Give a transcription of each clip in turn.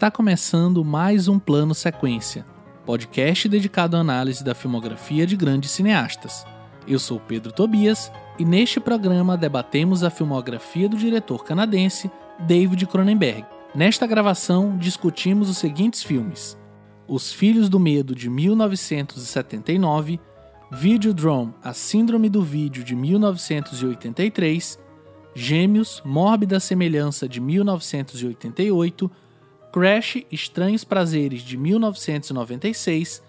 Está começando mais um Plano Sequência, podcast dedicado à análise da filmografia de grandes cineastas. Eu sou Pedro Tobias e neste programa debatemos a filmografia do diretor canadense David Cronenberg. Nesta gravação discutimos os seguintes filmes: Os Filhos do Medo de 1979, Videodrome, A Síndrome do Vídeo de 1983, Gêmeos, Mórbida Semelhança de 1988, Crash Estranhos Prazeres de 1996,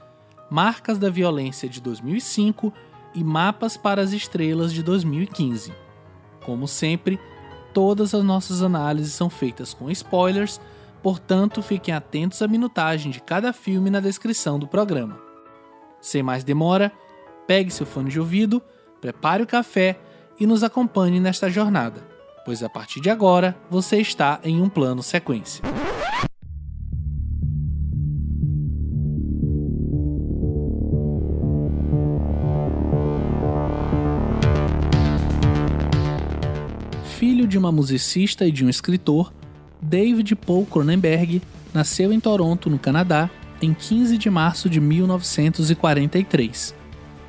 Marcas da Violência de 2005 e Mapas para as Estrelas de 2015. Como sempre, todas as nossas análises são feitas com spoilers, portanto fiquem atentos à minutagem de cada filme na descrição do programa. Sem mais demora, pegue seu fone de ouvido, prepare o café e nos acompanhe nesta jornada, pois a partir de agora você está em um plano sequência. De uma musicista e de um escritor, David Paul Cronenberg nasceu em Toronto, no Canadá, em 15 de março de 1943.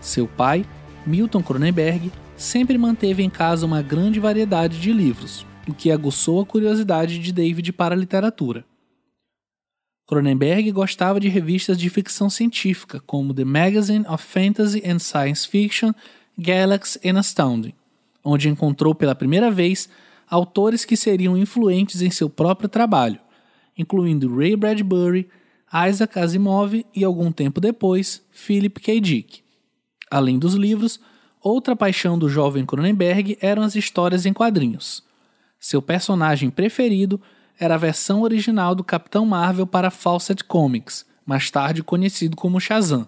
Seu pai, Milton Cronenberg, sempre manteve em casa uma grande variedade de livros, o que aguçou a curiosidade de David para a literatura. Cronenberg gostava de revistas de ficção científica, como The Magazine of Fantasy and Science Fiction, Galaxy and Astounding, onde encontrou pela primeira vez autores que seriam influentes em seu próprio trabalho, incluindo Ray Bradbury, Isaac Asimov e, algum tempo depois, Philip K. Dick. Além dos livros, outra paixão do jovem Cronenberg eram as histórias em quadrinhos. Seu personagem preferido era a versão original do Capitão Marvel para Fawcett Comics, mais tarde conhecido como Shazam.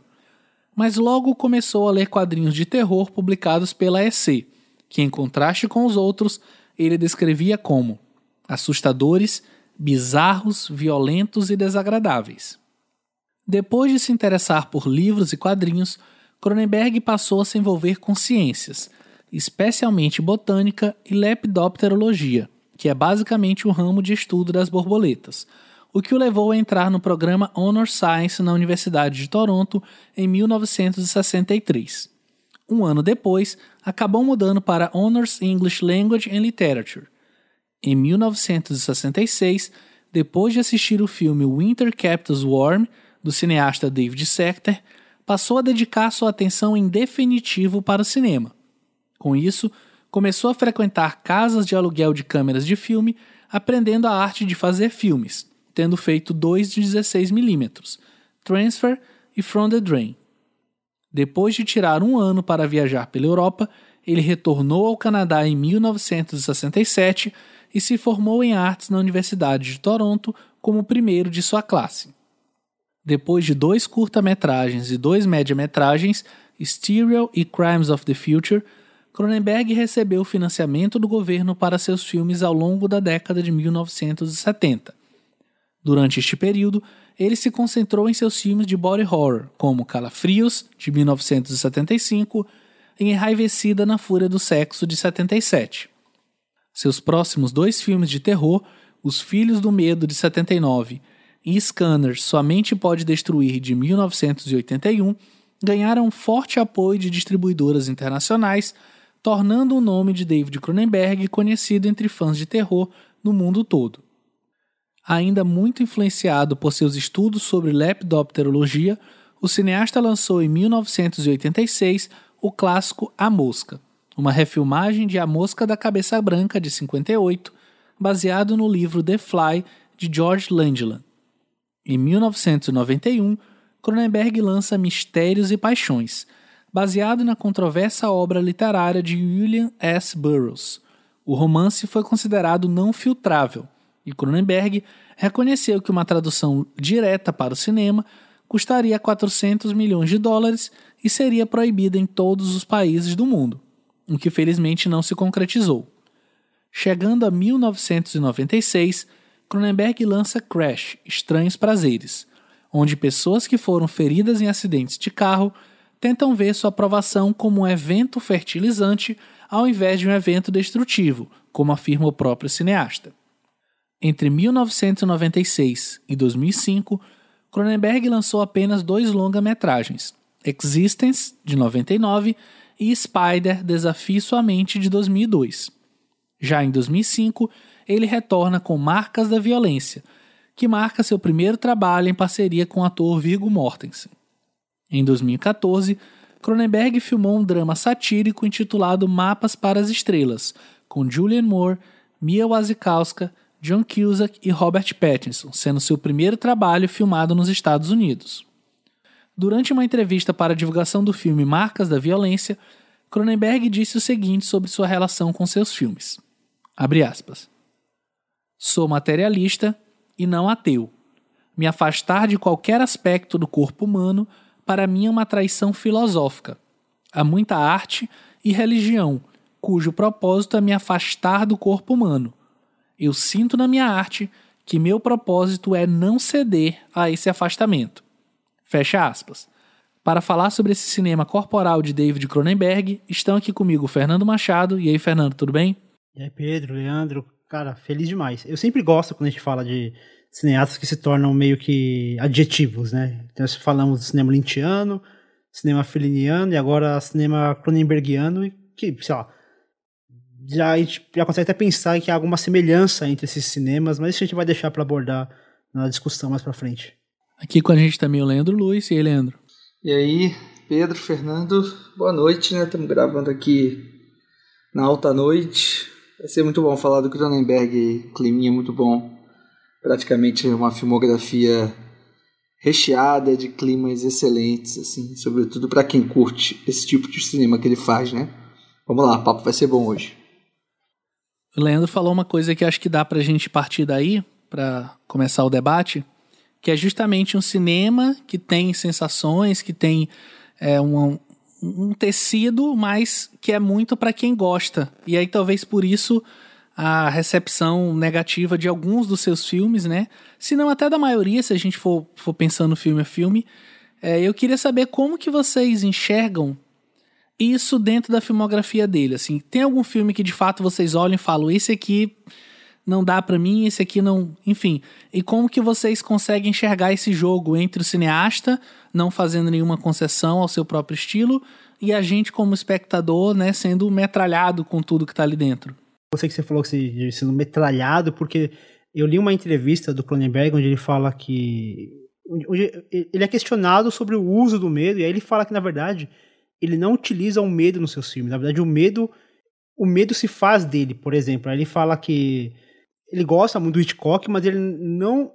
Mas logo começou a ler quadrinhos de terror publicados pela EC, que em contraste com os outros, ele descrevia como assustadores, bizarros, violentos e desagradáveis. Depois de se interessar por livros e quadrinhos, Cronenberg passou a se envolver com ciências, especialmente botânica e lepidopterologia, que é basicamente o ramo de estudo das borboletas, o que o levou a entrar no programa Honor Science na Universidade de Toronto em 1963. Um ano depois, acabou mudando para Honors English Language and Literature. Em 1966, depois de assistir o filme Winter Captors Warm, do cineasta David Sector, passou a dedicar sua atenção em definitivo para o cinema. Com isso, começou a frequentar casas de aluguel de câmeras de filme, aprendendo a arte de fazer filmes, tendo feito dois de 16mm, Transfer e From the Drain. Depois de tirar um ano para viajar pela Europa, ele retornou ao Canadá em 1967 e se formou em artes na Universidade de Toronto como o primeiro de sua classe. Depois de dois curta-metragens e dois média-metragens, Stereo e Crimes of the Future, Cronenberg recebeu financiamento do governo para seus filmes ao longo da década de 1970. Durante este período, ele se concentrou em seus filmes de body horror, como Calafrios, de 1975, e Enraivecida na Fúria do Sexo, de 77. Seus próximos dois filmes de terror, Os Filhos do Medo, de 79, e Scanner Somente Pode Destruir, de 1981, ganharam forte apoio de distribuidoras internacionais, tornando o nome de David Cronenberg conhecido entre fãs de terror no mundo todo. Ainda muito influenciado por seus estudos sobre lepidopterologia, o cineasta lançou em 1986 o clássico A Mosca, uma refilmagem de A Mosca da Cabeça Branca de 58, baseado no livro The Fly de George Langeland. Em 1991, Cronenberg lança Mistérios e Paixões, baseado na controversa obra literária de William S. Burroughs. O romance foi considerado não filtrável, e Cronenberg reconheceu que uma tradução direta para o cinema custaria 400 milhões de dólares e seria proibida em todos os países do mundo, o que felizmente não se concretizou. Chegando a 1996, Cronenberg lança Crash Estranhos Prazeres, onde pessoas que foram feridas em acidentes de carro tentam ver sua aprovação como um evento fertilizante ao invés de um evento destrutivo, como afirma o próprio cineasta. Entre 1996 e 2005, Cronenberg lançou apenas dois longa-metragens, Existence, de 99, e Spider, Desafie Sua Mente, de 2002. Já em 2005, ele retorna com Marcas da Violência, que marca seu primeiro trabalho em parceria com o ator Viggo Mortensen. Em 2014, Cronenberg filmou um drama satírico intitulado Mapas para as Estrelas, com Julianne Moore, Mia Wasikowska, John Cusack e Robert Pattinson, sendo seu primeiro trabalho filmado nos Estados Unidos. Durante uma entrevista para a divulgação do filme Marcas da Violência, Cronenberg disse o seguinte sobre sua relação com seus filmes. Aspas. Sou materialista e não ateu. Me afastar de qualquer aspecto do corpo humano para mim é uma traição filosófica. Há muita arte e religião, cujo propósito é me afastar do corpo humano. Eu sinto na minha arte que meu propósito é não ceder a esse afastamento. Fecha aspas. Para falar sobre esse cinema corporal de David Cronenberg, estão aqui comigo Fernando Machado. E aí, Fernando, tudo bem? E aí, Pedro, Leandro, cara, feliz demais. Eu sempre gosto quando a gente fala de cineastas que se tornam meio que adjetivos, né? Então, falamos do cinema lintiano, cinema feliniano e agora cinema cronenbergiano, que, sei lá, já, a gente já consegue até pensar que há alguma semelhança entre esses cinemas, mas isso a gente vai deixar para abordar na discussão mais para frente. Aqui com a gente também o Leandro Luiz. E aí, Leandro? E aí, Pedro, Fernando, boa noite, né? Estamos gravando aqui na alta noite. Vai ser muito bom falar do Cronenberg, climinha muito bom praticamente uma filmografia recheada de climas excelentes, assim, sobretudo para quem curte esse tipo de cinema que ele faz, né? Vamos lá, o papo vai ser bom hoje. O Leandro falou uma coisa que acho que dá pra gente partir daí, para começar o debate, que é justamente um cinema que tem sensações, que tem é, um, um tecido, mas que é muito para quem gosta. E aí talvez por isso a recepção negativa de alguns dos seus filmes, né? Se não até da maioria, se a gente for, for pensando filme a filme. É, eu queria saber como que vocês enxergam isso dentro da filmografia dele. Assim, tem algum filme que de fato vocês olham e falam, esse aqui não dá para mim, esse aqui não, enfim. E como que vocês conseguem enxergar esse jogo entre o cineasta não fazendo nenhuma concessão ao seu próprio estilo e a gente como espectador, né, sendo metralhado com tudo que tá ali dentro? sei que você falou que você sendo metralhado, porque eu li uma entrevista do Cronenberg onde ele fala que. Ele é questionado sobre o uso do medo, e aí ele fala que, na verdade, ele não utiliza o medo nos seus filmes. Na verdade, o medo. O medo se faz dele, por exemplo. Ele fala que ele gosta muito do Hitchcock, mas ele não,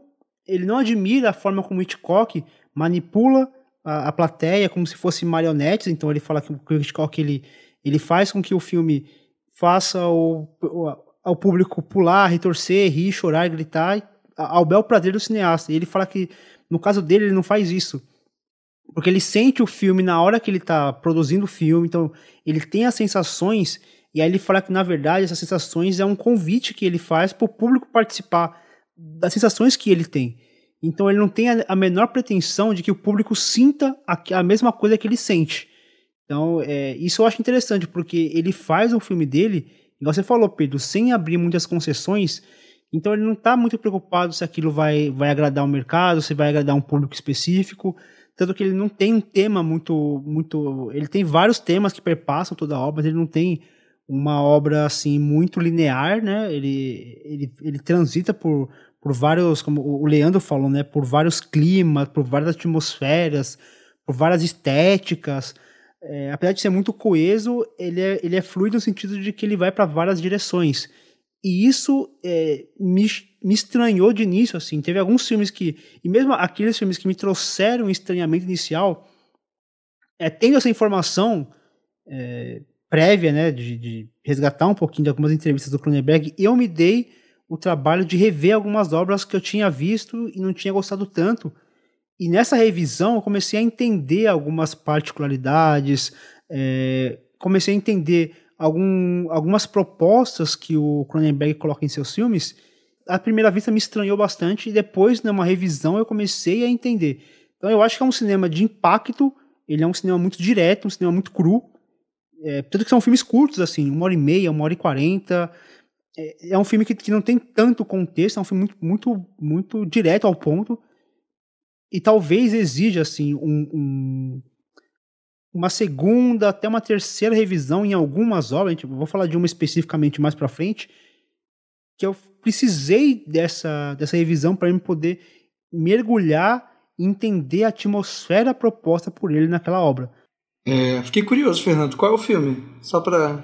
ele não admira a forma como o Hitchcock manipula a, a plateia como se fosse marionetes. Então ele fala que o Hitchcock ele, ele faz com que o filme faça o, o, ao público pular, retorcer, rir, chorar, gritar, ao bel prazer do cineasta. E ele fala que, no caso dele, ele não faz isso. Porque ele sente o filme na hora que ele está produzindo o filme, então ele tem as sensações, e aí ele fala que, na verdade, essas sensações é um convite que ele faz para o público participar das sensações que ele tem. Então ele não tem a, menor pretensão de que o público sinta a, a mesma coisa que ele sente. Então, é, isso eu acho interessante, porque ele faz o filme dele, igual você falou, Pedro, sem abrir muitas concessões, então ele não está muito preocupado se aquilo vai, vai agradar o mercado, se vai agradar um público específico, tanto que ele não tem um tema muito, muito, ele tem vários temas que perpassam toda a obra, mas ele não tem uma obra assim muito linear, né? Ele, ele, ele transita por, por vários, como o Leandro falou, né? Por vários climas, por várias atmosferas, por várias estéticas é, apesar de ser muito coeso, ele é, ele é fluido no sentido de que ele vai para várias direções. E isso é, me, me estranhou de início, assim. Teve alguns filmes que. E mesmo aqueles filmes que me trouxeram um estranhamento inicial, é, tendo essa informação é, prévia, né, de, de, resgatar um pouquinho de algumas entrevistas do Cronenberg, eu me dei o trabalho de rever algumas obras que eu tinha visto e não tinha gostado tanto e nessa revisão eu comecei a entender algumas particularidades, é, comecei a entender algum, algumas propostas que o Cronenberg coloca em seus filmes. À primeira vista me estranhou bastante e depois, numa revisão, eu comecei a entender. Então eu acho que é um cinema de impacto, ele é um cinema muito direto, um cinema muito cru. É, tanto que são filmes curtos, assim, uma hora e meia, uma hora e quarenta. é, é um filme que, que não tem tanto contexto, é um filme muito, muito, muito direto ao ponto. E talvez exija, assim, um, um uma segunda até uma terceira revisão em algumas obras, vou falar de uma especificamente mais para frente, que eu precisei dessa, dessa revisão para me poder mergulhar e entender a atmosfera proposta por ele naquela obra. É, fiquei curioso, Fernando, qual é o filme? Só para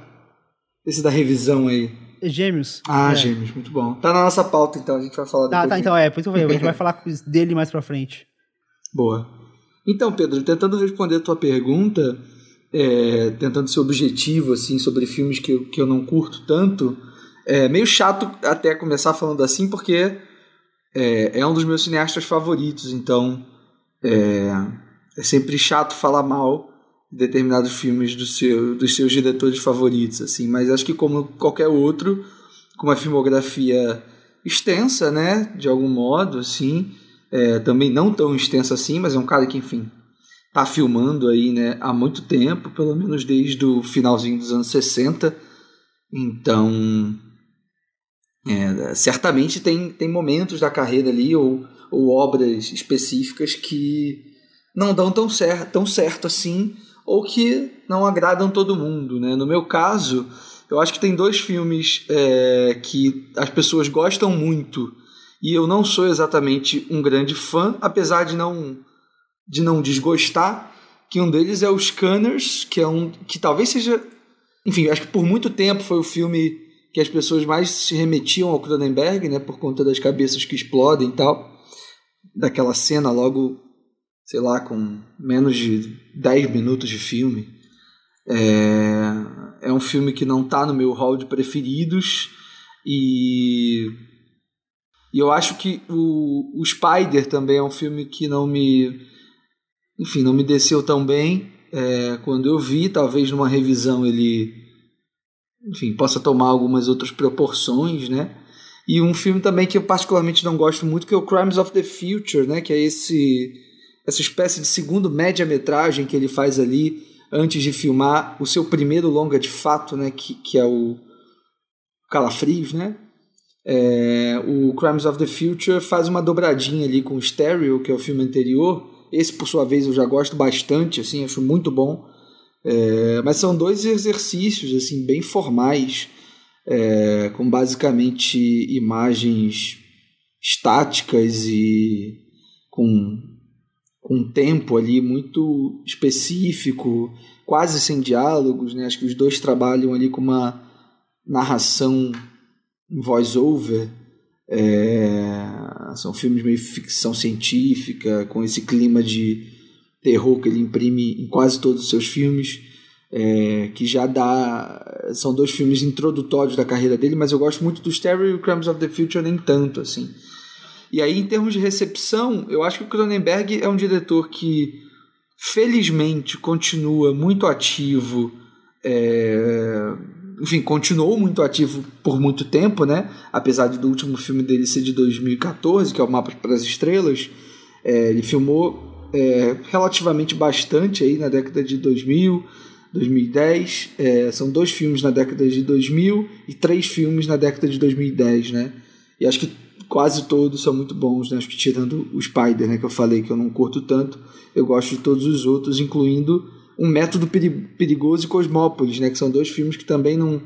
esse da revisão aí. Gêmeos. Ah, é. Gêmeos, muito bom. Tá na nossa pauta, então, a gente vai falar Tá, depois. tá, então é, por isso a gente vai falar dele mais pra frente. Boa. Então, Pedro, tentando responder a tua pergunta, é, tentando ser objetivo, assim, sobre filmes que que eu não curto tanto, é meio chato até começar falando assim, porque é, é um dos meus cineastas favoritos, então é, é sempre chato falar mal de determinados filmes do seu, dos seus diretores favoritos, assim, mas acho que como qualquer outro, com uma filmografia extensa, né, de algum modo, assim, é, também não tão extensa assim, mas é um cara que, enfim, tá filmando aí, né, há muito tempo, pelo menos desde o finalzinho dos anos 60. Então, é, certamente tem, tem momentos da carreira ali ou, ou obras específicas que não dão tão certo, tão certo assim ou que não agradam todo mundo, né? No meu caso, eu acho que tem dois filmes é, que as pessoas gostam muito e eu não sou exatamente um grande fã, apesar de não de não desgostar, que um deles é o Scanners, que é um que talvez seja, enfim, acho que por muito tempo foi o filme que as pessoas mais se remetiam ao Cronenberg, né, por conta das cabeças que explodem e tal, daquela cena logo, sei lá, com menos de 10 minutos de filme. É, é um filme que não está no meu hall de preferidos e e eu acho que o, o Spider também é um filme que não me. Enfim, não me desceu tão bem. É, quando eu vi, talvez numa revisão ele. Enfim, possa tomar algumas outras proporções, né? E um filme também que eu particularmente não gosto muito, que é o Crimes of the Future, né? Que é esse essa espécie de segundo média-metragem que ele faz ali antes de filmar o seu primeiro longa de fato, né? Que, que é o Calafrios, né? É, o Crimes of the Future faz uma dobradinha ali com o Stereo, que é o filme anterior. Esse, por sua vez, eu já gosto bastante, assim, acho muito bom. É, mas são dois exercícios assim bem formais, é, com basicamente imagens estáticas e com, com um tempo ali muito específico, quase sem diálogos. Né? Acho que os dois trabalham ali com uma narração voice-over. É, são filmes meio ficção científica, com esse clima de terror que ele imprime em quase todos os seus filmes, é, que já dá. São dois filmes introdutórios da carreira dele, mas eu gosto muito do Stereo e o Crimes of the Future, nem tanto assim. E aí, em termos de recepção, eu acho que o Cronenberg é um diretor que, felizmente, continua muito ativo. É, enfim, continuou muito ativo por muito tempo, né? Apesar do último filme dele ser de 2014, que é o Mapa para as Estrelas, é, ele filmou é, relativamente bastante aí na década de 2000, 2010. É, são dois filmes na década de 2000 e três filmes na década de 2010, né? E acho que quase todos são muito bons, né? Acho que tirando o Spider, né? Que eu falei que eu não curto tanto, eu gosto de todos os outros, incluindo um método perigoso e Cosmópolis, né, que são dois filmes que também não,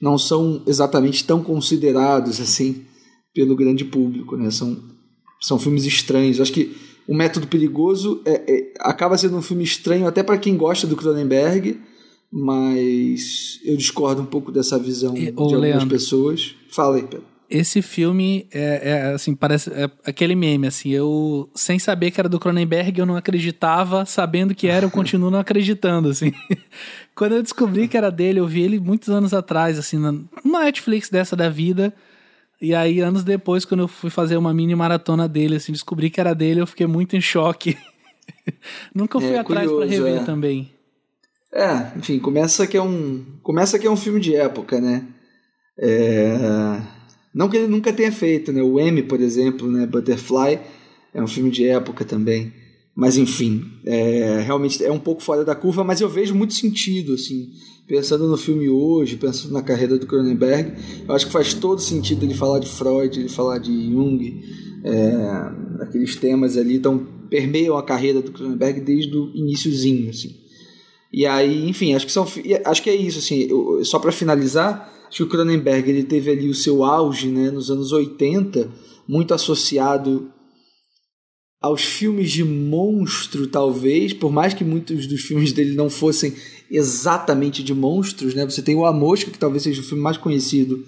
não são exatamente tão considerados assim pelo grande público, né? São, são filmes estranhos. Acho que o método perigoso é, é, acaba sendo um filme estranho até para quem gosta do Cronenberg, mas eu discordo um pouco dessa visão E, de algumas Leandro. pessoas. Fala aí, Pedro. Esse filme é, é, assim, parece é aquele meme, assim, eu sem saber que era do Cronenberg, eu não acreditava, sabendo que era, eu continuo não acreditando, assim. Quando eu descobri que era dele, eu vi ele muitos anos atrás, assim, na, numa Netflix dessa da vida. E aí, anos depois, quando eu fui fazer uma mini maratona dele, assim, descobri que era dele, eu fiquei muito em choque. Nunca fui É, atrás pra curioso, rever é. também. É, enfim, começa que é um. Começa que é um filme de época, né? É, Não que ele nunca tenha feito, né? O M, por exemplo, né? Butterfly é um filme de época também. mas enfim, é, realmente é um pouco fora da curva, mas eu vejo muito sentido, assim, pensando no filme hoje, pensando na carreira do Cronenberg, eu acho que faz todo sentido ele falar de Freud, ele falar de Jung, é, aqueles temas ali, então permeiam a carreira do Cronenberg desde o iníciozinho, assim. E aí, enfim, acho que são, acho que é isso, assim, eu, só para finalizar, acho que o Cronenberg ele teve ali o seu auge, né, nos anos 80, muito associado aos filmes de monstro, talvez, por mais que muitos dos filmes dele não fossem exatamente de monstros, né? Você tem o A Mosca, que talvez seja o filme mais conhecido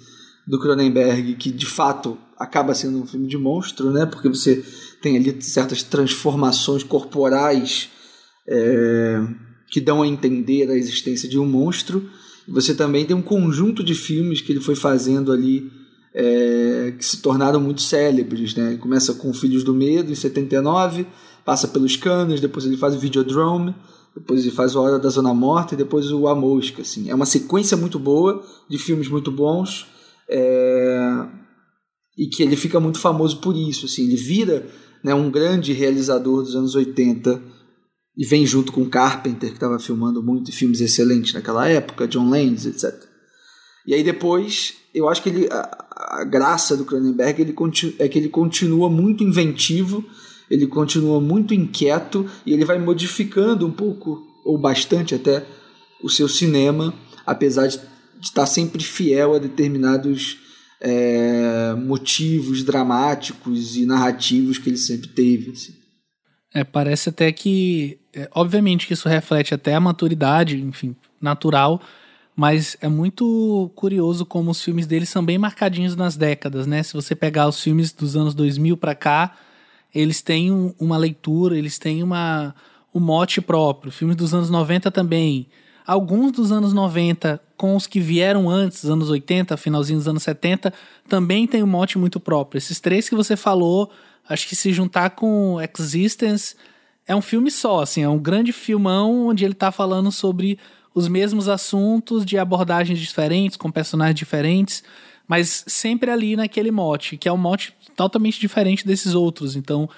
do Cronenberg, que de fato acaba sendo um filme de monstro, né? Porque você tem ali certas transformações corporais é, que dão a entender a existência de um monstro. Você também tem um conjunto de filmes que ele foi fazendo ali é, que se tornaram muito célebres. Né? Começa com Filhos do Medo, em 79, passa pelos Canos, depois ele faz o Videodrome, depois ele faz o Hora da Zona Morta e depois o A Mosca. Assim. É uma sequência muito boa de filmes muito bons é, e que ele fica muito famoso por isso. Assim. Ele vira né, um grande realizador dos anos 80 e vem junto com Carpenter, que estava filmando muito filmes excelentes naquela época, John Landis, etc. E aí depois, eu acho que ele, a, a graça do Cronenberg ele, é que ele continua muito inventivo, ele continua muito inquieto e ele vai modificando um pouco, ou bastante até, o seu cinema, apesar de, estar sempre fiel a determinados é, motivos dramáticos e narrativos que ele sempre teve. Assim. É, parece até que, é, obviamente que isso reflete até a maturidade, enfim, natural mas é muito curioso como os filmes dele são bem marcadinhos nas décadas, né? Se você pegar os filmes dos anos 2000 para cá, eles têm um, uma leitura, eles têm uma, um mote próprio. Filmes dos anos 90 também. Alguns dos anos 90, com os que vieram antes, anos 80, finalzinho dos anos 70, também tem um mote muito próprio. Esses três que você falou, acho que se juntar com Existence, é um filme só, assim, é um grande filmão onde ele está falando sobre os mesmos assuntos de abordagens diferentes, com personagens diferentes, mas sempre ali naquele mote, que é um mote totalmente diferente desses outros. Então,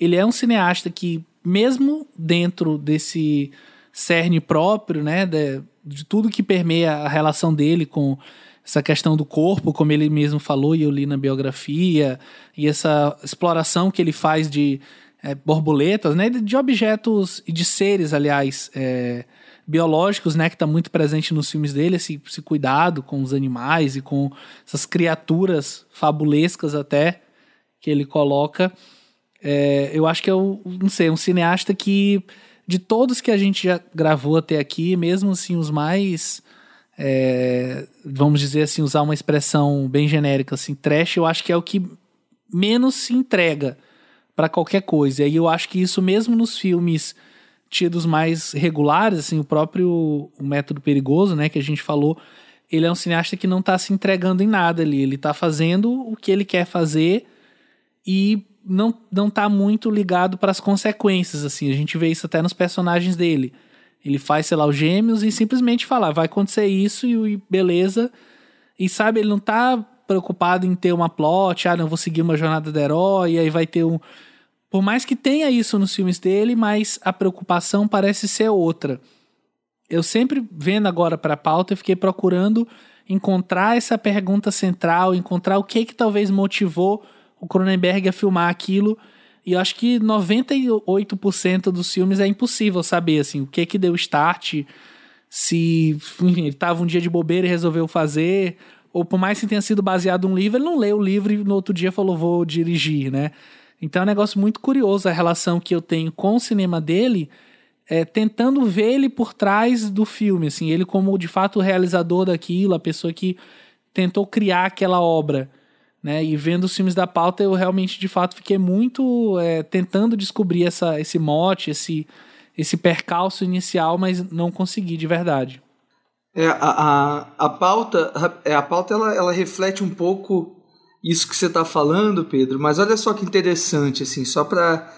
ele é um cineasta que, mesmo dentro desse cerne próprio, né, de, de tudo que permeia a relação dele com essa questão do corpo, como ele mesmo falou e eu li na biografia, e essa exploração que ele faz de é, borboletas, né, de objetos e de seres, aliás, é, biológicos, né, que está muito presente nos filmes dele, esse, esse cuidado com os animais e com essas criaturas fabulescas até que ele coloca. É, eu acho que é, o, não sei, um cineasta que, de todos que a gente já gravou até aqui, mesmo assim, os mais, é, vamos dizer assim, usar uma expressão bem genérica, assim, trash, eu acho que é o que menos se entrega para qualquer coisa. E aí eu acho que isso mesmo nos filmes tidos mais regulares, assim, o próprio o Método Perigoso, né, que a gente falou, ele é um cineasta que não está se entregando em nada ali, ele está fazendo o que ele quer fazer e não, não tá muito ligado para as consequências, assim, a gente vê isso até nos personagens dele. Ele faz, sei lá, os gêmeos e simplesmente fala, vai acontecer isso e beleza. E sabe, ele não tá preocupado em ter uma plot, ah, não vou seguir uma jornada do herói, aí vai ter um por mais que tenha isso nos filmes dele, mas a preocupação parece ser outra. Eu sempre vendo agora para a pauta, fiquei procurando encontrar essa pergunta central, encontrar o que que talvez motivou o Cronenberg a filmar aquilo. E eu acho que 98% dos filmes é impossível saber assim, o que que deu start, se enfim, ele estava um dia de bobeira e resolveu fazer, ou por mais que tenha sido baseado num livro, ele não leu o livro e no outro dia falou vou dirigir, né? Então é um negócio muito curioso a relação que eu tenho com o cinema dele, é, tentando ver ele por trás do filme, assim, ele como de fato o realizador daquilo, a pessoa que tentou criar aquela obra. Né? E vendo os filmes da pauta, eu realmente, de fato, fiquei muito é, tentando descobrir essa, esse mote, esse, esse percalço inicial, mas não consegui de verdade. É, a, a, a pauta, a, é, a pauta ela, ela reflete um pouco isso que você está falando, Pedro, mas olha só que interessante, assim, só para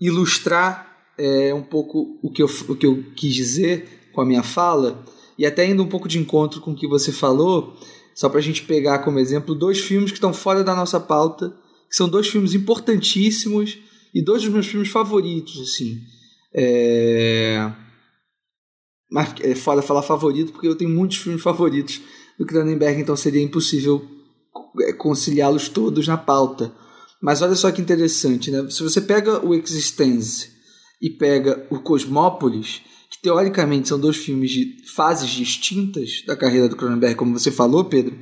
ilustrar é, um pouco o que, eu, o que eu quis dizer com a minha fala, e até indo um pouco de encontro com o que você falou, só para a gente pegar como exemplo dois filmes que estão fora da nossa pauta, que são dois filmes importantíssimos e dois dos meus filmes favoritos, assim. É... Mas é foda falar favorito, porque eu tenho muitos filmes favoritos do Cronenberg, então seria impossível conciliá-los todos na pauta. Mas olha só que interessante, né? Se você pega o Existence e pega o Cosmópolis, que teoricamente são dois filmes de fases distintas da carreira do Cronenberg, como você falou, Pedro,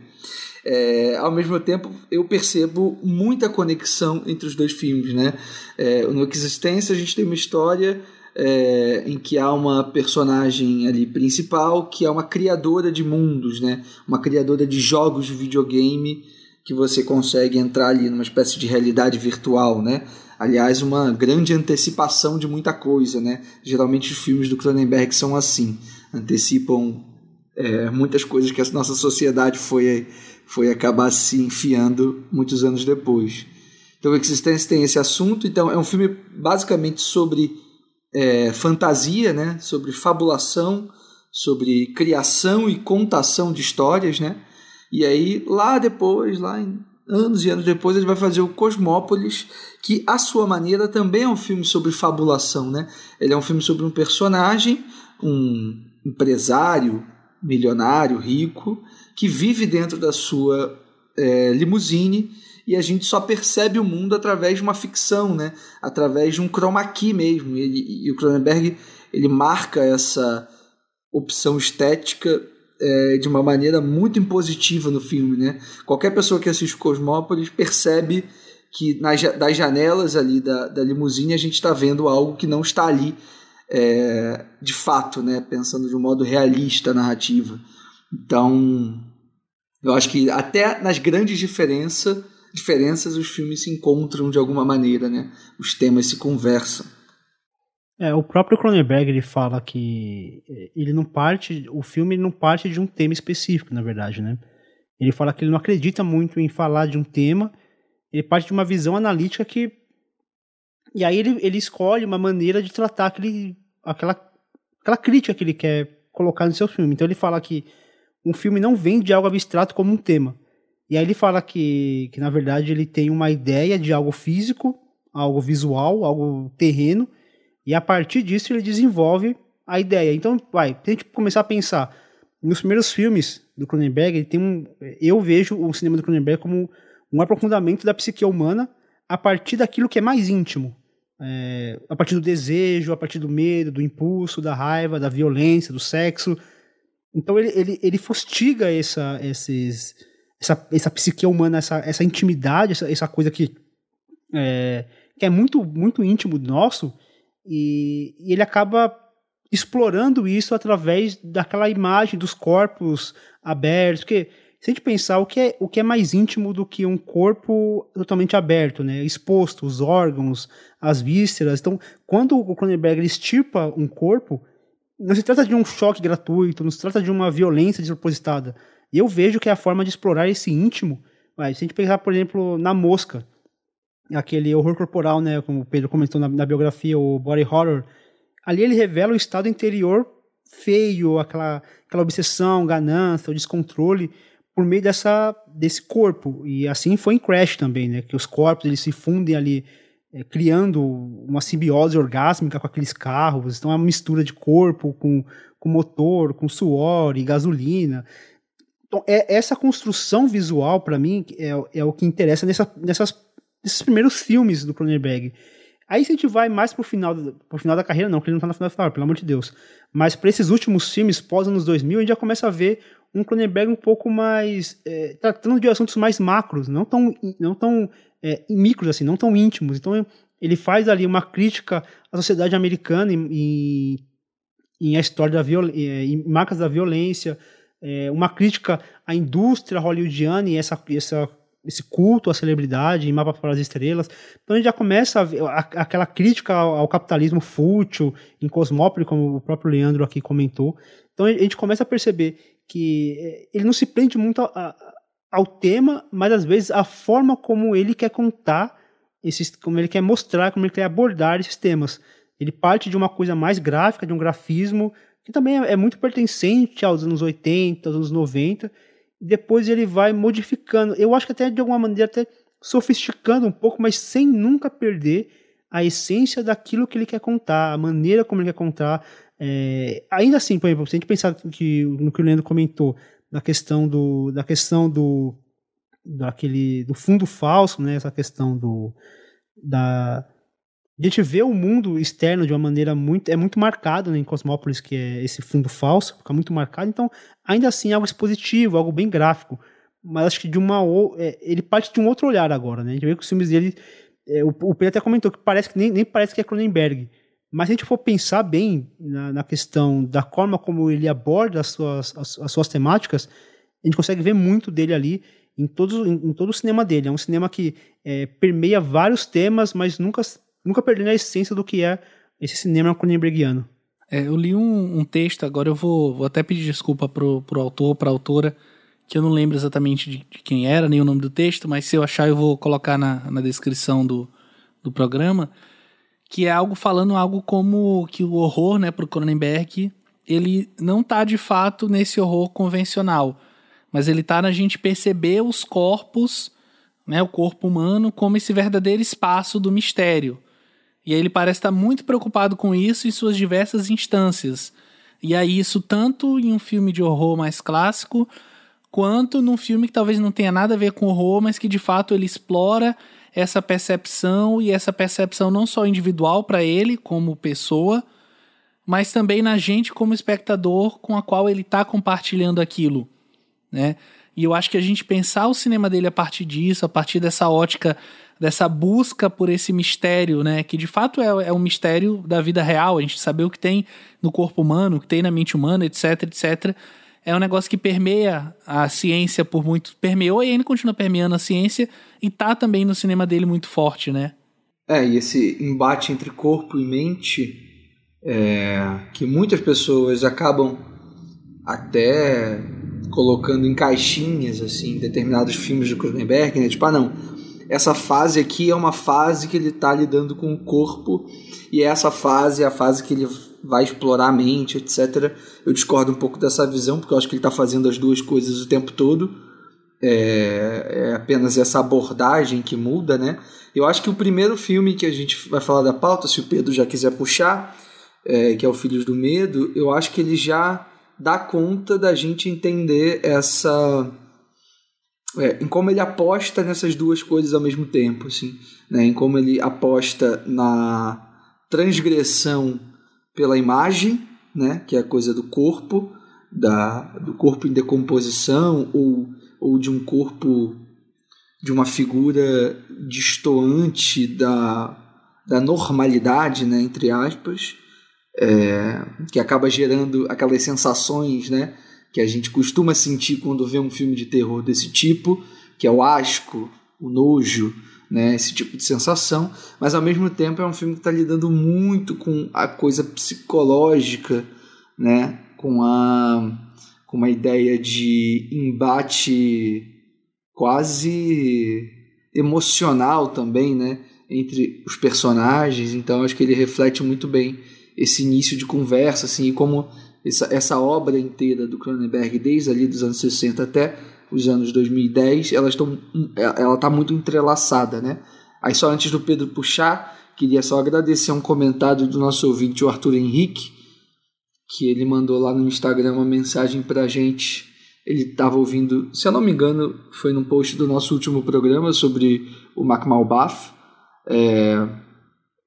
é, ao mesmo tempo eu percebo muita conexão entre os dois filmes, né? É, no Existência a gente tem uma história é, em que há uma personagem ali principal que é uma criadora de mundos, né? Uma criadora de jogos de videogame que você consegue entrar ali numa espécie de realidade virtual, né? Aliás, uma grande antecipação de muita coisa, né? Geralmente os filmes do Cronenberg são assim, antecipam é, muitas coisas que a nossa sociedade foi, foi acabar se enfiando muitos anos depois. Então, o Existência tem esse assunto. Então, é um filme basicamente sobre é, fantasia, né? sobre fabulação, sobre criação e contação de histórias. Né? E aí, lá depois, lá em anos e anos depois, ele vai fazer o Cosmópolis, que, à sua maneira, também é um filme sobre fabulação. Né? Ele é um filme sobre um personagem, um empresário milionário, rico, que vive dentro da sua é, limusine e a gente só percebe o mundo através de uma ficção, né? através de um chroma key mesmo. E, e o Cronenberg ele marca essa opção estética é, de uma maneira muito impositiva no filme. Né? Qualquer pessoa que assiste Cosmópolis percebe que nas, das janelas ali da, da limusine a gente está vendo algo que não está ali é, de fato, né? pensando de um modo realista narrativa. Então, eu acho que até nas grandes diferença, diferenças os filmes se encontram de alguma maneira, né? os temas se conversam. É, o próprio Cronenberg ele fala que ele não parte, o filme não parte de um tema específico, na verdade, né? Ele fala que ele não acredita muito em falar de um tema, ele parte de uma visão analítica que e aí ele, ele escolhe uma maneira de tratar aquele, aquela, aquela crítica que ele quer colocar no seu filme. Então ele fala que um filme não vem de algo abstrato como um tema. E aí ele fala que, que na verdade ele tem uma ideia de algo físico, algo visual, algo terreno, e a partir disso ele desenvolve a ideia. Então, vai, a gente começar a pensar nos primeiros filmes do Cronenberg, ele tem um, eu vejo o cinema do Cronenberg como um aprofundamento da psique humana a partir daquilo que é mais íntimo é, a partir do desejo, a partir do medo, do impulso, da raiva, da violência, do sexo. Então ele, ele, ele fustiga essa, esses, essa, essa psique humana, essa, essa intimidade, essa, essa coisa que é, que é muito, muito íntimo nosso, e, e ele acaba explorando isso através daquela imagem dos corpos abertos, porque se a gente pensar o que é, o que é mais íntimo do que um corpo totalmente aberto, né, exposto, os órgãos, as vísceras. Então, quando o Cronenberg estirpa um corpo, não se trata de um choque gratuito, não se trata de uma violência despropositada. E eu vejo que é a forma de explorar esse íntimo. Mas, se a gente pensar, por exemplo, na mosca, aquele horror corporal, né, como o Pedro comentou na, na biografia, o body horror, ali ele revela o estado interior feio, aquela, aquela obsessão, ganância, o descontrole, por meio dessa, desse corpo. E assim foi em Crash também, né? Que os corpos eles se fundem ali, é, criando uma simbiose orgásmica com aqueles carros. Então é uma mistura de corpo com, com motor, com suor e gasolina. Então, é, essa construção visual, para mim, é, é o que interessa nessa, nessas, nesses primeiros filmes do Cronenberg. Aí se a gente vai mais pro final, pro final da carreira, não, porque ele não tá no final da final, pelo amor de Deus. Mas para esses últimos filmes, pós anos 2000, a gente já começa a ver um Cronenberg um pouco mais é, tratando de assuntos mais macros, não tão não tão é, micros assim, não tão íntimos. Então ele faz ali uma crítica à sociedade americana e, em a história da violência, é, em marcas da violência, é, uma crítica à indústria hollywoodiana e essa, essa esse culto à celebridade em Mapa para as Estrelas. Então a gente já começa a a, aquela crítica ao, ao, capitalismo fútil em Cosmópolis, como o próprio Leandro aqui comentou. Então a gente começa a perceber que eh, ele não se prende muito a, a, ao tema, mas às vezes a forma como ele quer contar esses, como ele quer mostrar, como ele quer abordar esses temas. Ele parte de uma coisa mais gráfica, de um grafismo que também é, é muito pertencente aos anos 80, aos anos 90. E depois ele vai modificando. Eu acho que até de alguma maneira até sofisticando um pouco, mas sem nunca perder a essência daquilo que ele quer contar, a maneira como ele quer contar. É, ainda assim, por exemplo, se a gente pensar que, no que o Leandro comentou, da questão do, da questão do, daquele, do fundo falso, né, essa questão do, da, a gente vê o mundo externo de uma maneira muito. É muito marcado né, em Cosmópolis, que é esse fundo falso, fica muito marcado. Então, ainda assim, é algo expositivo, algo bem gráfico. Mas acho que de uma. É, ele parte de um outro olhar agora, né? A gente vê que os filmes dele é, o, o Pedro até comentou que parece que nem, nem parece que é Cronenberg. Mas se a gente for pensar bem na, na questão da forma como ele aborda as suas, as, as, suas temáticas, a gente consegue ver muito dele ali em, todos, em, em todo o cinema dele. É um cinema que é, permeia vários temas, mas nunca, nunca perdendo a essência do que é esse cinema cronenbergiano. É, eu li um, um, texto, agora eu vou, vou até pedir desculpa pro, pro autor, pra autora, que eu não lembro exatamente de, de, quem era, nem o nome do texto, mas se eu achar eu vou colocar na, na descrição do, do programa, que é algo falando algo como que o horror, né, pro Cronenberg, ele não tá de fato nesse horror convencional, mas ele tá na gente perceber os corpos, né, o corpo humano como esse verdadeiro espaço do mistério. E ele parece estar muito preocupado com isso em suas diversas instâncias. E aí isso tanto em um filme de horror mais clássico, quanto num filme que talvez não tenha nada a ver com horror, mas que de fato ele explora essa percepção e essa percepção não só individual para ele como pessoa, mas também na gente como espectador com a qual ele está compartilhando aquilo, né? E eu acho que a gente pensar o cinema dele a partir disso, a partir dessa ótica, dessa busca por esse mistério, né? Que de fato é, é um mistério da vida real, a gente saber o que tem no corpo humano, o que tem na mente humana, etc, etc é um negócio que permeia a ciência por muito. Permeou e ainda continua permeando a ciência e tá também no cinema dele muito forte, né? É, e esse embate entre corpo e mente é, que muitas pessoas acabam até colocando em caixinhas, assim, determinados filmes do Cronenberg, né? Tipo, ah, não, essa fase aqui é uma fase que ele está lidando com o corpo e essa fase é a fase que ele vai explorar a mente, etc. Eu discordo um pouco dessa visão, porque eu acho que ele está fazendo as duas coisas o tempo todo. É, é, apenas essa abordagem que muda, né? Eu acho que o primeiro filme que a gente vai falar da pauta, se o Pedro já quiser puxar, é, que é o Filhos do Medo, eu acho que ele já dá conta da gente entender essa é, em como ele aposta nessas duas coisas ao mesmo tempo, assim, né? Em como ele aposta na transgressão pela imagem, né, que é a coisa do corpo, da, do corpo em decomposição ou, ou de um corpo de uma figura distoante da, da normalidade, né, entre aspas, é, que acaba gerando aquelas sensações, né, que a gente costuma sentir quando vê um filme de terror desse tipo, que é o asco, o nojo, né, esse tipo de sensação, mas ao mesmo tempo é um filme que está lidando muito com a coisa psicológica, né, com a com uma ideia de embate quase emocional também, né, entre os personagens. Então acho que ele reflete muito bem esse início de conversa, assim, e como essa, essa obra inteira do Cronenberg, desde ali dos anos 60 até os anos 2010, elas estão, ela está muito entrelaçada, né? Aí só antes do Pedro puxar, queria só agradecer um comentário do nosso ouvinte, o Arthur Henrique, que ele mandou lá no Instagram uma mensagem para a gente. Ele estava ouvindo, se eu não me engano, foi num post do nosso último programa sobre o Mac Malbaf. É,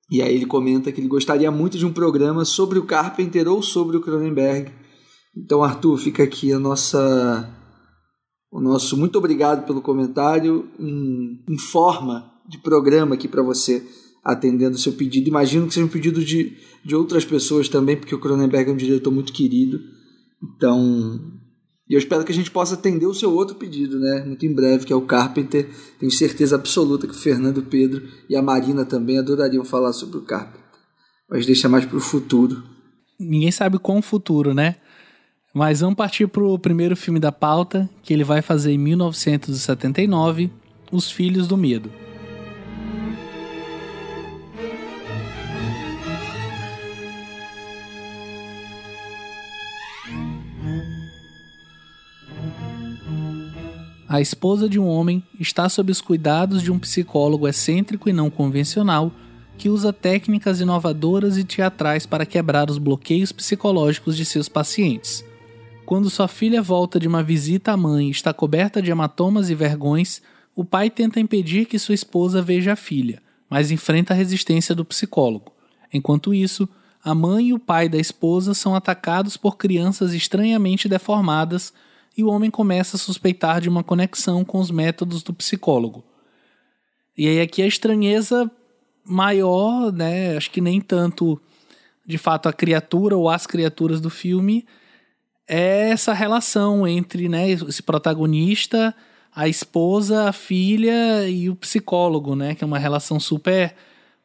e aí ele comenta que ele gostaria muito de um programa sobre o Carpenter ou sobre o Cronenberg. Então, Arthur, fica aqui a nossa o nosso muito obrigado pelo comentário em, em forma de programa aqui para você, atendendo o seu pedido. Imagino que seja um pedido de, de outras pessoas também, porque o Cronenberg é um diretor muito querido. Então, eu espero que a gente possa atender o seu outro pedido, né? Muito em breve, que é o Carpenter. Tenho certeza absoluta que o Fernando Pedro e a Marina também adorariam falar sobre o Carpenter. Mas deixa mais para o futuro. Ninguém sabe qual futuro, né? Mas vamos partir para o primeiro filme da pauta, que ele vai fazer em 1979, Os Filhos do Medo. A esposa de um homem está sob os cuidados de um psicólogo excêntrico e não convencional que usa técnicas inovadoras e teatrais para quebrar os bloqueios psicológicos de seus pacientes. Quando sua filha volta de uma visita à mãe e está coberta de hematomas e vergões, o pai tenta impedir que sua esposa veja a filha, mas enfrenta a resistência do psicólogo. Enquanto isso, a mãe e o pai da esposa são atacados por crianças estranhamente deformadas e o homem começa a suspeitar de uma conexão com os métodos do psicólogo. E aí aqui a estranheza maior, né? Acho que nem tanto de fato a criatura ou as criaturas do filme é essa relação entre, né, esse protagonista, a esposa, a filha e o psicólogo, né, que é uma relação super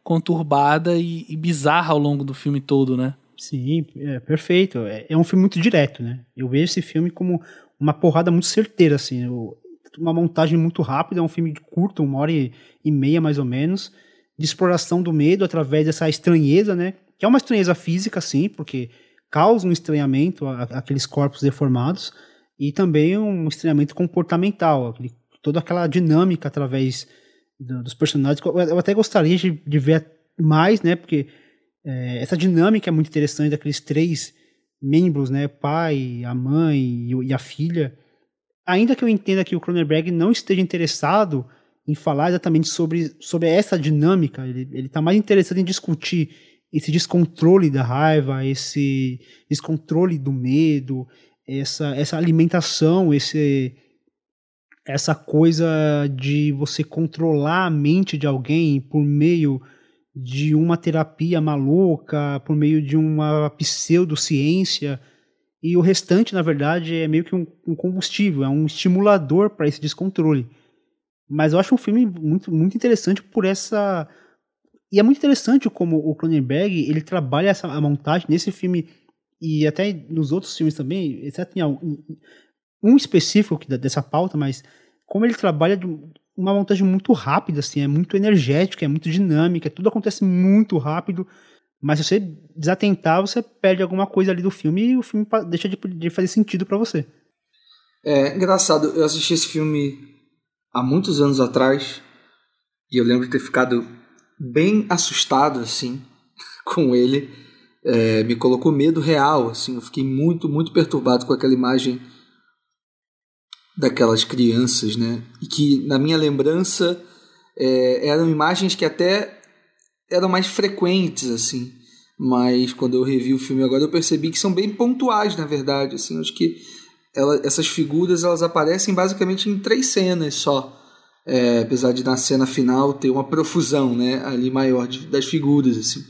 conturbada e, e bizarra ao longo do filme todo, né? Sim, é perfeito. É, é, um filme muito direto, né? Eu vejo esse filme como uma porrada muito certeira, assim. uma montagem muito rápida, é um filme de curto, uma hora e, e meia mais ou menos, de exploração do medo através dessa estranheza, né? Que é uma estranheza física, sim, porque causa um estranhamento àqueles corpos deformados e também um estranhamento comportamental, aquele, toda aquela dinâmica através do, dos personagens. Eu até gostaria de, de ver mais, né? Porque é, essa dinâmica é muito interessante daqueles três membros, né? Pai, a mãe e, a filha. Ainda que eu entenda que o Cronenberg não esteja interessado em falar exatamente sobre, sobre essa dinâmica, ele está mais interessado em discutir esse descontrole da raiva, esse descontrole do medo, essa, essa alimentação, esse, essa coisa de você controlar a mente de alguém por meio de uma terapia maluca, por meio de uma pseudociência, e o restante, na verdade, é meio que um, um combustível, é um estimulador para esse descontrole. Mas eu acho um filme muito, muito interessante por essa e é muito interessante como o Cronenberg ele trabalha essa a montagem nesse filme e até nos outros filmes também, exceto em um, específico dessa pauta, mas como ele trabalha uma montagem muito rápida, assim, é muito energética, é muito dinâmica, tudo acontece muito rápido, mas se você desatentar, você perde alguma coisa ali do filme e o filme deixa de, de fazer sentido para você. É engraçado, eu assisti esse filme há muitos anos atrás e eu lembro de ter ficado bem assustado, assim, com ele. É, me colocou medo real, assim. Eu fiquei muito, muito perturbado com aquela imagem daquelas crianças, né? E que, na minha lembrança, é, eram imagens que até eram mais frequentes, assim. Mas quando eu revi o filme agora, eu percebi que são bem pontuais, na verdade. Assim, acho que ela, essas figuras elas aparecem basicamente em três cenas só é, apesar de na cena final ter uma profusão né, ali maior de, das figuras. Assim.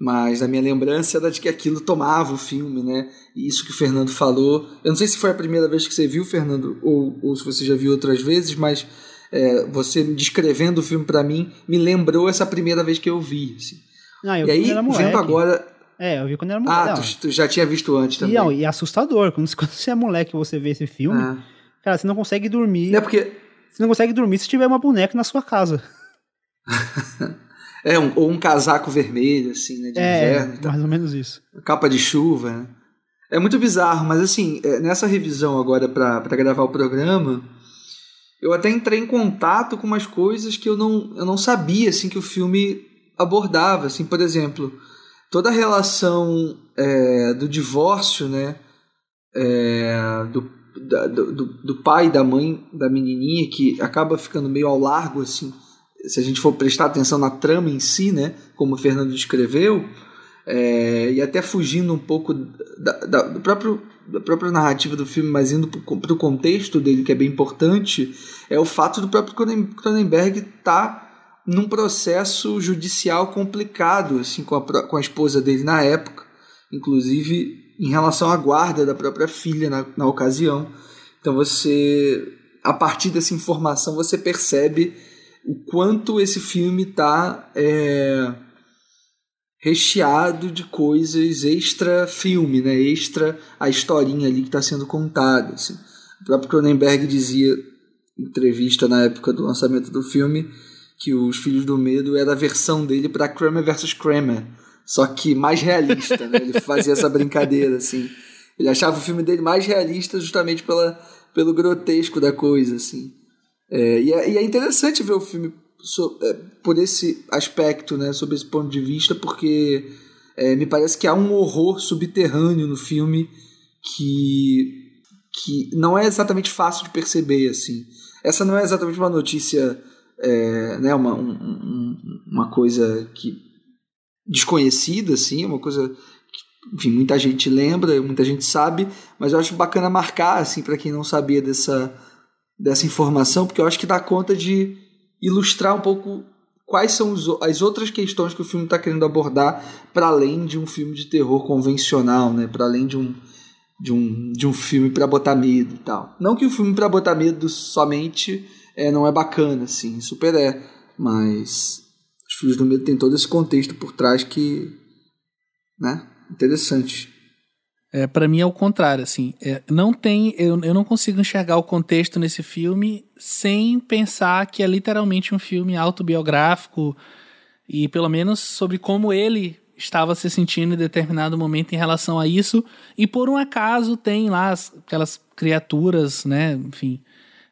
Mas a minha lembrança era de que aquilo tomava o filme, né? E isso que o Fernando falou. Eu não sei se foi a primeira vez que você viu, Fernando, ou, ou se você já viu outras vezes, mas é, você descrevendo o filme para mim me lembrou essa primeira vez que eu vi. Assim. Ah, eu e aí, vendo agora. É, eu vi quando era moleque. Ah, tu, tu, já tinha visto antes também. E, não, e é assustador. Quando, quando você é moleque e você vê esse filme, ah. cara, você não consegue dormir. É porque você não consegue dormir se tiver uma boneca na sua casa. é, um, ou um casaco vermelho, assim, né? De é, inverno. Tá? mais ou menos isso. Capa de chuva, né? É muito bizarro, mas assim, é, nessa revisão agora para gravar o programa, eu até entrei em contato com umas coisas que eu não, eu não sabia, assim, que o filme abordava, assim, por exemplo, toda a relação é, do divórcio, né, é, do da, do, do pai e da mãe da menininha, que acaba ficando meio ao largo, assim, se a gente for prestar atenção na trama em si, né, como o Fernando descreveu, é, e até fugindo um pouco da, da, do próprio, da própria narrativa do filme, mas indo para o contexto dele, que é bem importante, é o fato do próprio Cronenberg estar tá num processo judicial complicado assim, com, a, com a esposa dele na época, inclusive em relação à guarda da própria filha na, na ocasião. Então você, a partir dessa informação, você percebe o quanto esse filme está é, recheado de coisas extra filme, né? extra a historinha ali que está sendo contada. Assim. O próprio Cronenberg dizia em entrevista na época do lançamento do filme que os Filhos do Medo era a versão dele para Kramer vs. Kramer só que mais realista, né? Ele fazia essa brincadeira, assim. Ele achava o filme dele mais realista justamente pela, pelo grotesco da coisa, assim. É, e, é, e, é, interessante ver o filme so, é, por esse aspecto, né, sob esse ponto de vista, porque é, me parece que há um horror subterrâneo no filme que, que não é exatamente fácil de perceber, assim. Essa não é exatamente uma notícia, é, né, uma, um, uma coisa que desconhecida, assim, uma coisa enfim, muita gente lembra, muita gente sabe, mas eu acho bacana marcar, assim, para quem não sabia dessa, dessa informação, porque eu acho que dá conta de ilustrar um pouco quais são os, as outras questões que o filme está querendo abordar para além de um filme de terror convencional, né? Para além de um de um, de um filme para botar medo e tal. Não que o filme para botar medo somente é, não é bacana, assim, super é, mas os Filhos do Medo tem todo esse contexto por trás que, né, interessante. É, para mim é o contrário, assim, é, não tem, eu, eu não consigo enxergar o contexto nesse filme sem pensar que é literalmente um filme autobiográfico e pelo menos sobre como ele estava se sentindo em determinado momento em relação a isso. E por um acaso tem lá as, aquelas criaturas, né, enfim,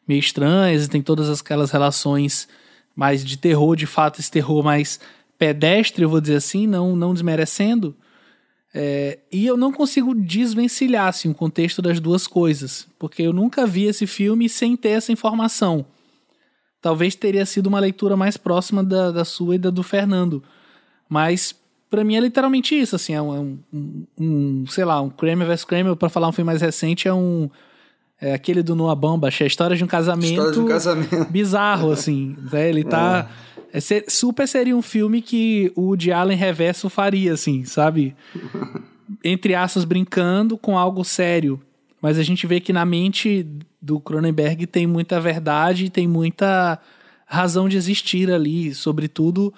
meio estranhas e tem todas aquelas relações mais de terror, de fato esse terror mais pedestre, eu vou dizer assim, não não desmerecendo, é, e eu não consigo desvencilhar assim, o contexto das duas coisas, porque eu nunca vi esse filme sem ter essa informação. Talvez teria sido uma leitura mais próxima da, da sua e da do Fernando. Mas para mim é literalmente isso, assim, é um, um, um sei lá, um Kramer vs Kramer, para falar um filme mais recente, é um é aquele do Noah Baumbach, é a história de um casamento, história de um casamento. bizarro, assim, né? Ele tá... É é super seria um filme que o Woody Allen reverso faria, assim, sabe? Entre aspas, brincando com algo sério. Mas a gente vê que na mente do Cronenberg tem muita verdade, tem muita razão de existir ali, sobretudo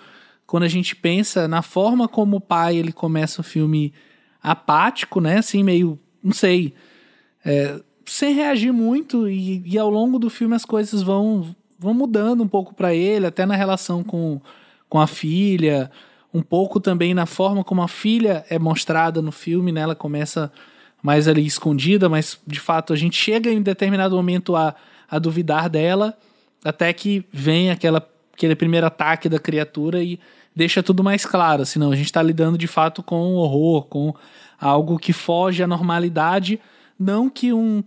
quando a gente pensa na forma como o pai ele começa o filme apático, né? Assim, meio, não sei, é, sem reagir muito e, e, ao longo do filme as coisas vão vão mudando um pouco para ele, até na relação com, com a filha, um pouco também na forma como a filha é mostrada no filme, né? Ela começa mais ali escondida, mas de fato a gente chega em determinado momento a, a duvidar dela, até que vem aquela, aquele primeiro ataque da criatura e deixa tudo mais claro. Senão a gente está lidando de fato com um horror, com algo que foge à normalidade. Não que um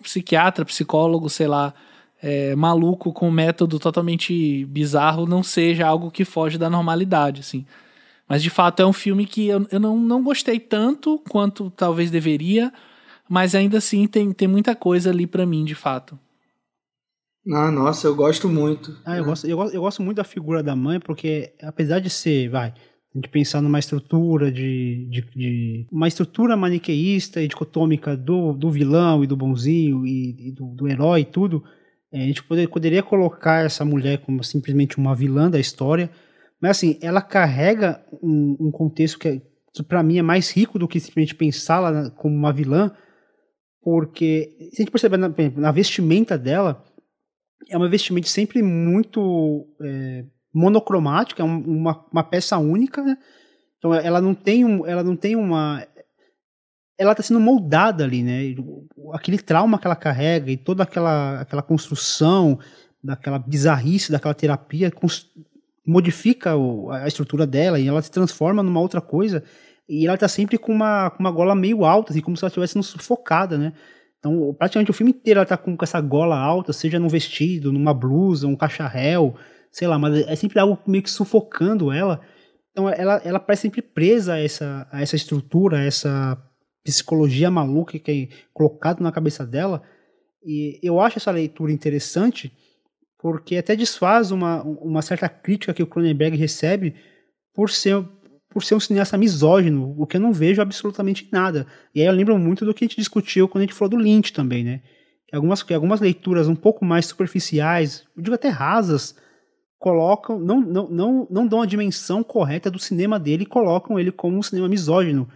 psiquiatra, psicólogo, sei lá, é, maluco com um método totalmente bizarro não seja algo que foge da normalidade, assim. Mas de fato é um filme que eu, eu não, não gostei tanto quanto talvez deveria, mas ainda assim tem, tem muita coisa ali para mim, de fato. Ah, nossa, eu gosto muito. Ah, eu, gosto, eu, gosto, eu gosto muito da figura da mãe, porque apesar de ser, vai, a gente pensar numa estrutura de, de, de, uma estrutura maniqueísta e dicotômica do, do vilão e do bonzinho e, e do, do, herói e tudo, a gente poder, poderia colocar essa mulher como simplesmente uma vilã da história, mas assim, ela carrega um, um contexto que, que para mim é mais rico do que simplesmente pensá-la como uma vilã, porque se a gente perceber na, na vestimenta dela, é uma vestimenta sempre muito é, monocromática, é uma, uma peça única, né? Então ela não tem, um, ela não tem uma ela está sendo moldada ali, né? Aquele trauma que ela carrega e toda aquela, aquela construção, daquela bizarrice, daquela terapia, modifica a estrutura dela e ela se transforma numa outra coisa. E ela está sempre com uma, com uma gola meio alta, assim, como se ela estivesse sufocada, né? Então, praticamente o filme inteiro ela tá com, com essa gola alta, seja num vestido, numa blusa, um cacharel, sei lá, mas é sempre algo meio que sufocando ela. Então, ela, ela parece sempre presa a essa, a essa estrutura, a essa psicologia maluca que é colocado na cabeça dela. E eu acho essa leitura interessante porque até desfaz uma, uma certa crítica que o Cronenberg recebe por ser, por ser um cineasta misógino, o que eu não vejo absolutamente nada. E aí eu lembro muito do que a gente discutiu quando a gente falou do Lynch também, né? Algumas, algumas leituras um pouco mais superficiais, eu digo até rasas, colocam, não, não, não, não dão a dimensão correta do cinema dele e colocam ele como um cinema misógino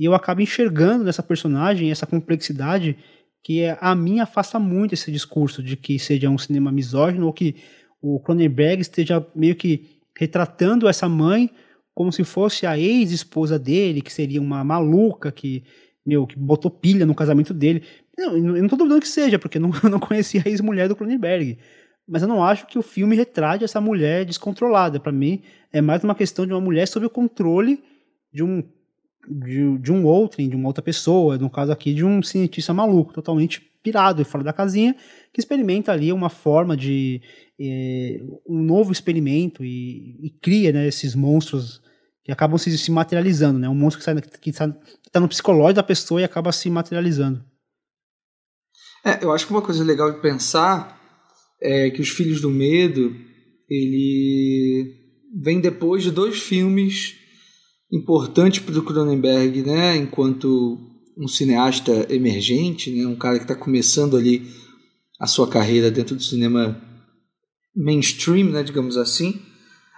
e eu acabo enxergando nessa personagem essa complexidade que é, a mim afasta muito esse discurso de que seja um cinema misógino ou que o Cronenberg esteja meio que retratando essa mãe como se fosse a ex-esposa dele, que seria uma maluca que, meu, que botou pilha no casamento dele. Não, eu não estou duvidando que seja, porque eu não, eu não conhecia a ex-mulher do Cronenberg. mas eu não acho que o filme retrate essa mulher descontrolada. Para mim, é mais uma questão de uma mulher sob o controle de um de, de um outro, de uma outra pessoa, no caso aqui de um cientista maluco, totalmente pirado e fora da casinha, que experimenta ali uma forma de é, um novo experimento e, e cria né, esses monstros que acabam se, se materializando, né? Um monstro que está tá no psicológico da pessoa e acaba se materializando. É, eu acho que uma coisa legal de pensar é que Os Filhos do Medo ele vem depois de dois filmes importantes para o Cronenberg, né? Enquanto um cineasta emergente, né? Um cara que está começando ali a sua carreira dentro do cinema mainstream, né? Digamos assim.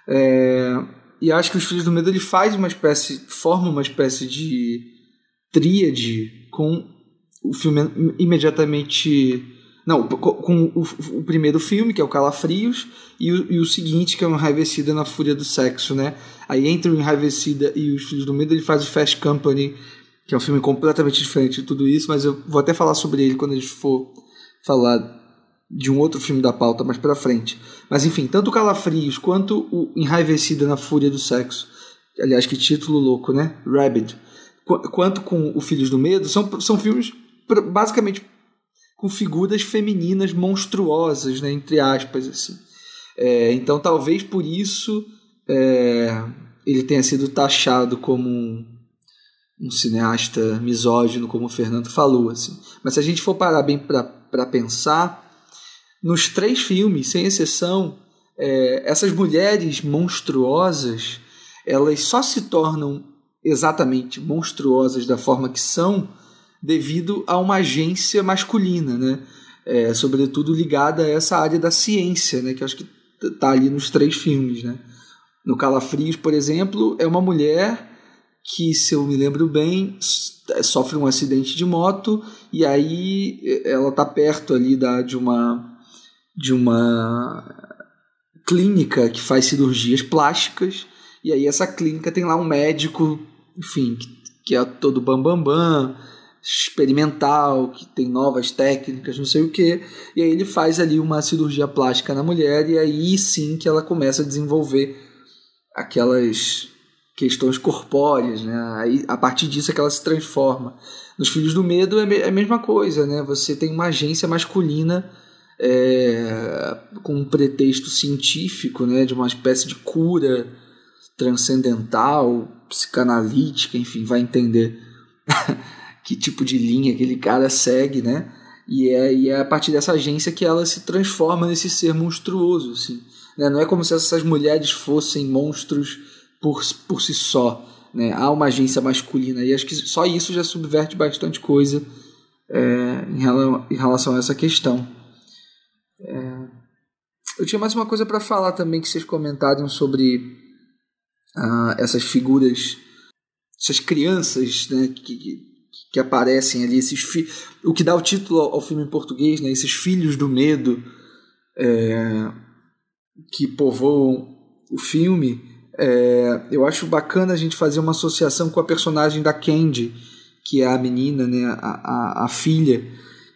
É, e acho que Os Filhos do Medo ele faz uma espécie, forma uma espécie de tríade com o filme imediatamente não, com o, o, primeiro filme, que é o Calafrios, e o, e o seguinte, que é o Enraivecida na Fúria do Sexo, né? Aí entre o Enraivecida e os Filhos do Medo, ele faz o Fast Company, que é um filme completamente diferente de tudo isso, mas eu vou até falar sobre ele quando a gente for falar de um outro filme da pauta mais pra frente. Mas enfim, tanto o Calafrios quanto o Enraivecida na Fúria do Sexo, aliás, que título louco, né? Rabid. Qu quanto com o Filhos do Medo, são, são filmes basicamente com figuras femininas monstruosas, né, entre aspas, assim. É, então, talvez por isso é, ele tenha sido taxado como um, um, cineasta misógino, como o Fernando falou, assim. Mas se a gente for parar bem para pensar, nos três filmes, sem exceção, é, essas mulheres monstruosas, elas só se tornam exatamente monstruosas da forma que são devido a uma agência masculina, né? É, sobretudo ligada a essa área da ciência, né? Que acho que tá ali nos três filmes, né? No Calafrios, por exemplo, é uma mulher que, se eu me lembro bem, sofre um acidente de moto e aí ela tá perto ali da, de uma de uma clínica que faz cirurgias plásticas e aí essa clínica tem lá um médico, enfim, que, que é todo bambambam, bam, bam, experimental, que tem novas técnicas, não sei o que. E aí ele faz ali uma cirurgia plástica na mulher e aí sim que ela começa a desenvolver aquelas questões corpóreas, né? Aí, a partir disso é que ela se transforma. Nos Filhos do Medo é, a mesma coisa, né? Você tem uma agência masculina é, com um pretexto científico, né? De uma espécie de cura transcendental, psicanalítica, enfim, vai entender que tipo de linha aquele cara segue, né? E é, e é a partir dessa agência que ela se transforma nesse ser monstruoso, assim. Né? Não é como se essas mulheres fossem monstros por, por si só, né? Há uma agência masculina e acho que só isso já subverte bastante coisa é, em, em, relação, a essa questão. É, eu tinha mais uma coisa para falar também que vocês comentaram sobre uh, essas figuras, essas crianças, né? Que, que que aparecem ali, esses fi o que dá o título ao filme em português, né, esses filhos do medo é, que povoam o filme, é, eu acho bacana a gente fazer uma associação com a personagem da Candy, que é a menina, né, a, a, a filha,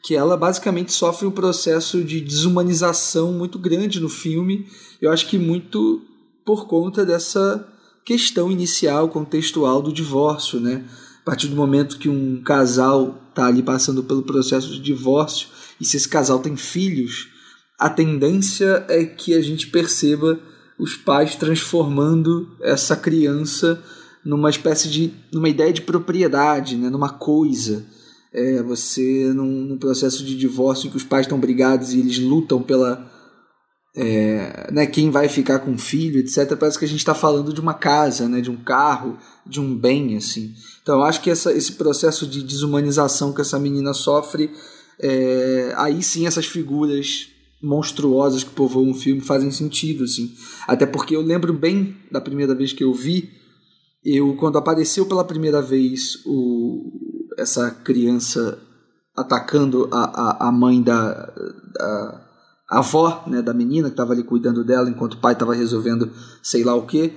que ela basicamente sofre um processo de desumanização muito grande no filme, eu acho que muito por conta dessa questão inicial, contextual do divórcio, né? A partir do momento que um casal está ali passando pelo processo de divórcio e se esse casal tem filhos, a tendência é que a gente perceba os pais transformando essa criança numa espécie de numa ideia de propriedade, né, numa coisa. É, você num, num processo de divórcio em que os pais estão brigados e eles lutam pela é, né, quem vai ficar com o filho, etc. Parece que a gente está falando de uma casa, né, de um carro, de um bem, assim. Então, eu acho que essa, esse processo de desumanização que essa menina sofre, é, aí sim essas figuras monstruosas que povoam o filme fazem sentido, assim. Até porque eu lembro bem da primeira vez que eu vi, eu quando apareceu pela primeira vez o, essa criança atacando a, a, a mãe da, da a avó né, da menina que estava ali cuidando dela enquanto o pai estava resolvendo sei lá o que.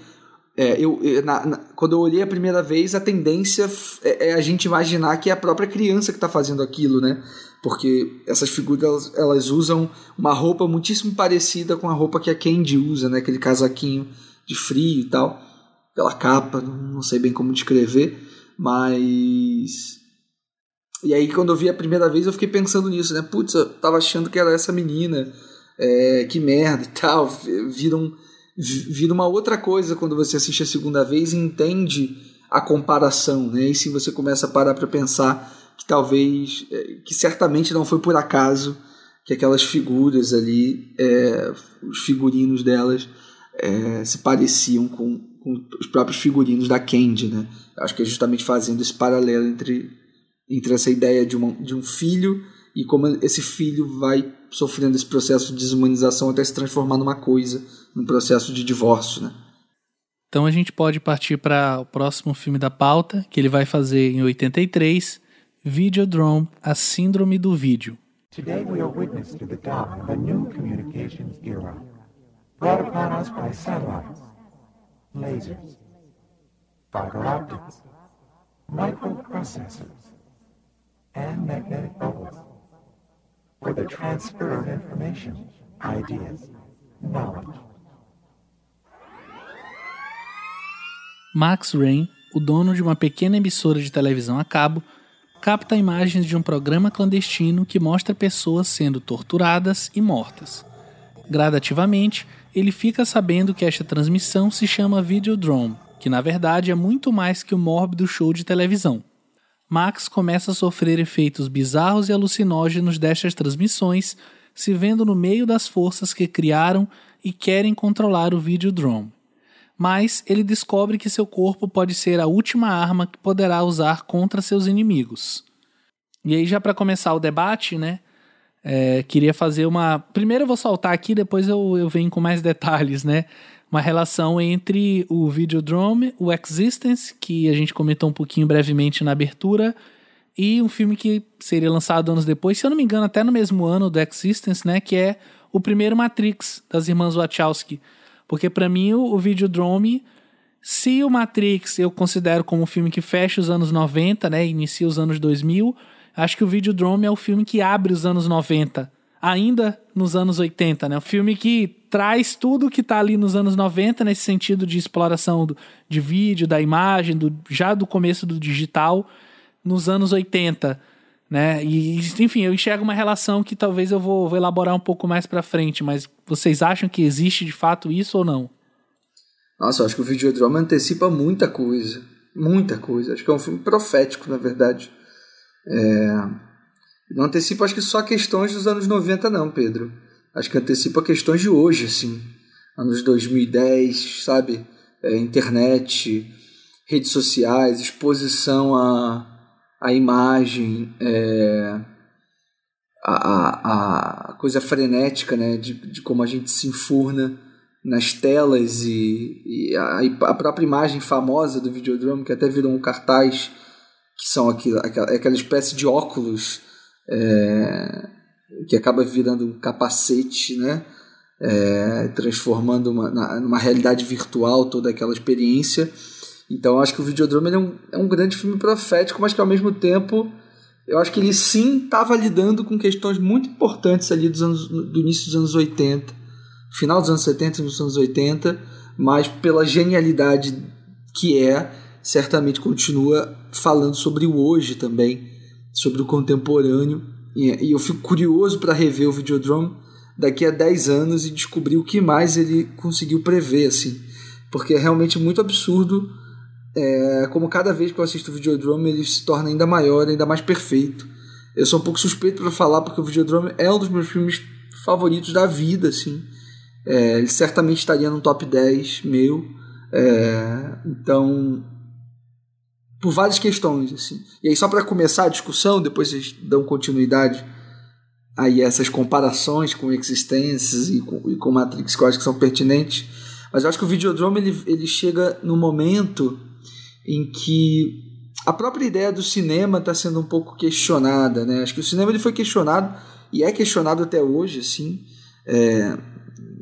é, eu, na, na, quando eu olhei a primeira vez, a tendência é, é a gente imaginar que é a própria criança que está fazendo aquilo, né? Porque essas figuras elas, usam uma roupa muitíssimo parecida com a roupa que a Candy usa, né? Aquele casaquinho de frio e tal, pela capa, não sei bem como descrever, mas e aí quando eu vi a primeira vez eu fiquei pensando nisso, né? Putz, eu tava achando que era essa menina, é, que merda e tal, viram vira uma outra coisa quando você assiste a segunda vez e entende a comparação, né? E se você começa a parar para pensar que talvez, é, que certamente não foi por acaso que aquelas figuras ali, é, os figurinos delas, é, se pareciam com, com, os próprios figurinos da Candy, né? Acho que é justamente fazendo esse paralelo entre, entre essa ideia de, uma, de um filho e como esse filho vai sofrendo esse processo de desumanização até se transformar numa coisa, num processo de divórcio, né? Então a gente pode partir para o próximo filme da pauta, que ele vai fazer em 83, Videodrome, a síndrome do vídeo. Today we are witness to the dawn of a new communications era, brought upon us by satellites, lasers, fiber optics, microprocessors, and magnetic bubbles for the transfer of information, ideas, knowledge. Max Rain, o dono de uma pequena emissora de televisão a cabo, capta imagens de um programa clandestino que mostra pessoas sendo torturadas e mortas. Gradativamente, ele fica sabendo que esta transmissão se chama Videodrome, que na verdade é muito mais que um mórbido show de televisão. Max começa a sofrer efeitos bizarros e alucinógenos destas transmissões, se vendo no meio das forças que criaram e querem controlar o Videodrome. Mas ele descobre que seu corpo pode ser a última arma que poderá usar contra seus inimigos. E aí, já para começar o debate, né? É, queria fazer uma. Primeiro eu vou soltar aqui, depois eu, eu venho com mais detalhes, né? Uma relação entre o Videodrome, o Existence, que a gente comentou um pouquinho brevemente na abertura, e um filme que seria lançado anos depois, se eu não me engano, até no mesmo ano do Existence, né, que é o primeiro Matrix das irmãs Wachowski. Porque para mim o, Videodrome, se o Matrix eu considero como um filme que fecha os anos 90, né, inicia os anos 2000, acho que o Videodrome é o filme que abre os anos 90 ainda nos anos 80, né? Um filme que traz tudo que está ali nos anos 90 nesse sentido de exploração do, de vídeo, da imagem, do, já do começo do digital nos anos 80, né? E enfim, eu enxergo uma relação que talvez eu vou, vou elaborar um pouco mais para frente, mas vocês acham que existe de fato isso ou não? Nossa, eu acho que o Videodrome antecipa muita coisa, muita coisa. Acho que é um filme profético, na verdade. É não antecipa, acho que só questões dos anos 90, não, Pedro. Acho que antecipa questões de hoje, assim. Anos 2010, sabe? É, internet, redes sociais, exposição à, à imagem, é, a, a, coisa frenética, né? De, de como a gente se enfurna nas telas e, e a, a, própria imagem famosa do Videodrome, que até virou um cartaz, que são aquilo, aquela, aquela espécie de óculos é, que acaba virando um capacete, né? É, transformando uma, na, numa realidade virtual toda aquela experiência. Então acho que o Videodrome é, um, é um grande filme profético, mas que ao mesmo tempo eu acho que ele sim estava lidando com questões muito importantes ali dos anos, do início dos anos 80, final dos anos 70 e dos anos 80, mas pela genialidade que é, certamente continua falando sobre o hoje também sobre o contemporâneo. E, eu fico curioso para rever o Videodrome daqui a 10 anos e descobrir o que mais ele conseguiu prever, assim. Porque é realmente muito absurdo é, como cada vez que eu assisto o Videodrome ele se torna ainda maior, ainda mais perfeito. Eu sou um pouco suspeito para falar porque o Videodrome é um dos meus filmes favoritos da vida, assim. É, ele certamente estaria no top 10 meu. É, então por várias questões assim. E aí só para começar a discussão, depois vocês dão continuidade aí essas comparações com existências e com, e com Matrix que eu acho que são pertinentes. Mas eu acho que o Videodrome ele, ele chega no momento em que a própria ideia do cinema está sendo um pouco questionada, né? Acho que o cinema ele foi questionado e é questionado até hoje, assim, é,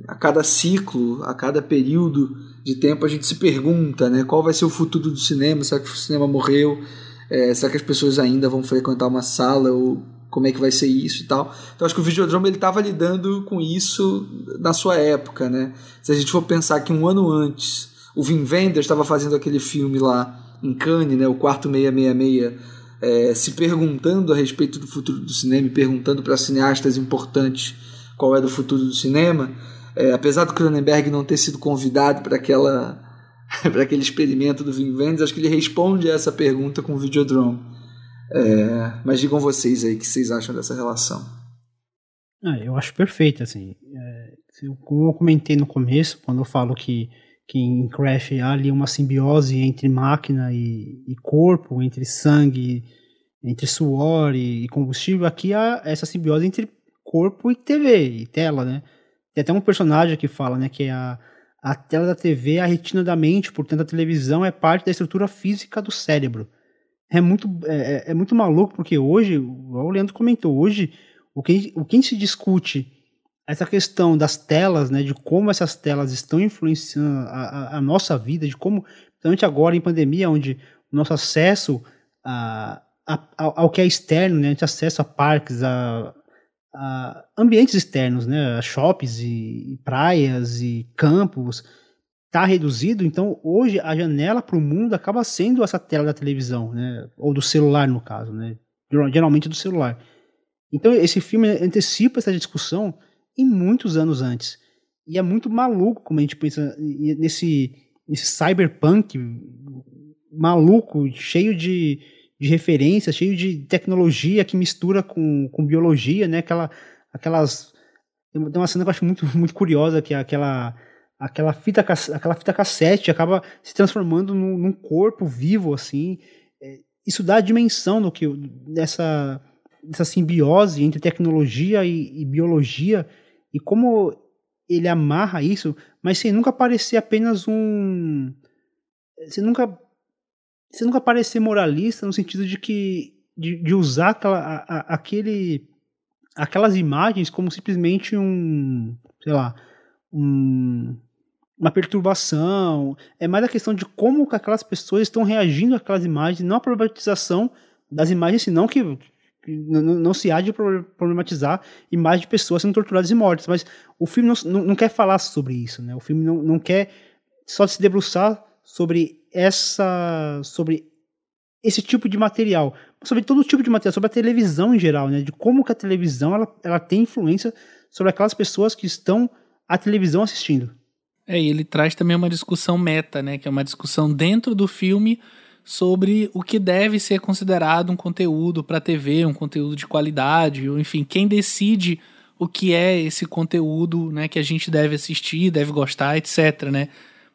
a cada ciclo, a cada período de tempo a gente se pergunta, né? Qual vai ser o futuro do cinema? Será que o cinema morreu? É, será que as pessoas ainda vão frequentar uma sala? Ou como é que vai ser isso e tal? Então acho que o Videodrome ele estava lidando com isso na sua época, né? Se a gente for pensar que um ano antes o Vin Wenders estava fazendo aquele filme lá em Cannes, né? O Quarto 666, é, se perguntando a respeito do futuro do cinema, perguntando para cineastas importantes qual é o futuro do cinema é, apesar do Cronenberg não ter sido convidado para aquela para aquele experimento do Vin Vendors, acho que ele responde a essa pergunta com o Videodrome. É, mas digam vocês aí o que vocês acham dessa relação. Ah, eu acho perfeito, assim. É, como eu comentei no começo, quando eu falo que, que em Crash há ali uma simbiose entre máquina e, e corpo, entre sangue, entre suor e, e combustível, aqui há essa simbiose entre corpo e TV, e tela, né? Tem até um personagem que fala, né, que é a, a tela da TV é a retina da mente, portanto a televisão é parte da estrutura física do cérebro. É muito, é, é, é muito maluco, porque hoje, o Leandro comentou, hoje o que, o que se discute essa questão das telas, né, de como essas telas estão influenciando a, a, a nossa vida, de como, principalmente agora em pandemia, onde o nosso acesso a, a, ao que é externo, né, a gente acesso a parques, a, a ambientes externos, né, shoppings e, praias e campos, está reduzido. Então, hoje a janela para o mundo acaba sendo essa tela da televisão, né, ou do celular no caso, né, geralmente do celular. Então, esse filme antecipa essa discussão em muitos anos antes. E é muito maluco como a gente pensa nesse, nesse cyberpunk maluco, cheio de de referência, cheio de tecnologia que mistura com, com biologia, né? Aquela, aquelas tem uma cena que eu acho muito, muito curiosa que é aquela aquela fita aquela fita cassete acaba se transformando num, num corpo vivo assim. É, isso dá a dimensão do que dessa dessa simbiose entre tecnologia e, e biologia e como ele amarra isso, mas sem nunca parecer apenas um você nunca você nunca parecer moralista no sentido de que de, de usar aquela, a, a, aquele aquelas imagens como simplesmente um sei lá um, uma perturbação. É mais a questão de como aquelas pessoas estão reagindo àquelas imagens não a problematização das imagens senão que, que não, não, se há de problematizar imagens de pessoas sendo torturadas e mortas. Mas o filme não, não, não quer falar sobre isso né? O filme não, não quer só se debruçar sobre essa sobre esse tipo de material, sobre todo tipo de material, sobre a televisão em geral, né? De como que a televisão ela, ela tem influência sobre aquelas pessoas que estão a televisão assistindo. É, e ele traz também uma discussão meta, né? Que é uma discussão dentro do filme sobre o que deve ser considerado um conteúdo para TV, um conteúdo de qualidade, ou enfim, quem decide o que é esse conteúdo, né, que a gente deve assistir, deve gostar, etc, né?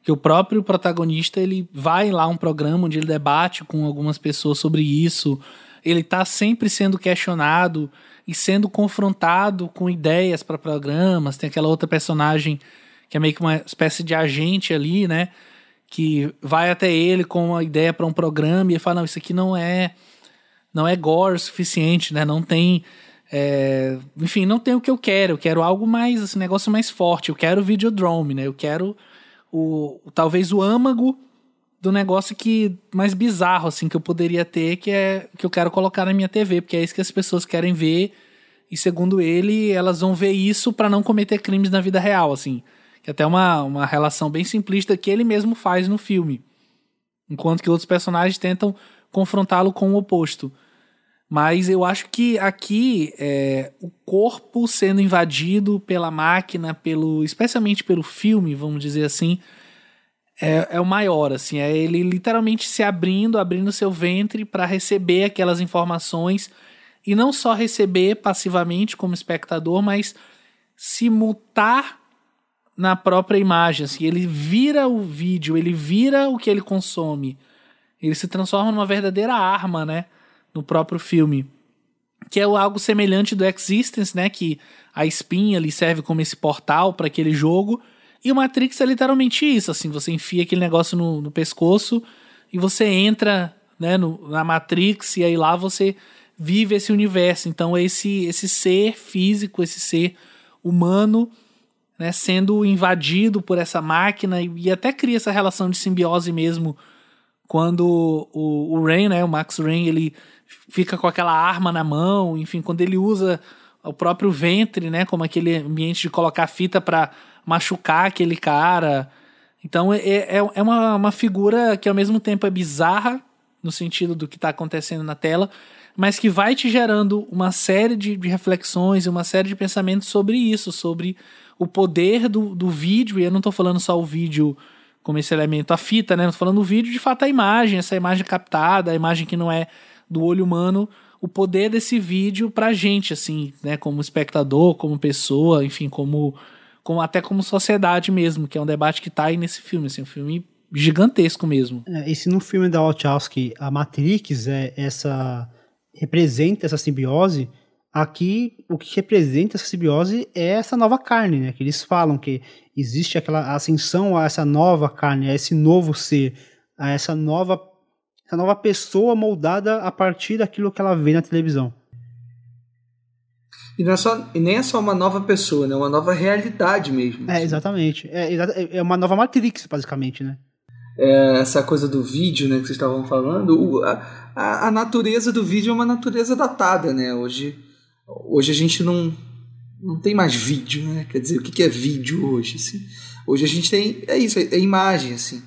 Que o próprio protagonista ele vai lá um programa onde ele debate com algumas pessoas sobre isso. Ele está sempre sendo questionado e sendo confrontado com ideias para programas. Tem aquela outra personagem que é meio que uma espécie de agente ali, né? Que vai até ele com uma ideia para um programa e fala: não, isso aqui não é não é gore o suficiente, né? Não tem é, enfim, não tem o que eu quero. Eu quero algo mais, esse negócio mais forte. Eu quero Videodrome, né? Eu quero o talvez o âmago do negócio que mais bizarro assim que eu poderia ter, que é que eu quero colocar na minha TV, porque é isso que as pessoas querem ver. E segundo ele, elas vão ver isso para não cometer crimes na vida real, assim. Que é até uma, uma relação bem simplista que ele mesmo faz no filme. Enquanto que outros personagens tentam confrontá-lo com o oposto. Mas eu acho que aqui é, o corpo sendo invadido pela máquina, pelo, especialmente pelo filme, vamos dizer assim, é, é o maior. Assim, é ele literalmente se abrindo, abrindo seu ventre para receber aquelas informações e não só receber passivamente como espectador, mas se mutar na própria imagem. Assim, ele vira o vídeo, ele vira o que ele consome. Ele se transforma numa verdadeira arma, né? No próprio filme. Que é algo semelhante do Existence, né? Que a espinha ali serve como esse portal para aquele jogo. E o Matrix é literalmente isso, assim, você enfia aquele negócio no, no pescoço e você entra né, no, na Matrix e aí lá você vive esse universo. Então esse esse ser físico, esse ser humano, né, sendo invadido por essa máquina e, e até cria essa relação de simbiose mesmo quando o, o Rain, né, o Max Rain, ele fica com aquela arma na mão, enfim, quando ele usa o próprio ventre, né, como aquele ambiente de colocar fita para machucar aquele cara. Então é, é, é uma, uma figura que ao mesmo tempo é bizarra, no sentido do que está acontecendo na tela, mas que vai te gerando uma série de, de reflexões e uma série de pensamentos sobre isso, sobre o poder do, do vídeo, e eu não estou falando só o vídeo como esse elemento, a fita, né? Não tô falando do vídeo, de fato, a imagem, essa imagem captada, a imagem que não é do olho humano, o poder desse vídeo pra gente, assim, né? Como espectador, como pessoa, enfim, como, como até como sociedade mesmo, que é um debate que tá aí nesse filme, assim, um filme gigantesco mesmo. É, e se no filme da Wachowski a Matrix é essa representa essa simbiose, aqui o que representa essa simbiose é essa nova carne, né? Que eles falam que existe aquela ascensão a essa nova carne, a esse novo ser, a essa nova, essa nova pessoa moldada a partir daquilo que ela vê na televisão. E, não é só, e nem é só uma nova pessoa, né? É uma nova realidade mesmo. É, exatamente. É, é uma nova Matrix, basicamente, né? É, essa coisa do vídeo, né, que vocês estavam falando, o, a, a, natureza do vídeo é uma natureza datada, né? Hoje, hoje a gente não, não tem mais vídeo, né? Quer dizer, o que é vídeo hoje? Assim? Hoje a gente tem. É isso, é, é imagem, assim.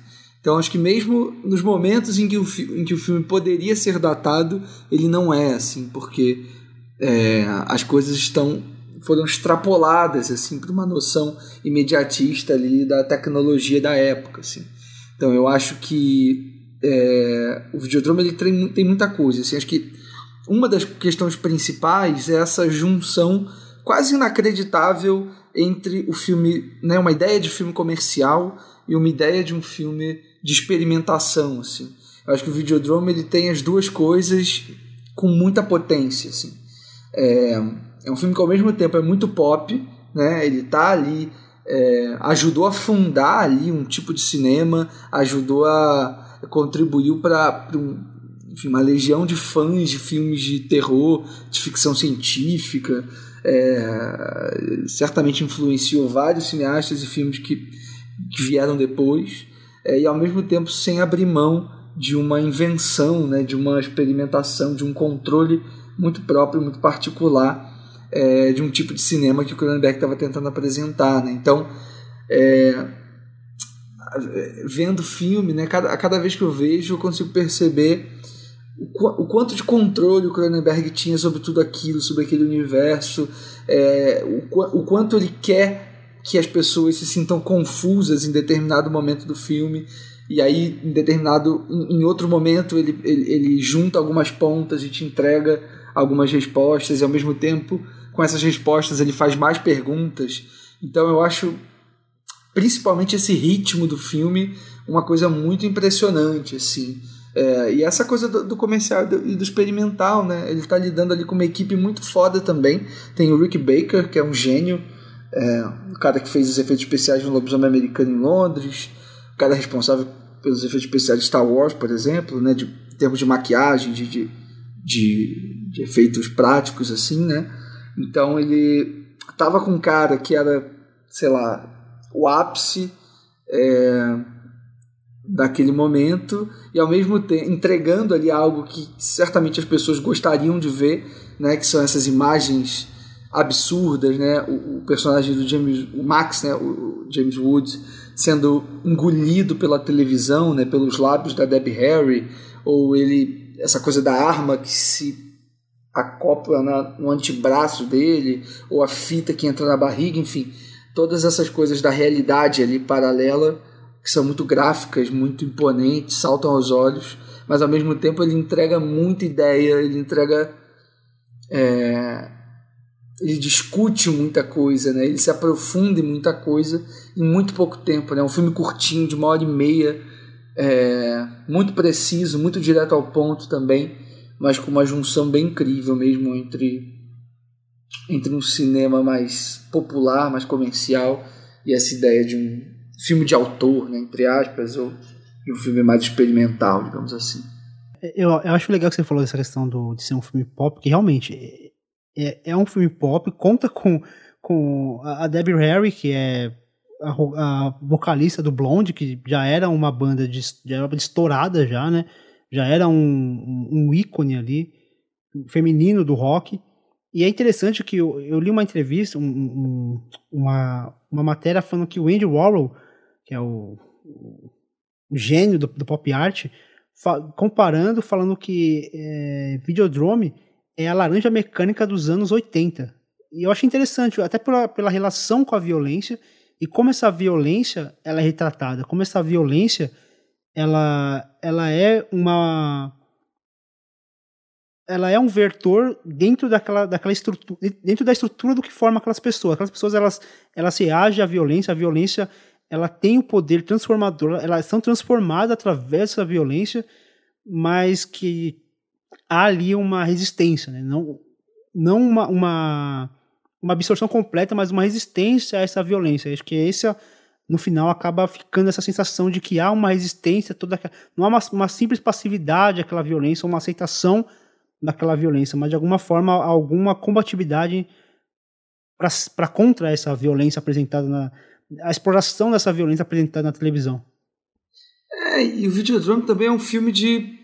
Então acho que mesmo nos momentos em que, o, em que o filme poderia ser datado, ele não é, assim, porque é, as coisas estão foram extrapoladas assim para uma noção imediatista ali da tecnologia da época, assim. Então eu acho que é, o Videodrome ele tem, tem muita coisa. Assim, acho que uma das questões principais é essa junção quase inacreditável entre o filme, né, uma ideia de filme comercial e uma ideia de um filme de experimentação, assim. Eu acho que o Videodrome ele tem as duas coisas com muita potência, assim. É, é um filme que ao mesmo tempo é muito pop, né? Ele tá ali é, ajudou a fundar ali um tipo de cinema, ajudou a contribuiu para um, uma legião de fãs de filmes de terror, de ficção científica, é, certamente influenciou vários cineastas e filmes que, que vieram depois, é, e ao mesmo tempo sem abrir mão de uma invenção, né, de uma experimentação, de um controle muito próprio, muito particular é, de um tipo de cinema que o Cronenberg estava tentando apresentar. Né? Então, é, vendo filme, né, cada, a cada vez que eu vejo, eu consigo perceber o, o quanto de controle o Cronenberg tinha sobre tudo aquilo, sobre aquele universo, é, o, o quanto ele quer que as pessoas se sintam confusas em determinado momento do filme e aí em determinado em, em outro momento ele, ele, ele, junta algumas pontas e te entrega algumas respostas e ao mesmo tempo com essas respostas ele faz mais perguntas. Então eu acho principalmente esse ritmo do filme uma coisa muito impressionante assim. É, e essa coisa do, do comercial e do, do, experimental, né? Ele está lidando ali com uma equipe muito foda também. Tem o Rick Baker, que é um gênio, é, o cara que fez os efeitos especiais no Lobisomem Americano em Londres, o cara responsável pelos efeitos especiais de Star Wars, por exemplo, né? De em termos de maquiagem, de, de, de, de efeitos práticos, assim, né? Então ele tava com um cara que era, sei lá, o ápice é, daquele momento e ao mesmo tempo entregando ali algo que certamente as pessoas gostariam de ver, né? Que são essas imagens absurdas, né? O, o personagem do James, o Max, né? O, o James Woods sendo engolido pela televisão, né? Pelos lábios da Debbie Harry ou ele essa coisa da arma que se acopla na, no antebraço dele, ou a fita que entra na barriga, enfim, todas essas coisas da realidade ali paralela, que são muito gráficas, muito imponentes, saltam aos olhos, mas ao mesmo tempo ele entrega muita ideia, ele entrega. É, ele discute muita coisa, né? ele se aprofunda em muita coisa em muito pouco tempo. Né? Um filme curtinho, de uma hora e meia, é, muito preciso, muito direto ao ponto também mas com uma junção bem incrível mesmo entre entre um cinema mais popular, mais comercial e essa ideia de um filme de autor, né, entre aspas, ou de um filme mais experimental, digamos assim. Eu, eu acho legal que você falou dessa questão do, de ser um filme pop, que realmente é, é um filme pop, conta com, com a Debbie Harry, que é a, a, vocalista do Blonde, que já era uma banda de, já era estourada já, né? Já era um, um, um ícone ali, feminino do rock. E é interessante que eu, eu li uma entrevista, um, uma, uma matéria falando que o Andy Warhol, que é o, o gênio do, do, pop art, fa, comparando, falando que é, Videodrome é a laranja mecânica dos anos 80. E eu acho interessante, até pela, pela relação com a violência e como essa violência ela é retratada, como essa violência ela, ela é uma ela é um vetor dentro daquela, daquela estrutura dentro da estrutura do que forma aquelas pessoas aquelas pessoas elas elas reagem à violência a violência ela tem o poder transformador elas são transformadas através dessa violência mas que há ali uma resistência né? não não uma, uma uma absorção completa, mas uma resistência a essa violência. Acho que esse, no final, acaba ficando essa sensação de que há uma resistência, toda não há uma, uma simples passividade àquela violência, uma aceitação daquela violência, mas de alguma forma alguma combatividade para contra essa violência apresentada na a exploração dessa violência apresentada na televisão. É, e o Videodrome também é um filme de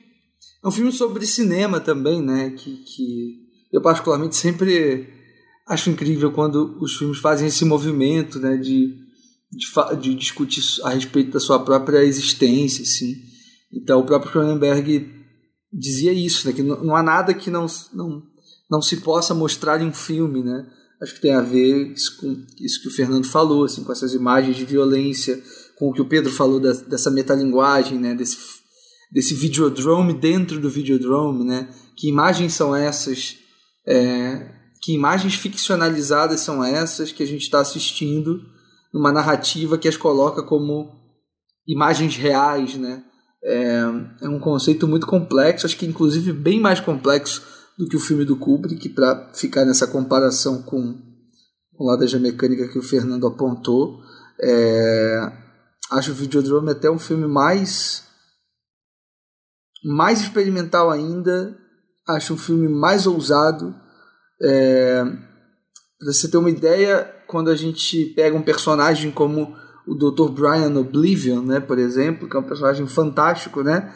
é um filme sobre cinema também, né? Que, que eu particularmente sempre acho incrível quando os filmes fazem esse movimento né, de, de, de, discutir a respeito da sua própria existência. Assim. Então, o próprio Cronenberg dizia isso, né, que não, não há nada que não, não, não se possa mostrar em um filme. Né? Acho que tem a ver isso com isso que o Fernando falou, assim, com essas imagens de violência, com o que o Pedro falou da, dessa metalinguagem, né, desse, desse videodrome dentro do videodrome. Né? Que imagens são essas? É, que imagens ficcionalizadas são essas que a gente está assistindo numa narrativa que as coloca como imagens reais, né? É, é, um conceito muito complexo, acho que inclusive bem mais complexo do que o filme do Kubrick, para ficar nessa comparação com, o da Mecânica que o Fernando apontou. É, acho o Videodrome até um filme mais mais experimental ainda, acho um filme mais ousado, é, para você ter uma ideia, quando a gente pega um personagem como o Dr. Brian Oblivion, né, por exemplo, que é um personagem fantástico, né?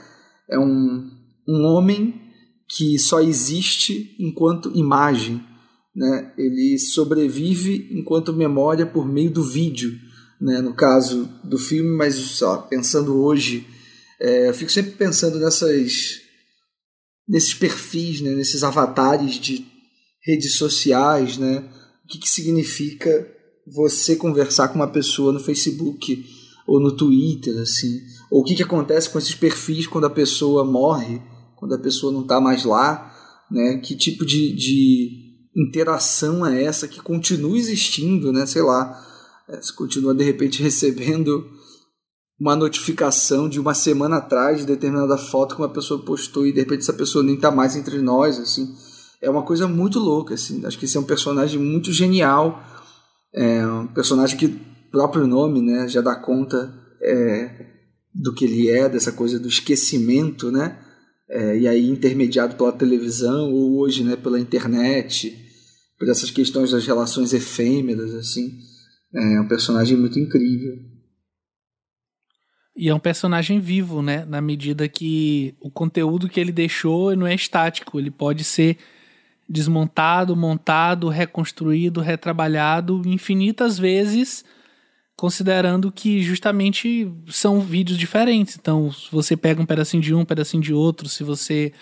É um, um homem que só existe enquanto imagem, né? Ele sobrevive enquanto memória por meio do vídeo, né? No caso do filme, mas só pensando hoje, é, eu fico sempre pensando nessas nesses perfis, né? Nesses avatares de redes sociais, né? O que, que significa você conversar com uma pessoa no Facebook ou no Twitter, assim? Ou o que, que acontece com esses perfis quando a pessoa morre, quando a pessoa não está mais lá, né? Que tipo de, de interação é essa que continua existindo, né? Sei lá, é, você continua de repente recebendo uma notificação de uma semana atrás de determinada foto que uma pessoa postou e de repente essa pessoa nem está mais entre nós, assim é uma coisa muito louca, assim. Acho que esse é um personagem muito genial, é um personagem que o próprio nome, né, já dá conta é, do que ele é, dessa coisa do esquecimento, né? É, e aí intermediado pela televisão ou hoje, né, pela internet, por essas questões das relações efêmeras, assim. É um personagem muito incrível. E é um personagem vivo, né? Na medida que o conteúdo que ele deixou não é estático, ele pode ser desmontado, montado, reconstruído, retrabalhado infinitas vezes, considerando que justamente são vídeos diferentes. Então, se você pega um pedacinho de um, um pedacinho de outro, se você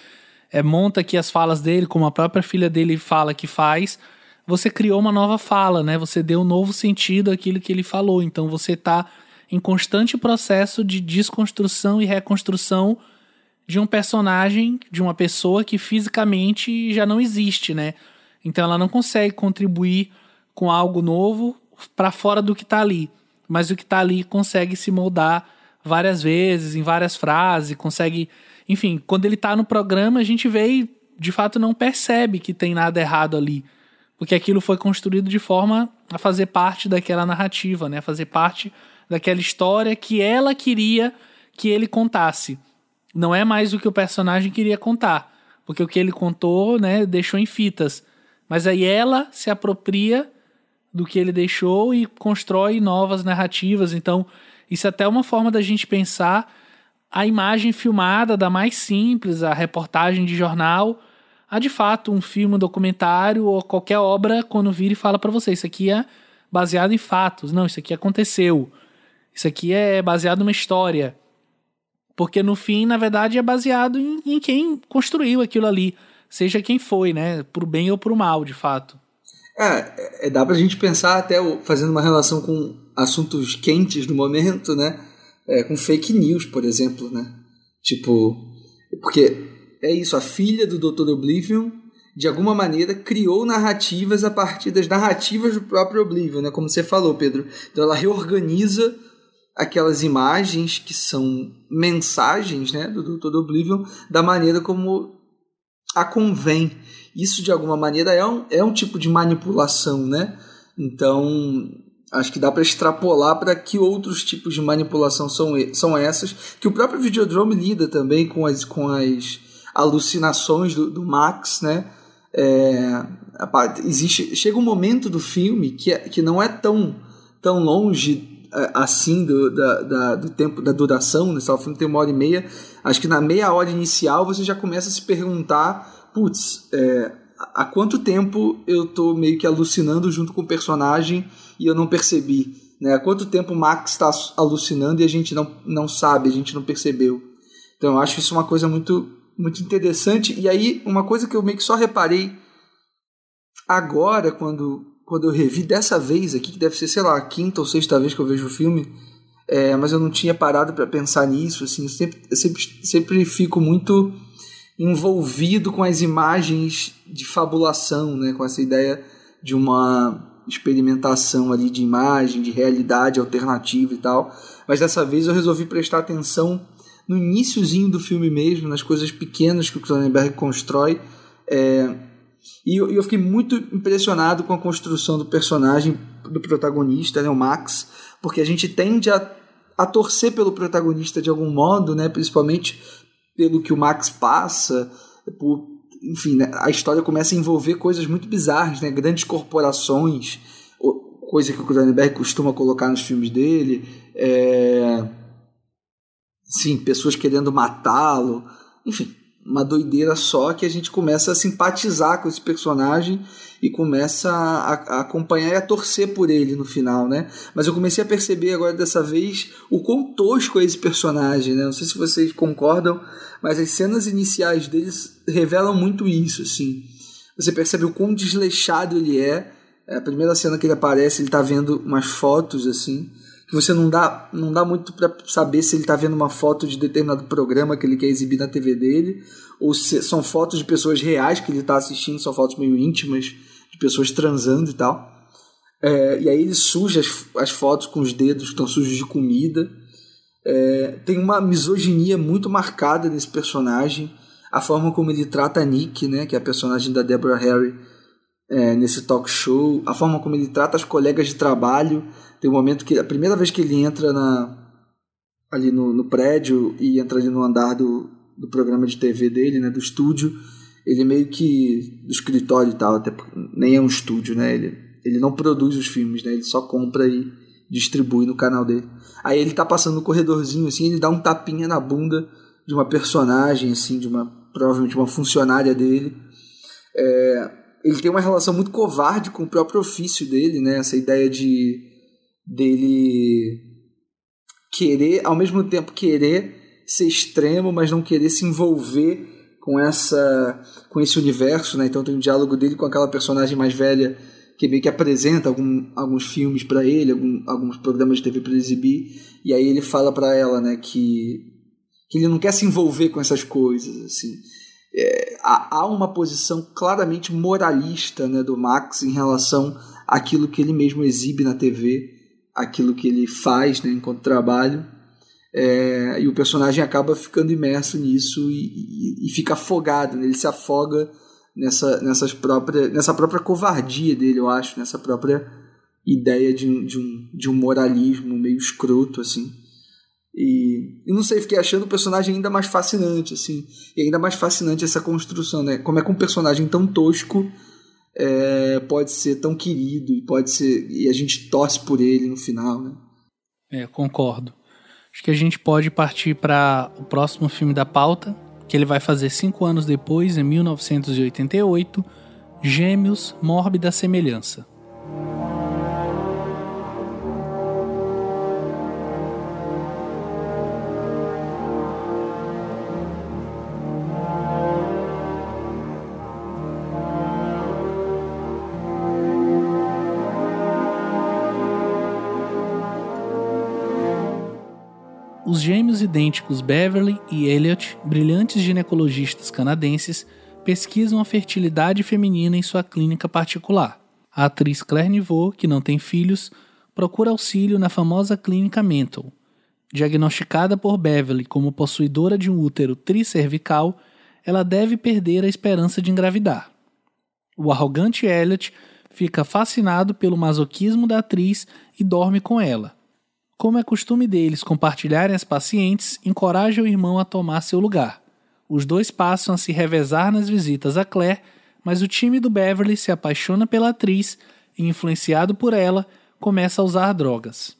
é, monta aqui as falas dele, como a própria filha dele fala que faz, você criou uma nova fala, né? Você deu um novo sentido àquilo que ele falou. Então, você está em constante processo de desconstrução e reconstrução de um personagem, de uma pessoa que fisicamente já não existe, né? Então ela não consegue contribuir com algo novo para fora do que está ali, mas o que está ali consegue se moldar várias vezes, em várias frases, consegue, enfim, quando ele está no programa a gente vê e de fato não percebe que tem nada errado ali, porque aquilo foi construído de forma a fazer parte daquela narrativa, né? A fazer parte daquela história que ela queria que ele contasse não é mais o que o personagem queria contar, porque o que ele contou, né, deixou em fitas. Mas aí ela se apropria do que ele deixou e constrói novas narrativas. Então, isso é até uma forma da gente pensar a imagem filmada da mais simples, a reportagem de jornal, a de fato um filme, um documentário ou qualquer obra quando vira e fala para você, isso aqui é baseado em fatos. Não, isso aqui aconteceu. Isso aqui é baseado numa história. Porque no fim, na verdade, é baseado em, em quem construiu aquilo ali. Seja quem foi, né? Pro bem ou pro mal, de fato. É, é dá pra gente pensar até fazendo uma relação com assuntos quentes do momento, né? É, com fake news, por exemplo, né? Tipo, porque é isso, a filha do Dr. Oblivion, de alguma maneira, criou narrativas a partir das narrativas do próprio Oblivion, né? Como você falou, Pedro. Então ela reorganiza aquelas imagens que são mensagens, né, do Dr. Oblivion, da maneira como a convém. Isso, de alguma maneira, é um, é um tipo de manipulação, né? Então, acho que dá para extrapolar para que outros tipos de manipulação são, são essas, que o próprio Videodrome lida também com as, com as alucinações do, do Max, né? É, existe, chega um momento do filme que, é, que não é tão, tão longe assim do, da, da, do tempo da duração, né? o filme tem uma hora e meia, acho que na meia hora inicial você já começa a se perguntar, putz, é, há quanto tempo eu tô meio que alucinando junto com o personagem e eu não percebi? Né? Há quanto tempo o Max está alucinando e a gente não, não sabe, a gente não percebeu? Então eu acho isso uma coisa muito, muito interessante. E aí, uma coisa que eu meio que só reparei agora, quando, quando eu revi dessa vez aqui, que deve ser, sei lá, a quinta ou sexta vez que eu vejo o filme, é, mas eu não tinha parado para pensar nisso. Assim, eu sempre, eu sempre, sempre fico muito envolvido com as imagens de fabulação, né, com essa ideia de uma experimentação ali de imagem, de realidade alternativa e tal. Mas dessa vez eu resolvi prestar atenção no iníciozinho do filme mesmo, nas coisas pequenas que o Cronenberg constrói. É, e eu, eu, fiquei muito impressionado com a construção do personagem do protagonista, né, o Max, porque a gente tende a, a torcer pelo protagonista de algum modo, né, principalmente pelo que o Max passa, por, enfim, né, a história começa a envolver coisas muito bizarras, né, grandes corporações, coisa que o Cronenberg costuma colocar nos filmes dele, é, sim, pessoas querendo matá-lo, enfim, uma doideira só que a gente começa a simpatizar com esse personagem e começa a, a, acompanhar e a torcer por ele no final, né? Mas eu comecei a perceber agora dessa vez o quão tosco é esse personagem, né? Não sei se vocês concordam, mas as cenas iniciais deles revelam muito isso, assim. Você percebe o quão desleixado ele é. é a primeira cena que ele aparece, ele tá vendo umas fotos, assim, você não dá, não dá muito para saber se ele está vendo uma foto de determinado programa que ele quer exibir na TV dele, ou se são fotos de pessoas reais que ele está assistindo, são fotos meio íntimas de pessoas transando e tal. É, e aí ele suja as, as fotos com os dedos que estão sujos de comida. É, tem uma misoginia muito marcada nesse personagem. A forma como ele trata a Nick, né, que é a personagem da Deborah Harry, é, nesse talk show. A forma como ele trata as colegas de trabalho tem um momento que a primeira vez que ele entra na, ali no, no prédio e entra ali no andar do, do programa de TV dele, né, do estúdio, ele meio que do escritório e tal, até nem é um estúdio, né? Ele, ele não produz os filmes, né? Ele só compra e distribui no canal dele. Aí ele tá passando no corredorzinho assim, ele dá um tapinha na bunda de uma personagem assim, de uma provavelmente uma funcionária dele. É, ele tem uma relação muito covarde com o próprio ofício dele, né? Essa ideia de dele querer, ao mesmo tempo querer ser extremo, mas não querer se envolver com essa com esse universo, né? Então tem um diálogo dele com aquela personagem mais velha que meio que apresenta algum, alguns filmes para ele, algum, alguns programas de TV para exibir, e aí ele fala para ela, né, que, que ele não quer se envolver com essas coisas, assim. É, há, uma posição claramente moralista, né, do Max em relação àquilo que ele mesmo exibe na TV aquilo que ele faz né, enquanto trabalho. É, e o personagem acaba ficando imerso nisso e, e, e fica afogado, né? ele se afoga nessa, nessas própria, nessa própria covardia dele, eu acho, nessa própria ideia de, de, um, de um moralismo meio escroto, assim. E, e, não sei, fiquei achando o personagem ainda mais fascinante, assim. E ainda mais fascinante essa construção, né? Como é que um personagem tão tosco é, pode ser tão querido e pode ser e a gente torce por ele no final, né? É, concordo. Acho que a gente pode partir para o próximo filme da pauta, que ele vai fazer cinco anos depois, em 1988, Gêmeos, Mórbida Semelhança. Idênticos Beverly e Elliot, brilhantes ginecologistas canadenses, pesquisam a fertilidade feminina em sua clínica particular. A atriz Claire Niveau, que não tem filhos, procura auxílio na famosa clínica Mental. Diagnosticada por Beverly como possuidora de um útero tricervical, ela deve perder a esperança de engravidar. O arrogante Elliot fica fascinado pelo masoquismo da atriz e dorme com ela. Como é costume deles compartilharem as pacientes, encoraja o irmão a tomar seu lugar. Os dois passam a se revezar nas visitas a Claire, mas o time do Beverly se apaixona pela atriz e, influenciado por ela, começa a usar drogas.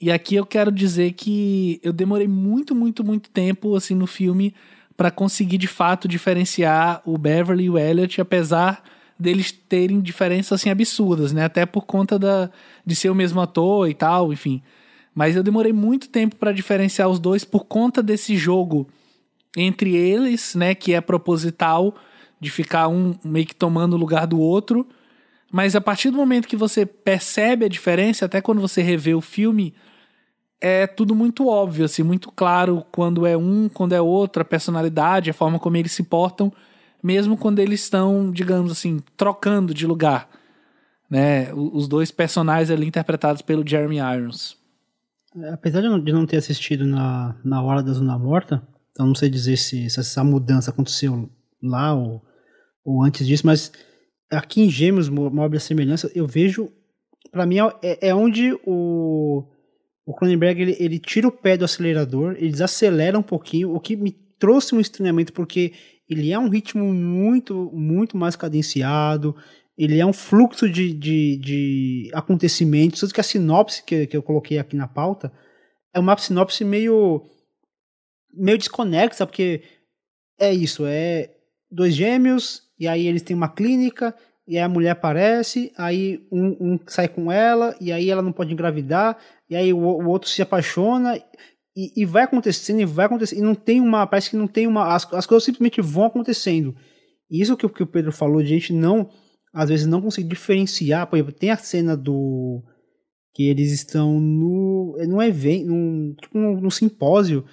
E aqui eu quero dizer que eu demorei muito, muito, muito tempo assim no filme para conseguir de fato diferenciar o Beverly e o Elliot, apesar deles terem diferenças assim absurdas, né? Até por conta da, de ser o mesmo ator e tal, enfim. Mas eu demorei muito tempo para diferenciar os dois por conta desse jogo entre eles, né, que é proposital de ficar um meio que tomando o lugar do outro. Mas a partir do momento que você percebe a diferença, até quando você revê o filme, é tudo muito óbvio, assim, muito claro quando é um, quando é outro, a personalidade, a forma como eles se portam mesmo quando eles estão, digamos assim, trocando de lugar. Né? Os dois personagens ali interpretados pelo Jeremy Irons. É, apesar de não ter assistido na, na Hora da Zona Morta, então não sei dizer se, se essa mudança aconteceu lá ou, ou antes disso, mas aqui em Gêmeos, uma obra semelhança, eu vejo, para mim é, é, onde o, o Cronenberg ele, ele tira o pé do acelerador, ele desacelera um pouquinho, o que me trouxe um estranhamento, porque ele é um ritmo muito, muito mais cadenciado, ele é um fluxo de, de, de acontecimentos, tanto que a sinopse que, que eu coloquei aqui na pauta é uma sinopse meio, meio desconexa, porque é isso, é dois gêmeos, e aí eles têm uma clínica, e aí a mulher aparece, aí um, um sai com ela, e aí ela não pode engravidar, e aí o, o outro se apaixona, e, e, vai acontecendo, e vai acontecendo, e não tem uma, parece que não tem uma, as, as coisas simplesmente vão acontecendo. E isso que, que o Pedro falou, de gente não, às vezes não conseguir diferenciar, por exemplo, tem a cena do, que eles estão no, num evento, num, tipo num, num simpósio,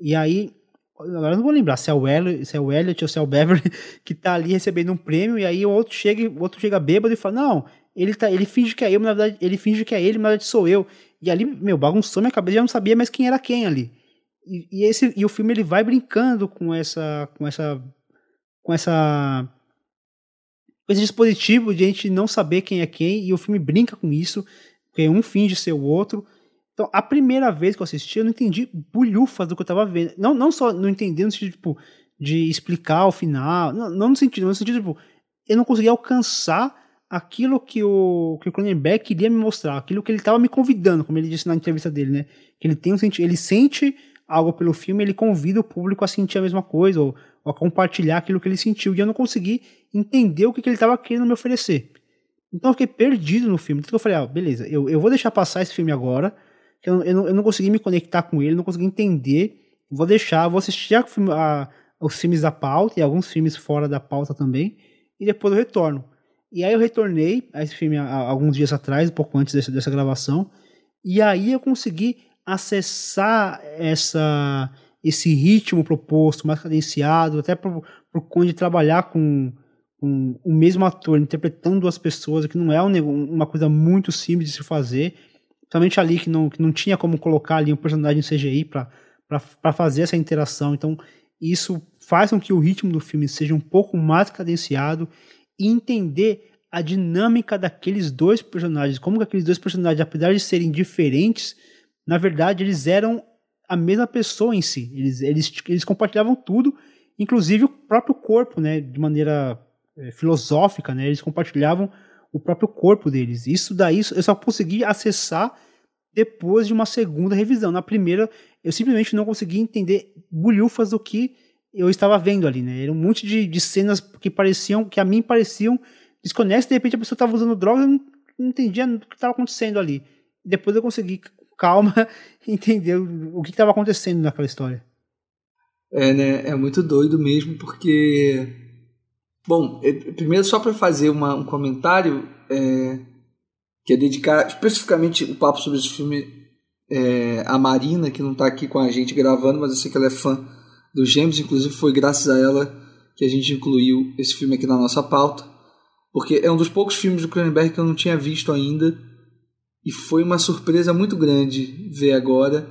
e aí, agora eu não vou lembrar se é o Elliot, se é o Elliot ou se é o Beverly, que tá ali recebendo um prêmio, e aí o outro chega, o outro chega bêbado e fala, não, ele, tá, ele finge que é eu, mas na verdade, ele finge que é ele, mas na verdade sou eu. E ali, meu, bagunçou minha cabeça, já não sabia mais quem era quem ali. E, e, esse, e o filme ele vai brincando com essa, com essa, com essa, com esse dispositivo de a gente não saber quem é quem, e o filme brinca com isso, porque um finge ser o outro. Então, a primeira vez que eu assisti, eu não entendi bulhufas do que eu tava vendo. Não, não só não entender no sentido, tipo, de explicar o final, não, não no sentido, no sentido, tipo, eu não conseguia alcançar aquilo que o, que o Cronenberg queria me mostrar, aquilo que ele estava me convidando, como ele disse na entrevista dele, né? Que ele tem um ele sente algo pelo filme, ele convida o público a sentir a mesma coisa, ou, ou a compartilhar aquilo que ele sentiu, e eu não consegui entender o que, que ele estava querendo me oferecer. Então eu fiquei perdido no filme. Então eu falei, ah, beleza, eu, eu vou deixar passar esse filme agora, que eu, eu, não, eu não consegui me conectar com ele, não consegui entender, vou deixar, vou assistir a, a, os filmes da pauta, e alguns filmes fora da pauta também, e depois eu retorno. E aí eu retornei a esse filme alguns dias atrás, um pouco antes dessa, dessa gravação, e aí eu consegui acessar essa esse ritmo proposto, mais cadenciado, até por, por conta de trabalhar com, com, o mesmo ator interpretando duas pessoas, que não é um, uma coisa muito simples de se fazer, principalmente ali que não, que não tinha como colocar ali um personagem CGI para fazer essa interação. Então, isso faz com que o ritmo do filme seja um pouco mais cadenciado e entender a dinâmica daqueles dois personagens, como que aqueles dois personagens, apesar de serem diferentes, na verdade eles eram a mesma pessoa em si. Eles, eles, eles compartilhavam tudo, inclusive o próprio corpo, né, de maneira é, filosófica, né? Eles compartilhavam o próprio corpo deles. Isso daí eu só consegui acessar depois de uma segunda revisão. Na primeira, eu simplesmente não consegui entender bulhufas do que eu estava vendo ali, né? Era um monte de, de cenas que pareciam, que a mim pareciam desconexas, de repente a pessoa estava usando droga e não, não entendia o que estava acontecendo ali. Depois eu consegui, calma, entender o que estava acontecendo naquela história. É, né? É muito doido mesmo, porque. Bom, é, primeiro só para fazer uma, um comentário, é, que é dedicar especificamente o papo sobre esse filme é, a Marina, que não está aqui com a gente gravando, mas eu sei que ela é fã dos Gêmeos, inclusive foi graças a ela que a gente incluiu esse filme aqui na nossa pauta, porque é um dos poucos filmes do Cronenberg que eu não tinha visto ainda, e foi uma surpresa muito grande ver agora.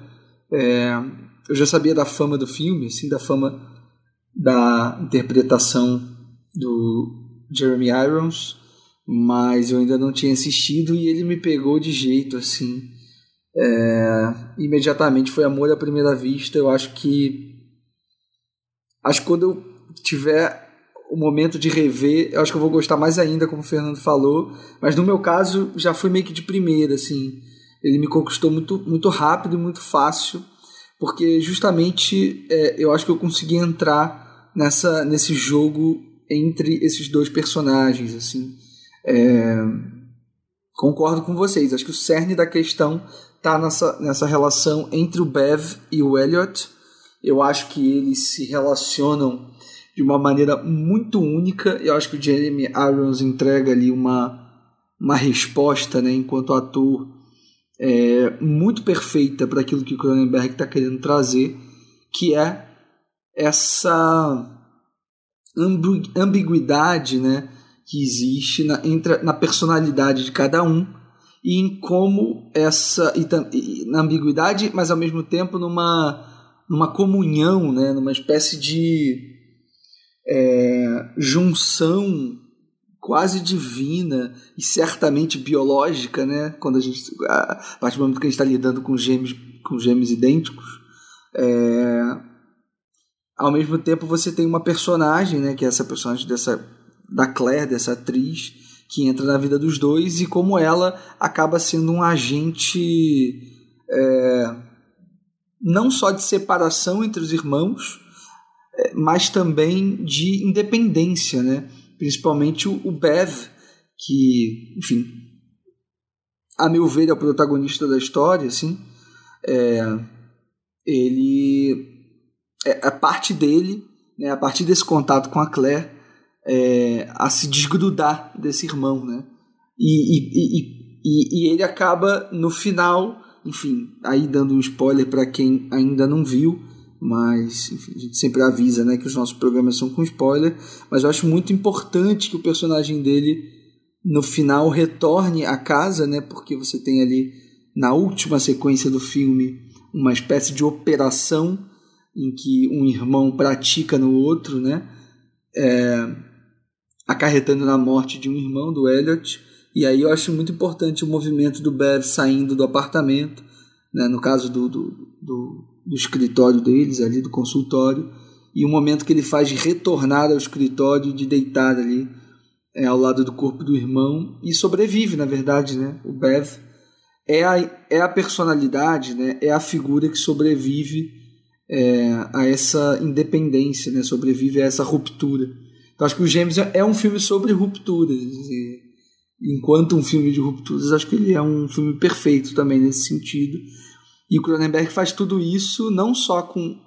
É, eu já sabia da fama do filme, assim, da fama da interpretação do Jeremy Irons, mas eu ainda não tinha assistido e ele me pegou de jeito assim. É, imediatamente foi amor à primeira vista. Eu acho que acho que quando eu tiver o momento de rever, eu acho que eu vou gostar mais ainda, como o Fernando falou. Mas no meu caso já foi meio que de primeira, assim. Ele me conquistou muito, muito rápido e muito fácil, porque justamente é, eu acho que eu consegui entrar nessa nesse jogo entre esses dois personagens, assim. É, concordo com vocês. Acho que o cerne da questão está nessa, nessa relação entre o Bev e o Elliot. Eu acho que eles se relacionam de uma maneira muito única. Eu acho que o Jeremy Irons entrega ali uma, uma resposta, né, enquanto ator, é, muito perfeita para aquilo que o Cronenberg está querendo trazer, que é essa ambiguidade, né, que existe na, entre, na personalidade de cada um e em como essa e, e, na ambiguidade, mas ao mesmo tempo numa numa comunhão, né, numa espécie de é, junção quase divina e certamente biológica, né, quando a gente a partir do momento que a gente está lidando com gêmeos com gêmeos idênticos, é, ao mesmo tempo você tem uma personagem, né, que é essa personagem dessa da Claire, dessa atriz, que entra na vida dos dois e como ela acaba sendo um agente é, não só de separação entre os irmãos, é, mas também de independência, né? Principalmente o, Bev, que, enfim, a meu ver é o protagonista da história, assim, é, ele é a parte dele, né, a partir desse contato com a Claire, é, a se desgrudar desse irmão, né? E, e, e, e, ele acaba no final, enfim, aí dando um spoiler para quem ainda não viu, mas enfim, a gente sempre avisa, né, que os nossos programas são com spoiler, mas eu acho muito importante que o personagem dele no final retorne à casa, né, porque você tem ali na última sequência do filme uma espécie de operação em que um irmão pratica no outro, né? É, acarretando na morte de um irmão do Elliot. E aí eu acho muito importante o movimento do Bev saindo do apartamento, né, no caso do, do, do, do escritório deles, ali do consultório, e o momento que ele faz de retornar ao escritório, de deitar ali é, ao lado do corpo do irmão, e sobrevive, na verdade, né? O Bev é a, é a personalidade, né? é a figura que sobrevive é, a essa independência, né? sobrevive a essa ruptura. Então acho que o Gêmeos é um filme sobre rupturas. E, enquanto um filme de rupturas, acho que ele é um filme perfeito também nesse sentido. E o Cronenberg faz tudo isso não só com.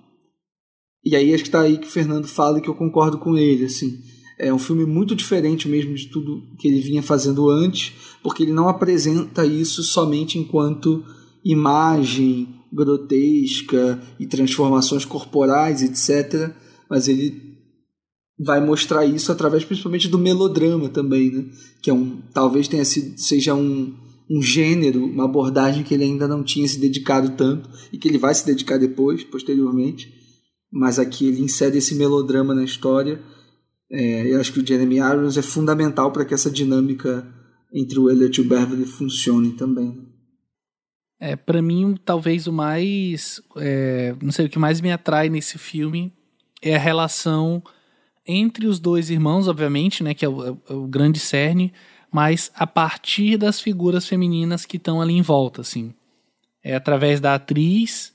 E aí acho que está aí que o Fernando fala e que eu concordo com ele. assim É um filme muito diferente mesmo de tudo que ele vinha fazendo antes, porque ele não apresenta isso somente enquanto imagem grotesca e transformações corporais, etc. Mas ele vai mostrar isso através principalmente do melodrama também, né? Que é um talvez tenha sido, seja um, um gênero, uma abordagem que ele ainda não tinha se dedicado tanto e que ele vai se dedicar depois, posteriormente. Mas aqui ele insere esse melodrama na história. É, eu acho que o Jeremy Irons é fundamental para que essa dinâmica entre o Elliot e o Beverly funcione também. É, para mim, talvez o mais. É, não sei, o que mais me atrai nesse filme é a relação entre os dois irmãos, obviamente, né, que é o, é o grande cerne, mas a partir das figuras femininas que estão ali em volta, assim. É através da atriz,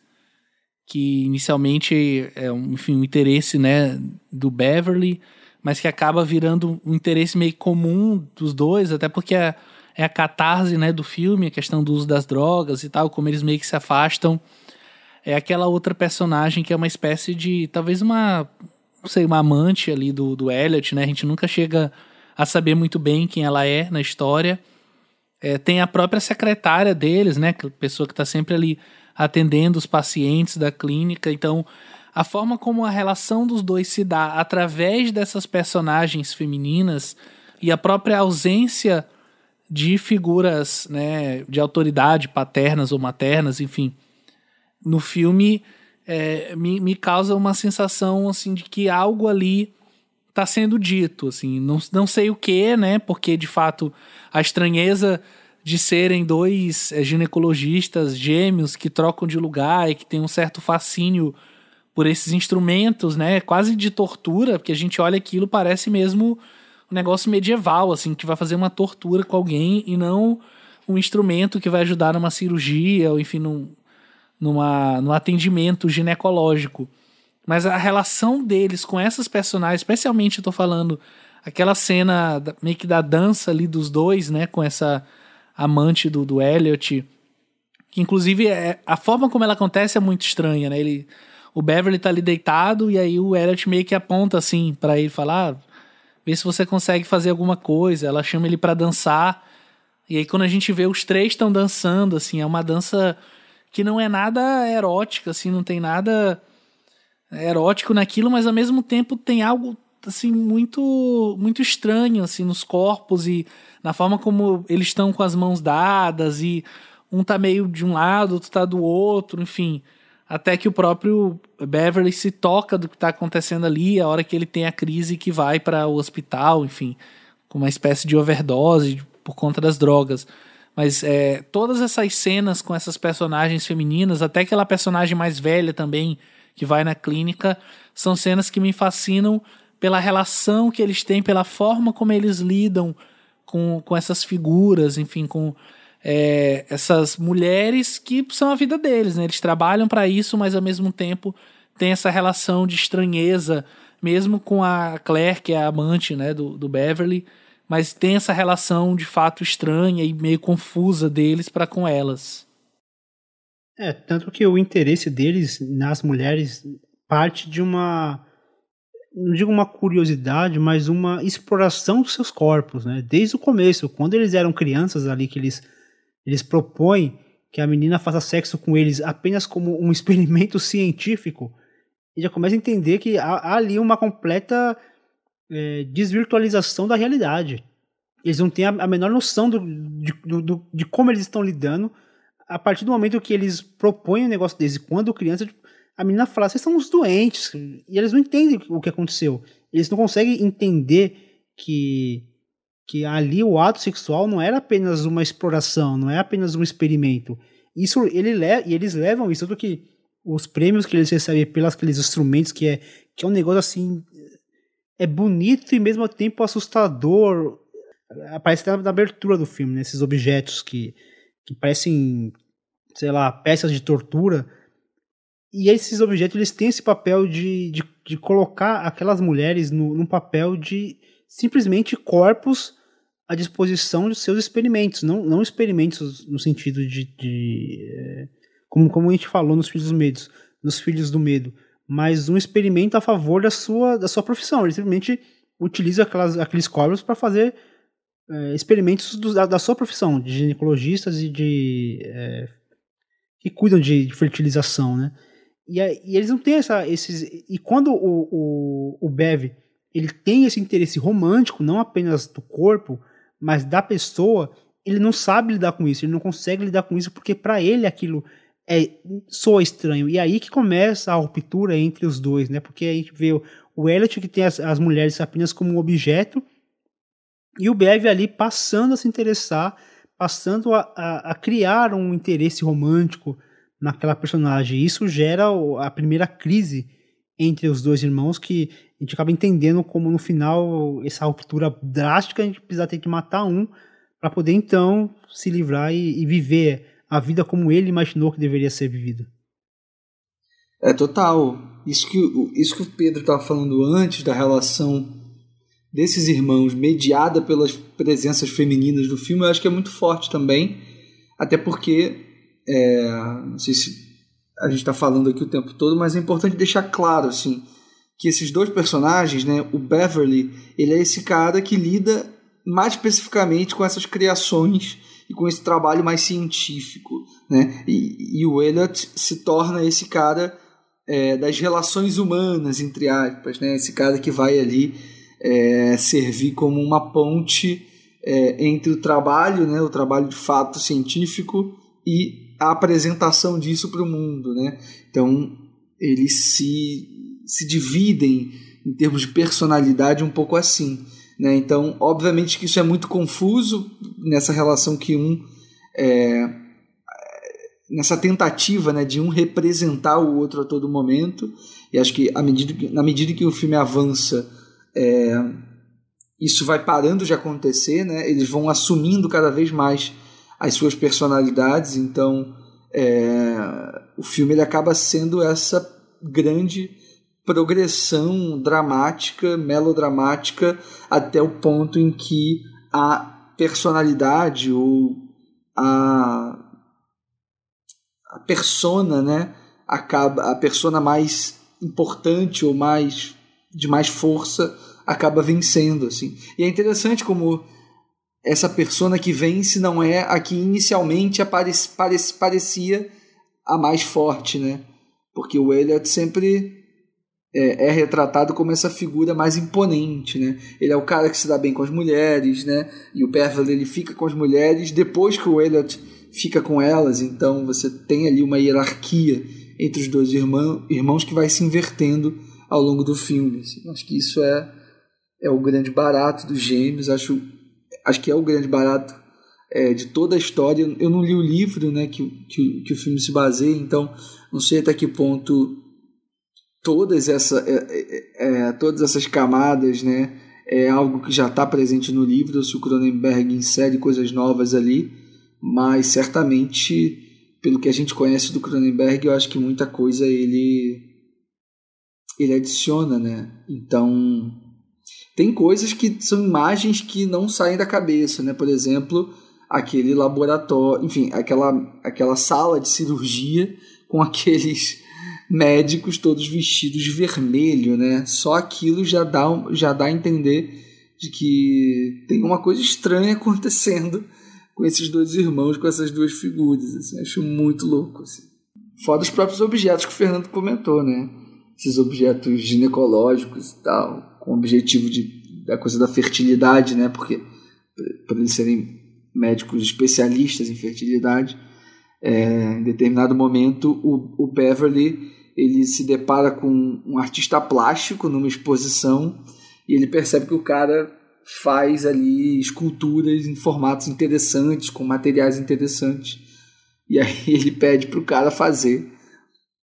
que inicialmente é um, enfim, um interesse, né, do Beverly, mas que acaba virando um interesse meio comum dos dois, até porque é, é a catarse, né, do filme, a questão do uso das drogas e tal, como eles meio que se afastam. É aquela outra personagem que é uma espécie de, talvez uma, sei, uma amante ali do, do Elliot, né, a gente nunca chega a saber muito bem quem ela é na história. É, tem a própria secretária deles, né? A pessoa que está sempre ali atendendo os pacientes da clínica. Então, a forma como a relação dos dois se dá através dessas personagens femininas e a própria ausência de figuras né, de autoridade paternas ou maternas, enfim, no filme é, me, me causa uma sensação assim de que algo ali está sendo dito, assim, não, não sei o que, né? Porque de fato a estranheza de serem dois é, ginecologistas gêmeos que trocam de lugar e que tem um certo fascínio por esses instrumentos, né? Quase de tortura, porque a gente olha aquilo parece mesmo um negócio medieval, assim, que vai fazer uma tortura com alguém e não um instrumento que vai ajudar numa cirurgia ou enfim num, numa, num atendimento ginecológico. Mas a relação deles com essas personagens, especialmente eu tô falando aquela cena meio que da dança ali dos dois, né, com essa amante do, do Elliot, que inclusive é, a forma como ela acontece é muito estranha, né? Ele, o Beverly tá ali deitado e aí o Elliot meio que aponta assim para ele falar, ah, vê se você consegue fazer alguma coisa. Ela chama ele para dançar. E aí quando a gente vê os três estão dançando, assim, é uma dança que não é nada erótica, assim, não tem nada erótico naquilo, mas ao mesmo tempo tem algo assim muito muito estranho assim nos corpos e na forma como eles estão com as mãos dadas e um tá meio de um lado, outro tá do outro, enfim, até que o próprio Beverly se toca do que tá acontecendo ali, a hora que ele tem a crise que vai para o hospital, enfim, com uma espécie de overdose por conta das drogas. Mas é, todas essas cenas com essas personagens femininas, até aquela personagem mais velha também, que vai na clínica, são cenas que me fascinam pela relação que eles têm, pela forma como eles lidam com, com essas figuras, enfim, com é, essas mulheres que são a vida deles, né? Eles trabalham para isso, mas ao mesmo tempo tem essa relação de estranheza, mesmo com a Claire, que é a amante né, do, do Beverly, mas tem essa relação de fato estranha e meio confusa deles para com elas. É, tanto que o interesse deles nas mulheres parte de uma não digo uma curiosidade, mas uma exploração dos seus corpos, né? Desde o começo, quando eles eram crianças ali que eles eles propõem que a menina faça sexo com eles apenas como um experimento científico, e já começa a entender que há, há ali uma completa é, desvirtualização da realidade. Eles não têm a, a menor noção do, de, do, de como eles estão lidando a partir do momento que eles propõem um negócio desse, quando criança, a menina fala, vocês são uns doentes, e eles não entendem o que aconteceu. Eles não conseguem entender que, que ali o ato sexual não era apenas uma exploração, não é apenas um experimento. Isso ele le e eles levam isso do que os prêmios que eles recebem pelos aqueles instrumentos que é que é um negócio assim é bonito e mesmo tempo assustador. Aparece na abertura do filme, né, esses objetos que que parecem, sei lá, peças de tortura. E esses objetos eles têm esse papel de, de, de colocar aquelas mulheres no, num papel de simplesmente corpos à disposição de seus experimentos, não, não experimentos no sentido de, de é, como, como a gente falou nos filhos do medo, nos filhos do medo, mas um experimento a favor da sua, da sua profissão. Ele simplesmente utiliza aquelas, aqueles corpos para fazer é, experimentos do, da, da, sua profissão, de ginecologistas e de. É, que cuidam de, de, fertilização, né? E, e, eles não têm essa, esses. E quando o, o, o Bev ele tem esse interesse romântico, não apenas do corpo, mas da pessoa, ele não sabe lidar com isso, ele não consegue lidar com isso porque para ele aquilo é soa estranho. E aí que começa a ruptura entre os dois, né? Porque a gente vê o, Elliot que tem as, as mulheres apenas como um objeto e o Bev ali passando a se interessar, passando a, a, a criar um interesse romântico naquela personagem. Isso gera a primeira crise entre os dois irmãos que a gente acaba entendendo como no final essa ruptura drástica a gente precisa ter que matar um para poder então se livrar e, e, viver a vida como ele imaginou que deveria ser vivida. É total. Isso que, isso que o Pedro estava falando antes da relação desses irmãos mediada pelas presenças femininas do filme, eu acho que é muito forte também. Até porque, é, não sei se a gente está falando aqui o tempo todo, mas é importante deixar claro assim que esses dois personagens, né, o Beverly, ele é esse cara que lida mais especificamente com essas criações e com esse trabalho mais científico, né? E, e o Elliot se torna esse cara é, das relações humanas, entre aspas, né? Esse cara que vai ali é, servir como uma ponte é, entre o trabalho, né? O trabalho de fato científico e a apresentação disso para o mundo, né? Então eles se se dividem em termos de personalidade um pouco assim. Né? Então, obviamente que isso é muito confuso nessa relação que um. É, nessa tentativa né, de um representar o outro a todo momento. E acho que, à medida que na medida que o filme avança, é, isso vai parando de acontecer, né? eles vão assumindo cada vez mais as suas personalidades. Então, é, o filme ele acaba sendo essa grande progressão dramática, melodramática, até o ponto em que a personalidade ou a, a persona, né, acaba a persona mais importante ou mais de mais força acaba vencendo assim. E é interessante como essa persona que vence não é a que inicialmente aparece, parece, parecia a mais forte, né? Porque o Elliot sempre é, é, retratado como essa figura mais imponente, né? Ele é o cara que se dá bem com as mulheres, né? E o Beverly ele fica com as mulheres depois que o Elliot fica com elas, então você tem ali uma hierarquia entre os dois irmão, irmãos que vai se invertendo ao longo do filme. Assim. Acho que isso é, é o grande barato dos gêmeos, acho, acho que é o grande barato é, de toda a história. Eu não li o livro né, que, que, que o filme se baseia, então não sei até que ponto todas, essa, é, é, é, todas essas camadas, né? É algo que já está presente no livro, se o Cronenberg insere coisas novas ali, mas certamente, pelo que a gente conhece do Cronenberg, eu acho que muita coisa ele ele adiciona, né? Então, tem coisas que são imagens que não saem da cabeça, né? Por exemplo, aquele laboratório, enfim, aquela, aquela sala de cirurgia com aqueles médicos todos vestidos de vermelho, né? Só aquilo já dá, já dá a entender de que tem uma coisa estranha acontecendo com esses dois irmãos, com essas duas figuras. Assim, acho muito louco. Assim. Fora os próprios objetos que o Fernando comentou, né? Esses objetos ginecológicos e tal, com o objetivo de, da coisa da fertilidade, né? Porque para eles serem médicos especialistas em fertilidade, é, em determinado momento o, o Beverly ele se depara com um artista plástico numa exposição e ele percebe que o cara faz ali esculturas em formatos interessantes, com materiais interessantes. E aí ele pede para o cara fazer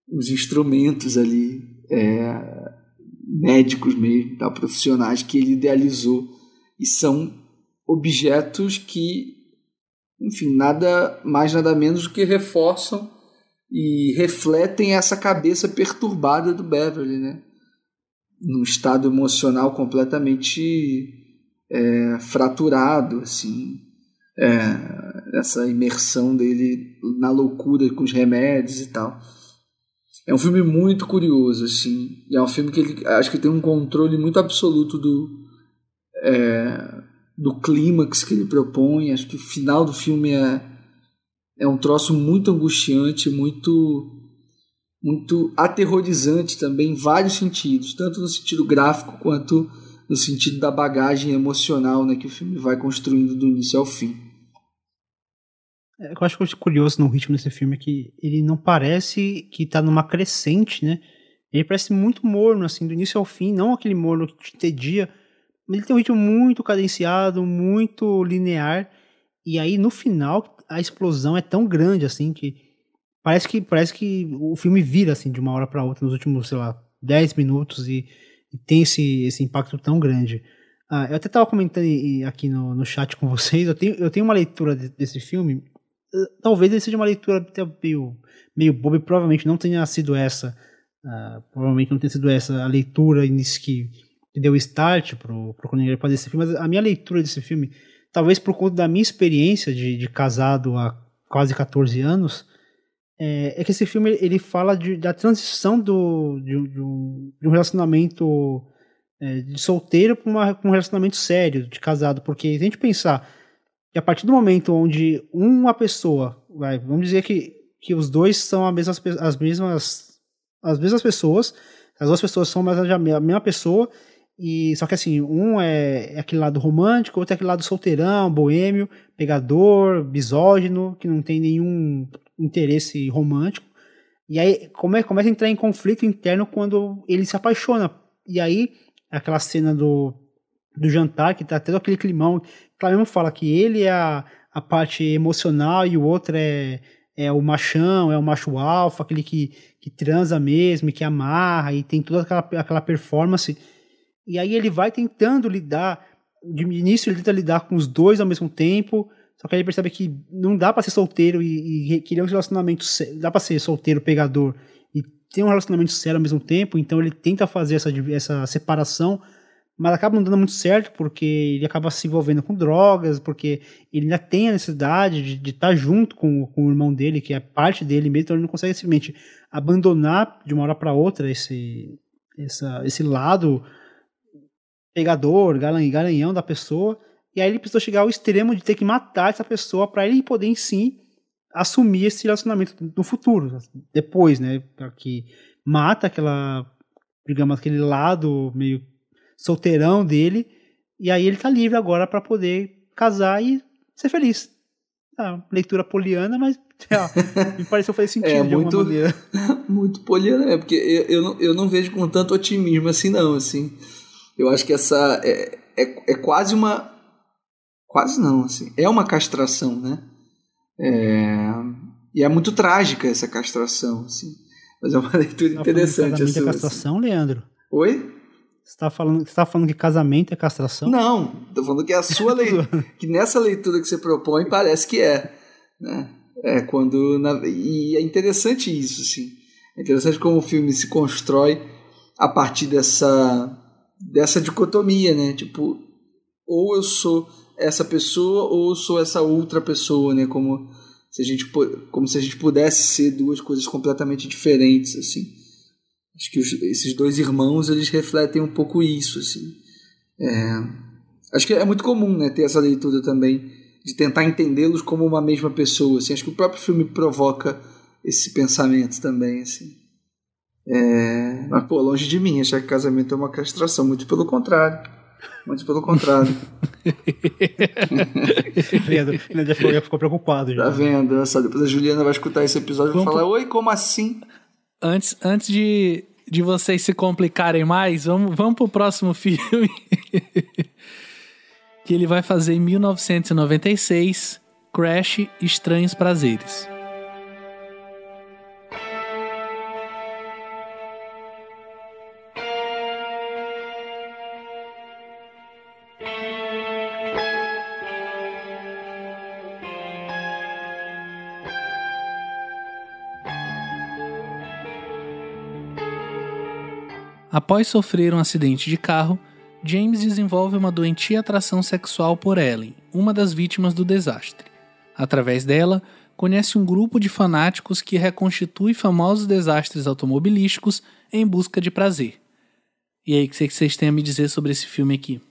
os instrumentos ali, é, médicos mesmo, tá, profissionais que ele idealizou. E são objetos que, enfim, nada mais, nada menos do que reforçam e refletem essa cabeça perturbada do Beverly, né? Num estado emocional completamente é, fraturado, assim, é, essa imersão dele na loucura com os remédios e tal. É um filme muito curioso, assim, é um filme que ele acho que tem um controle muito absoluto do é, do clímax que ele propõe. Acho que o final do filme é é um troço muito angustiante, muito muito aterrorizante também em vários sentidos, tanto no sentido gráfico quanto no sentido da bagagem emocional né, que o filme vai construindo do início ao fim. É, eu acho que curioso no ritmo desse filme é que ele não parece que está numa crescente, né? Ele parece muito morno, assim, do início ao fim, não aquele morno que te tedia, mas ele tem um ritmo muito cadenciado, muito linear, e aí no final a explosão é tão grande assim que parece que parece que o filme vira assim de uma hora para outra nos últimos, sei lá, 10 minutos e, e tem esse, esse impacto tão grande. Ah, eu até estava comentando aqui no, no chat com vocês, eu tenho, eu tenho uma leitura de, desse filme, eh, talvez ele seja uma leitura meio, meio boba e provavelmente não tenha sido essa, uh, provavelmente não tenha sido essa a leitura que, que deu start pro, pro Cronenberg fazer esse filme, mas a minha leitura desse filme, talvez por conta da minha experiência de, de casado há quase 14 anos, é, é, que esse filme ele fala de, da transição do, de, de, um, de um, relacionamento é, de solteiro para um relacionamento sério, de casado. Porque se a gente pensar que a partir do momento onde uma pessoa, vai, vamos dizer que, que os dois são as mesmas, as mesmas, as mesmas pessoas, as duas pessoas são mais a mesma pessoa, e só que assim, um é, é aquele lado romântico, outro é aquele lado solteirão, boêmio, pegador, misógino, que não tem nenhum interesse romântico. E aí come, começa a entrar em conflito interno quando ele se apaixona. E aí, aquela cena do, do jantar, que tá tendo aquele climão, claro, mesmo fala que ele é a, a parte emocional e o outro é, é o machão, é o macho alfa, aquele que, que transa mesmo, que amarra e tem toda aquela, aquela performance. E aí ele vai tentando lidar, de início ele tenta lidar com os dois ao mesmo tempo, só que aí ele percebe que não dá para ser solteiro e, e querer um relacionamento dá para ser solteiro, pegador e ter um relacionamento sério ao mesmo tempo, então ele tenta fazer essa, essa separação, mas acaba não dando muito certo porque ele acaba se envolvendo com drogas, porque ele ainda tem a necessidade de, estar tá junto com, com o irmão dele, que é parte dele mesmo, então ele não consegue simplesmente abandonar de uma hora para outra esse, essa, esse lado pegador, garanhão da pessoa, e aí ele precisou chegar ao extremo de ter que matar essa pessoa para ele poder em si assumir esse relacionamento no futuro, depois, né? Que mata aquela, digamos, aquele lado meio solteirão dele, e aí ele tá livre agora para poder casar e ser feliz. Ah, leitura poliana, mas me pareceu fazer sentido é, de muito, maneira. Muito poliana, é porque eu, eu, não, eu não vejo com tanto otimismo assim, não, assim. Eu acho que essa é, é, é quase uma Quase não, assim. É uma castração, né? É... E é muito trágica essa castração, assim. Mas é uma leitura tá interessante. Casamento é castração, assim. Leandro? Oi? Você está falando, você tá falando que casamento é castração? Não, estou falando que é a sua leitura, que nessa leitura que você propõe parece que é, né? É quando na, e é interessante isso, assim. É interessante como o filme se constrói a partir dessa dessa dicotomia, né? Tipo, ou eu sou essa pessoa ou sou essa outra pessoa, né? Como se a gente, como se a gente pudesse ser duas coisas completamente diferentes, assim. Acho que os, esses dois irmãos, eles refletem um pouco isso, assim. É, acho que é muito comum, né? Ter essa leitura também, de tentar entendê-los como uma mesma pessoa, assim. Acho que o próprio filme provoca esse pensamento também, assim. É, mas, pô, longe de mim achar que casamento é uma castração, muito pelo contrário. Muito pelo contrário. Leandro, já ficou, já ficou preocupado. Já. Tá vendo? Só depois a Juliana vai escutar esse episódio e vai falar: Oi, como assim? Antes, antes de, de vocês se complicarem mais, vamos, vamos pro próximo filme. que ele vai fazer em 1996 Crash Estranhos Prazeres. Após sofrer um acidente de carro, James desenvolve uma doentia atração sexual por Ellen, uma das vítimas do desastre. Através dela, conhece um grupo de fanáticos que reconstitui famosos desastres automobilísticos em busca de prazer. E aí, o que vocês têm a me dizer sobre esse filme aqui?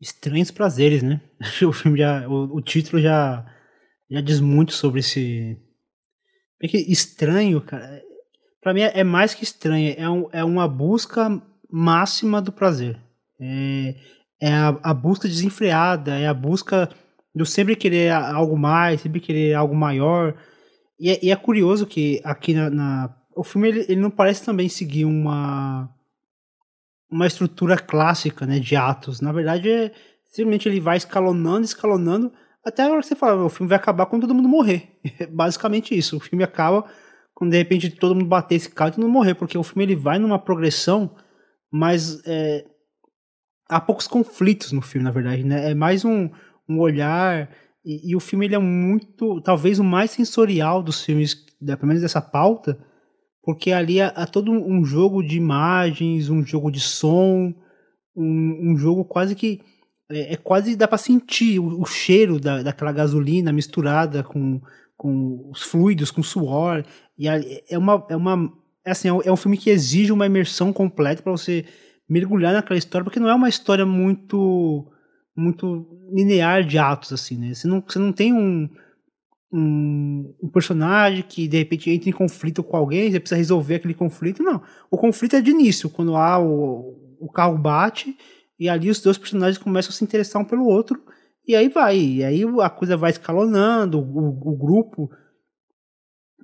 Estranhos prazeres, né? o filme já, o, o título já, já diz muito sobre esse. É que estranho, cara para mim é, mais que estranha, é, um, é uma busca máxima do prazer. É, é a, a, busca desenfreada, é a busca do sempre querer algo mais, sempre querer algo maior. E é, e é curioso que aqui na, na o filme ele, ele, não parece também seguir uma uma estrutura clássica, né, de atos. Na verdade, é, simplesmente ele vai escalonando, escalonando, até a hora que você fala, o filme vai acabar quando todo mundo morrer. É basicamente isso. O filme acaba quando de repente todo mundo bater esse carro e mundo morrer, porque o filme ele vai numa progressão, mas é, há poucos conflitos no filme, na verdade, né? É mais um, um olhar e, e, o filme ele é muito, talvez o mais sensorial dos filmes, pelo menos dessa pauta, porque ali há, há todo um jogo de imagens, um jogo de som, um, um jogo quase que é, é quase dá para sentir o, o cheiro da, daquela gasolina misturada com, com os fluidos, com suor e é uma é uma é assim é um, é filme que exige uma imersão completa para você mergulhar naquela história, porque não é uma história muito muito linear de atos, assim, né? Você não, você não tem um, um, um, personagem que de repente entra em conflito com alguém, você precisa resolver aquele conflito. Não. O conflito é de início, quando há o, o carro bate e ali os dois personagens começam a se interessar um pelo outro. E aí vai. E aí a coisa vai escalonando, o, o grupo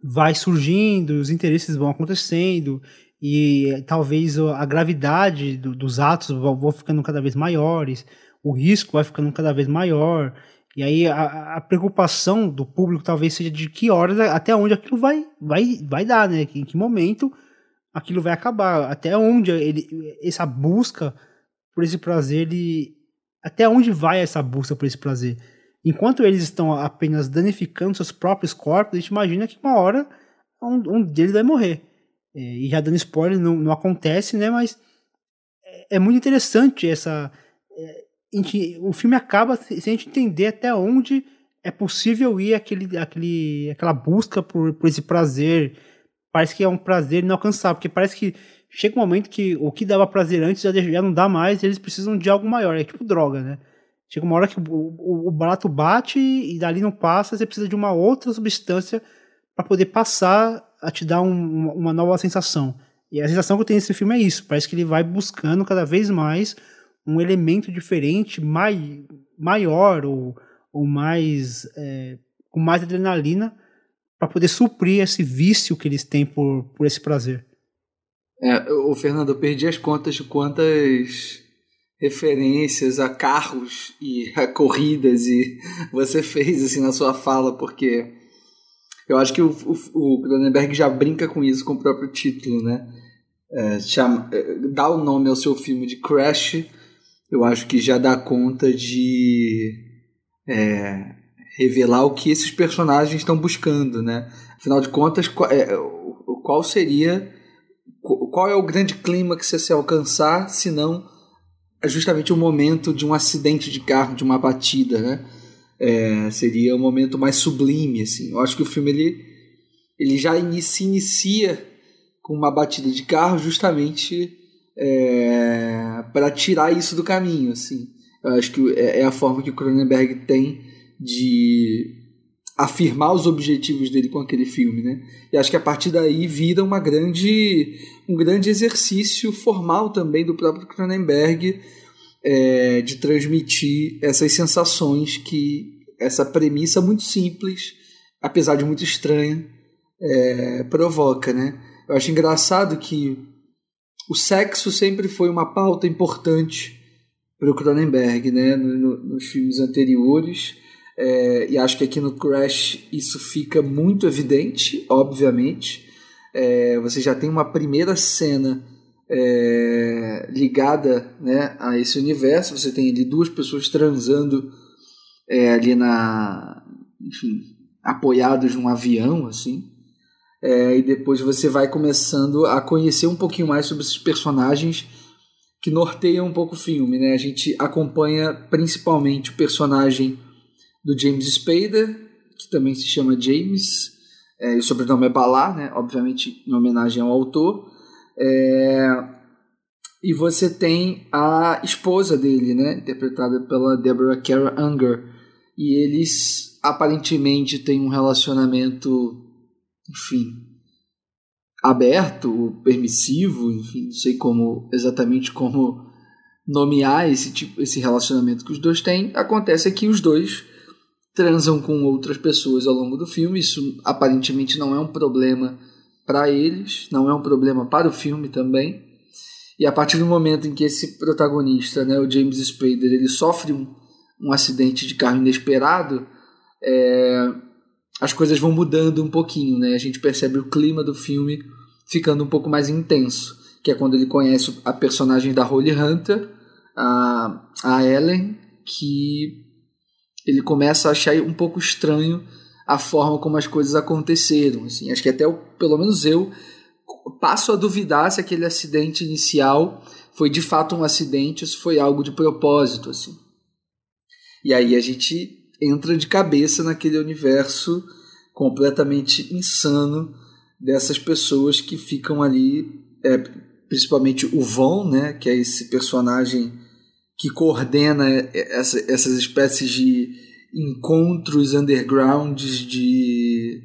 vai surgindo, os interesses vão acontecendo e talvez a gravidade do, dos atos vão, vão ficando cada vez maiores o risco vai ficando cada vez maior. E aí a, a, preocupação do público talvez seja de que horas, até onde aquilo vai, vai, vai dar, né? Em que momento aquilo vai acabar, até onde ele, essa busca por esse prazer, ele, até onde vai essa busca por esse prazer. Enquanto eles estão apenas danificando seus próprios corpos, a gente imagina que uma hora um, um deles vai morrer. É, e já dando spoiler, não, não acontece, né? Mas é, é muito interessante essa é, gente, o filme acaba se a gente entender até onde é possível ir aquele, aquele, aquela busca por, por esse prazer. Parece que é um prazer inalcançável, porque parece que chega um momento que o que dava prazer antes já, já não dá mais, eles precisam de algo maior. É tipo droga, né? Chega uma hora que o, o, o barato bate e dali não passa, você precisa de uma outra substância para poder passar a te dar um, uma nova sensação. E a sensação que eu tenho nesse filme é isso. Parece que ele vai buscando cada vez mais um elemento diferente, mai, maior ou, ou mais é, com mais adrenalina para poder suprir esse vício que eles têm por, por esse prazer. É, o Fernando, eu perdi as contas de quantas referências a carros e a corridas e você fez assim na sua fala, porque eu acho que o, Cronenberg já brinca com isso com o próprio título, né? É, chama, é, dá o nome ao seu filme de Crash eu acho que já dá conta de é, revelar o que esses personagens estão buscando, né? Afinal de contas, qual, é, qual seria qual é o grande clímax a se alcançar, se não é justamente o momento de um acidente de carro, de uma batida, né? É, seria o momento mais sublime, assim. Eu acho que o filme ele, ele já se inicia com uma batida de carro justamente é, para tirar isso do caminho, assim. Eu acho que é, é a forma que o Cronenberg tem de afirmar os objetivos dele com aquele filme, né? E acho que a partir daí vira uma grande, um grande exercício formal também do próprio Cronenberg é, de transmitir essas sensações que essa premissa muito simples, apesar de muito estranha, é, provoca, né? Eu acho engraçado que o sexo sempre foi uma pauta importante para o Cronenberg, né? No, no, nos filmes anteriores. É, e acho que aqui no Crash isso fica muito evidente, obviamente. É, você já tem uma primeira cena é, ligada né, a esse universo. Você tem ali duas pessoas transando é, ali na. Enfim, apoiados num avião, assim. É, e depois você vai começando a conhecer um pouquinho mais sobre esses personagens que norteiam um pouco o filme. Né? A gente acompanha principalmente o personagem do James Spader, que também se chama James, é, e o sobrenome é Bala, né? obviamente em homenagem ao autor. É, e você tem a esposa dele, né? interpretada pela Deborah Kara Unger, e eles aparentemente têm um relacionamento enfim, aberto, permissivo, enfim, não sei como exatamente como nomear esse tipo, esse relacionamento que os dois têm. Acontece que os dois transam com outras pessoas ao longo do filme. Isso aparentemente não é um problema para eles, não é um problema para o filme também. E a partir do momento em que esse protagonista, né, o James Spader, ele sofre um, um acidente de carro inesperado, é, as coisas vão mudando um pouquinho, né? A gente percebe o clima do filme ficando um pouco mais intenso, que é quando ele conhece a personagem da Holly Hunter, a, a Ellen, que ele começa a achar um pouco estranho a forma como as coisas aconteceram. Assim. Acho que até, eu, pelo menos eu, passo a duvidar se aquele acidente inicial foi de fato um acidente ou se foi algo de propósito. Assim. E aí a gente entra de cabeça naquele universo completamente insano dessas pessoas que ficam ali, é, principalmente o Von, né, que é esse personagem que coordena essa, essas espécies de encontros undergrounds de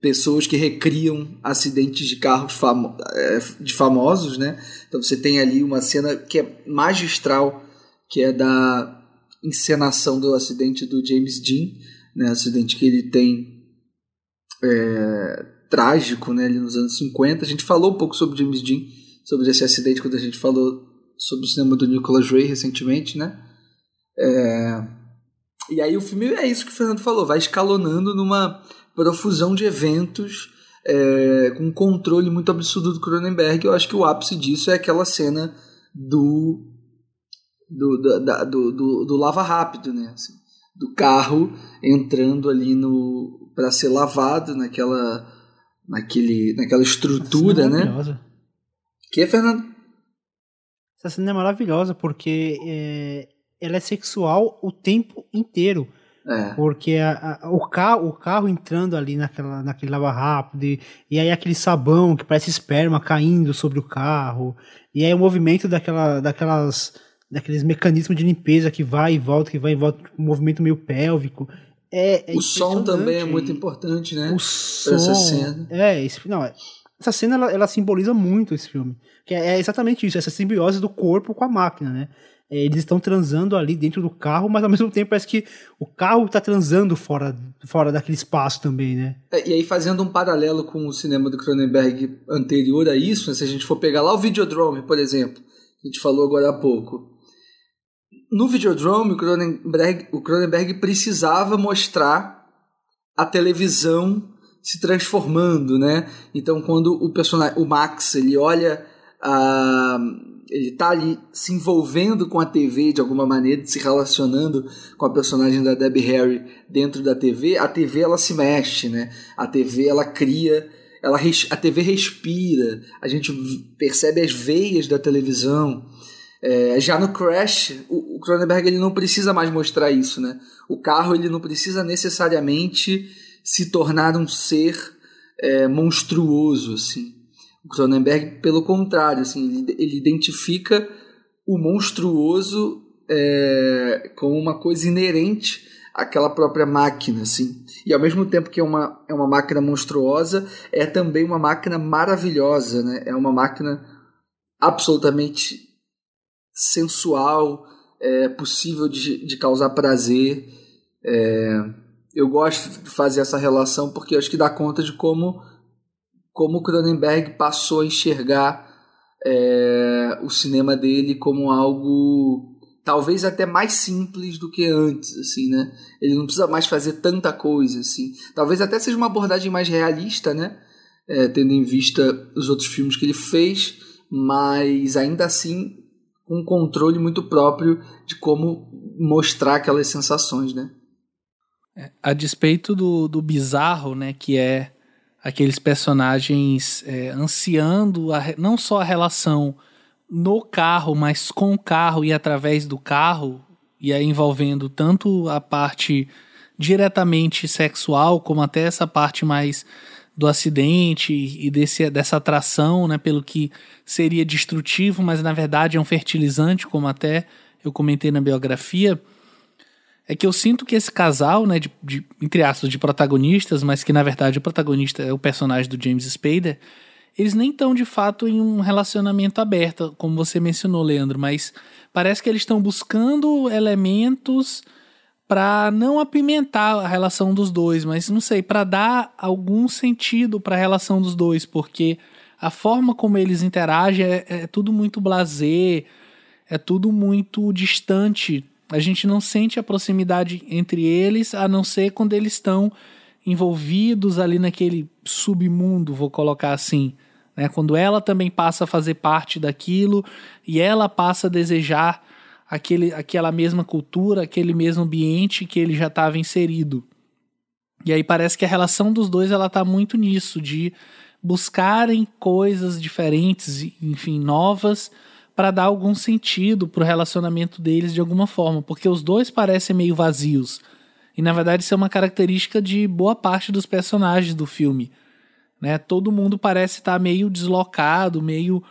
pessoas que recriam acidentes de carros famo é, de famosos, né? Então você tem ali uma cena que é magistral, que é da encenação do acidente do James Dean, né? Acidente que ele tem é, trágico, né? Ali nos anos 50. A gente falou um pouco sobre James Dean, sobre esse acidente quando a gente falou sobre o cinema do Nicholas Ray recentemente, né? É... E aí o filme é isso que o Fernando falou, vai escalonando numa profusão de eventos é, com um controle muito absurdo do Cronenberg. Eu acho que o ápice disso é aquela cena do do, da, do, do, do, lava rápido, né? Assim, do carro entrando ali no para ser lavado naquela naquele naquela estrutura, né? Que é Fernando? Essa cena é maravilhosa porque é, ela é sexual o tempo inteiro. É. Porque a, a, o, carro, o carro entrando ali naquela, naquele lava rápido, e, e, aí aquele sabão que parece esperma caindo sobre o carro, e aí o movimento daquela, daquelas, daqueles mecanismos de limpeza que vai e volta, que vai e volta, um movimento meio pélvico. É, é o som também é muito importante, né? O som. Essa cena. É, esse, não, essa cena ela, ela simboliza muito esse filme. Que é, é exatamente isso, essa simbiose do corpo com a máquina, né? É, eles estão transando ali dentro do carro, mas ao mesmo tempo parece que o carro está transando fora, fora daquele espaço também, né? É, e aí, fazendo um paralelo com o cinema do Cronenberg anterior a isso, né, se a gente for pegar lá o Videodrome, por exemplo, a gente falou agora há pouco. No Videodrome, o Cronenberg, o Cronenberg precisava mostrar a televisão se transformando, né? Então, quando o personagem, o Max, ele olha a ele está ali se envolvendo com a TV de alguma maneira, se relacionando com a personagem da Debbie Harry dentro da TV, a TV ela se mexe, né? A TV ela cria, ela a TV respira, a gente percebe as veias da televisão. É, já no Crash, o, Cronenberg ele não precisa mais mostrar isso, né? O carro ele não precisa necessariamente se tornar um ser é, monstruoso, assim. O Cronenberg, pelo contrário, assim, ele, ele identifica o monstruoso é, como uma coisa inerente àquela própria máquina, assim. E ao mesmo tempo que é uma, é uma máquina monstruosa, é também uma máquina maravilhosa, né? É uma máquina absolutamente sensual, é, possível de, de causar prazer. É, eu gosto de fazer essa relação porque acho que dá conta de como como o Cronenberg passou a enxergar é, o cinema dele como algo talvez até mais simples do que antes, assim, né? Ele não precisa mais fazer tanta coisa, assim. Talvez até seja uma abordagem mais realista, né? É, tendo em vista os outros filmes que ele fez, mas ainda assim com um controle muito próprio de como mostrar aquelas sensações, né? É, a despeito do, do bizarro, né, que é aqueles personagens é, ansiando a, não só a relação no carro, mas com o carro e através do carro, e aí envolvendo tanto a parte diretamente sexual, como até essa parte mais do acidente e desse, dessa atração, né, pelo que seria destrutivo, mas na verdade é um fertilizante, como até eu comentei na biografia é que eu sinto que esse casal, né, de, de, entre aspas, de protagonistas, mas que na verdade o protagonista é o personagem do James Spader, eles nem estão de fato em um relacionamento aberto, como você mencionou, Leandro, mas parece que eles estão buscando elementos para não apimentar a relação dos dois, mas não sei, para dar algum sentido para a relação dos dois, porque a forma como eles interagem é, é tudo muito blazer, é tudo muito distante a gente não sente a proximidade entre eles, a não ser quando eles estão envolvidos ali naquele submundo, vou colocar assim. Né? Quando ela também passa a fazer parte daquilo e ela passa a desejar aquele, aquela mesma cultura, aquele mesmo ambiente que ele já estava inserido. E aí parece que a relação dos dois ela tá muito nisso, de buscarem coisas diferentes, enfim, novas, para dar algum sentido pro relacionamento deles de alguma forma, porque os dois parecem meio vazios. E na verdade isso é uma característica de boa parte dos personagens do filme. Né? Todo mundo parece estar tá meio deslocado, meio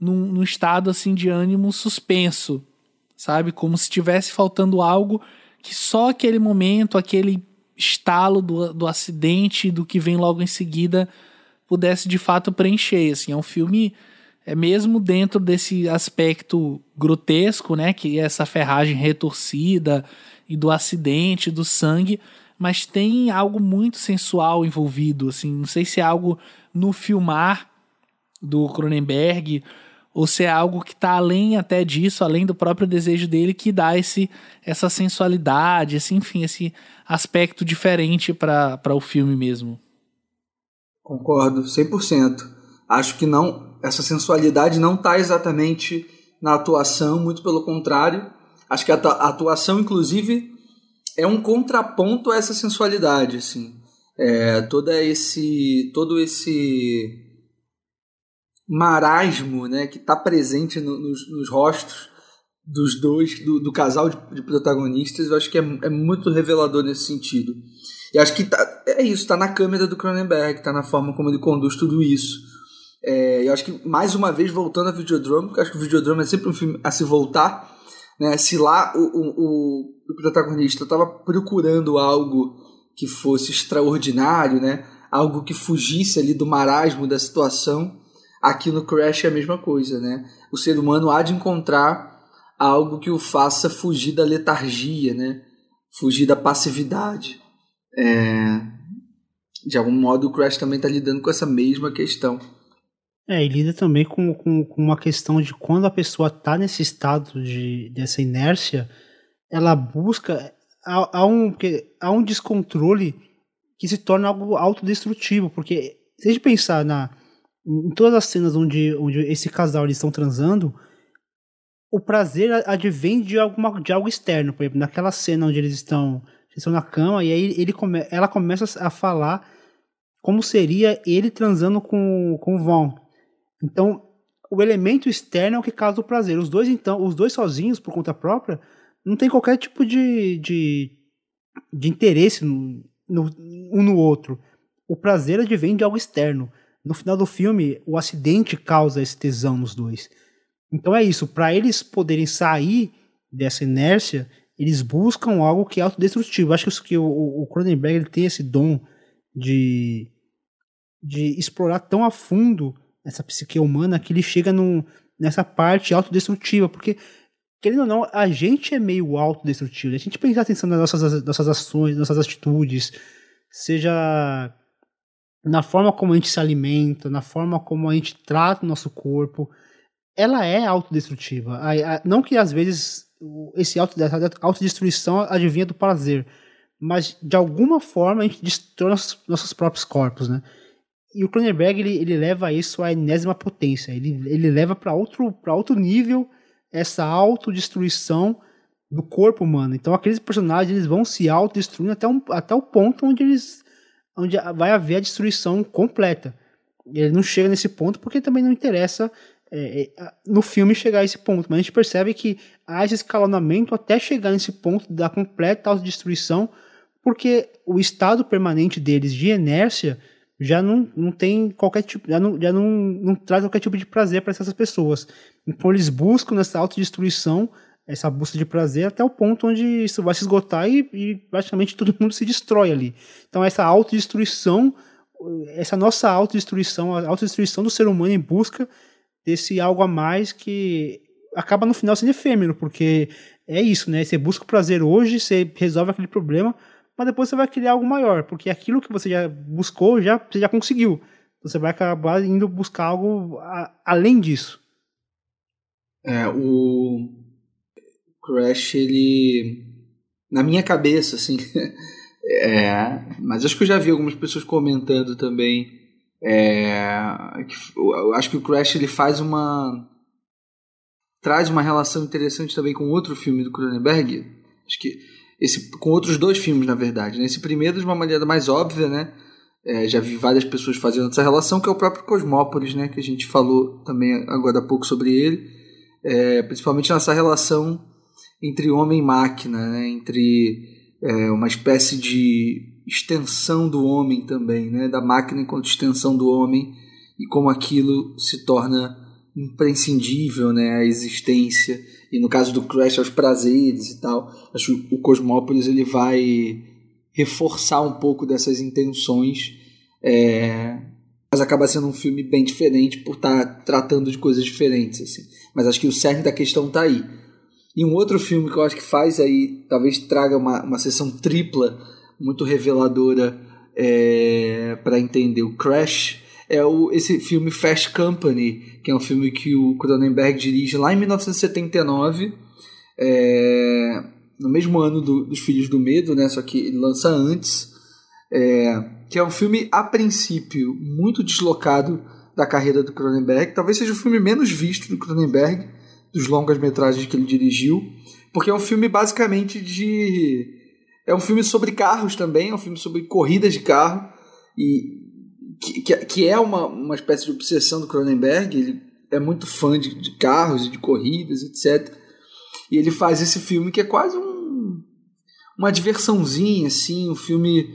num, num estado assim de ânimo suspenso sabe? Como se estivesse faltando algo que só aquele momento, aquele estalo do, do acidente, do que vem logo em seguida, pudesse de fato preencher. Assim, é um filme, é mesmo dentro desse aspecto grotesco, né? Que é essa ferragem retorcida e do acidente, do sangue, mas tem algo muito sensual envolvido. Assim, não sei se é algo no filmar do Cronenberg ou se é algo que está além até disso, além do próprio desejo dele, que dá esse, essa sensualidade, esse, enfim, esse aspecto diferente para o filme mesmo. Concordo, 100%. Acho que não, essa sensualidade não está exatamente na atuação, muito pelo contrário. Acho que a atuação, inclusive, é um contraponto a essa sensualidade, assim. É, toda esse, todo esse marasmo né, que está presente no, nos, nos, rostos dos dois, do, do casal de, de, protagonistas, eu acho que é, é, muito revelador nesse sentido. E acho que tá, é isso, está na câmera do Cronenberg, está na forma como ele conduz tudo isso. É, eu acho que, mais uma vez, voltando a Videodrome, porque acho que o Videodrome é sempre um filme a se voltar, né, se lá o, o, o protagonista estava procurando algo que fosse extraordinário, né, algo que fugisse ali do marasmo da situação, Aqui no Crash é a mesma coisa, né? O ser humano há de encontrar algo que o faça fugir da letargia, né? Fugir da passividade. É... De algum modo, o Crash também está lidando com essa mesma questão. É, e lida também com, com, com uma questão de quando a pessoa está nesse estado de, dessa inércia, ela busca. Há, há, um, há um descontrole que se torna algo autodestrutivo, porque se a gente pensar na, em todas as cenas onde, onde esse casal eles estão transando, o prazer advém de, alguma, de algo externo. Por exemplo, naquela cena onde eles estão, eles estão na cama e aí ele come, ela começa a falar como seria ele transando com, com o Vaughn. Então, o elemento externo é o que causa o prazer. Os dois, então, os dois sozinhos, por conta própria, não tem qualquer tipo de, de, de interesse no, no, um no outro. O prazer advém de algo externo. No final do filme, o acidente causa esse tesão nos dois. Então é isso, para eles poderem sair dessa inércia, eles buscam algo que é autodestrutivo. Acho que o, Cronenberg tem esse dom de, de explorar tão a fundo essa psique humana que ele chega num, nessa parte autodestrutiva, porque querendo ou não, a gente é meio autodestrutivo. A gente prestar atenção nas nossas, nossas ações, nossas atitudes, seja na forma como a gente se alimenta, na forma como a gente trata o nosso corpo, ela é autodestrutiva. Não que às vezes esse auto, essa autodestruição advinha do prazer, mas de alguma forma a gente destrói nossos, nossos próprios corpos, né? E o Cronenberg ele, ele leva isso à enésima potência, ele, ele leva para outro, outro nível essa autodestruição do corpo humano. Então aqueles personagens eles vão se autodestruindo até, um, até o ponto onde eles onde vai haver a destruição completa. Ele não chega nesse ponto porque também não interessa é, é, no filme chegar a esse ponto, mas a gente percebe que há esse escalonamento até chegar nesse ponto da completa autodestruição, porque o estado permanente deles de inércia já não, não tem qualquer tipo, já não, já não, não traz qualquer tipo de prazer para essas pessoas. Então eles buscam nessa autodestruição essa busca de prazer até o ponto onde isso vai se esgotar e, e praticamente todo mundo se destrói ali. Então essa autodestruição, essa nossa autodestruição, a autodestruição do ser humano em busca desse algo a mais que acaba no final sendo efêmero, porque é isso, né? Você busca o prazer hoje, você resolve aquele problema, mas depois você vai criar algo maior, porque aquilo que você já buscou, já, você já conseguiu. Você vai acabar indo buscar algo a, além disso. É, o, Crash, ele. Na minha cabeça, assim. É, mas acho que eu já vi algumas pessoas comentando também. É, eu acho que o Crash ele faz uma. traz uma relação interessante também com outro filme do Cronenberg. Acho que esse, com outros dois filmes, na verdade. Né? Esse primeiro, de uma maneira mais óbvia, né? É, já vi várias pessoas fazendo essa relação, que é o próprio Cosmópolis, né? Que a gente falou também agora há pouco sobre ele. É, principalmente nessa relação entre homem e máquina, né? entre é, uma espécie de extensão do homem também, né? da máquina enquanto extensão do homem, e como aquilo se torna imprescindível né? a existência, e no caso do Crash, aos prazeres e tal. Acho que o Cosmópolis ele vai reforçar um pouco dessas intenções, é, mas acaba sendo um filme bem diferente por estar tá tratando de coisas diferentes. Assim. Mas acho que o cerne da questão está aí. E um outro filme que eu acho que faz aí, talvez traga uma, uma sessão tripla muito reveladora é, para entender o Crash, é o, esse filme Fast Company, que é um filme que o Cronenberg dirige lá em 1979, é, no mesmo ano do, dos Filhos do Medo, né, só que ele lança antes, é, que é um filme, a princípio, muito deslocado da carreira do Cronenberg, talvez seja o filme menos visto do Cronenberg, dos longas metragens que ele dirigiu, porque é um filme basicamente de. É um filme sobre carros também, é um filme sobre corridas de carro, e que, que, é uma, uma espécie de obsessão do Cronenberg, ele é muito fã de, de carros e de corridas, etc. E ele faz esse filme que é quase um, uma diversãozinha, assim, um filme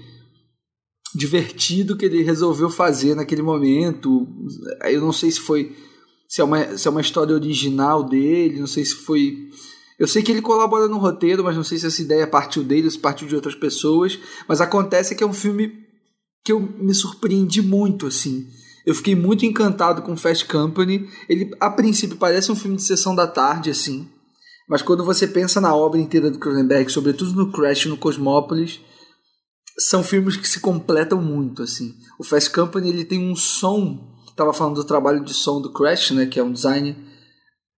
divertido que ele resolveu fazer naquele momento. Eu não sei se foi se é uma, se é uma história original dele, não sei se foi. Eu sei que ele colabora no roteiro, mas não sei se essa ideia partiu dele ou se partiu de outras pessoas. Mas acontece que é um filme que eu me surpreendi muito, assim. Eu fiquei muito encantado com Fast Company. Ele, a princípio, parece um filme de sessão da tarde, assim. Mas quando você pensa na obra inteira do Cronenberg, sobretudo no Crash no Cosmópolis, são filmes que se completam muito, assim. O Fast Company ele tem um som estava falando do trabalho de som do Crash, né, que é um design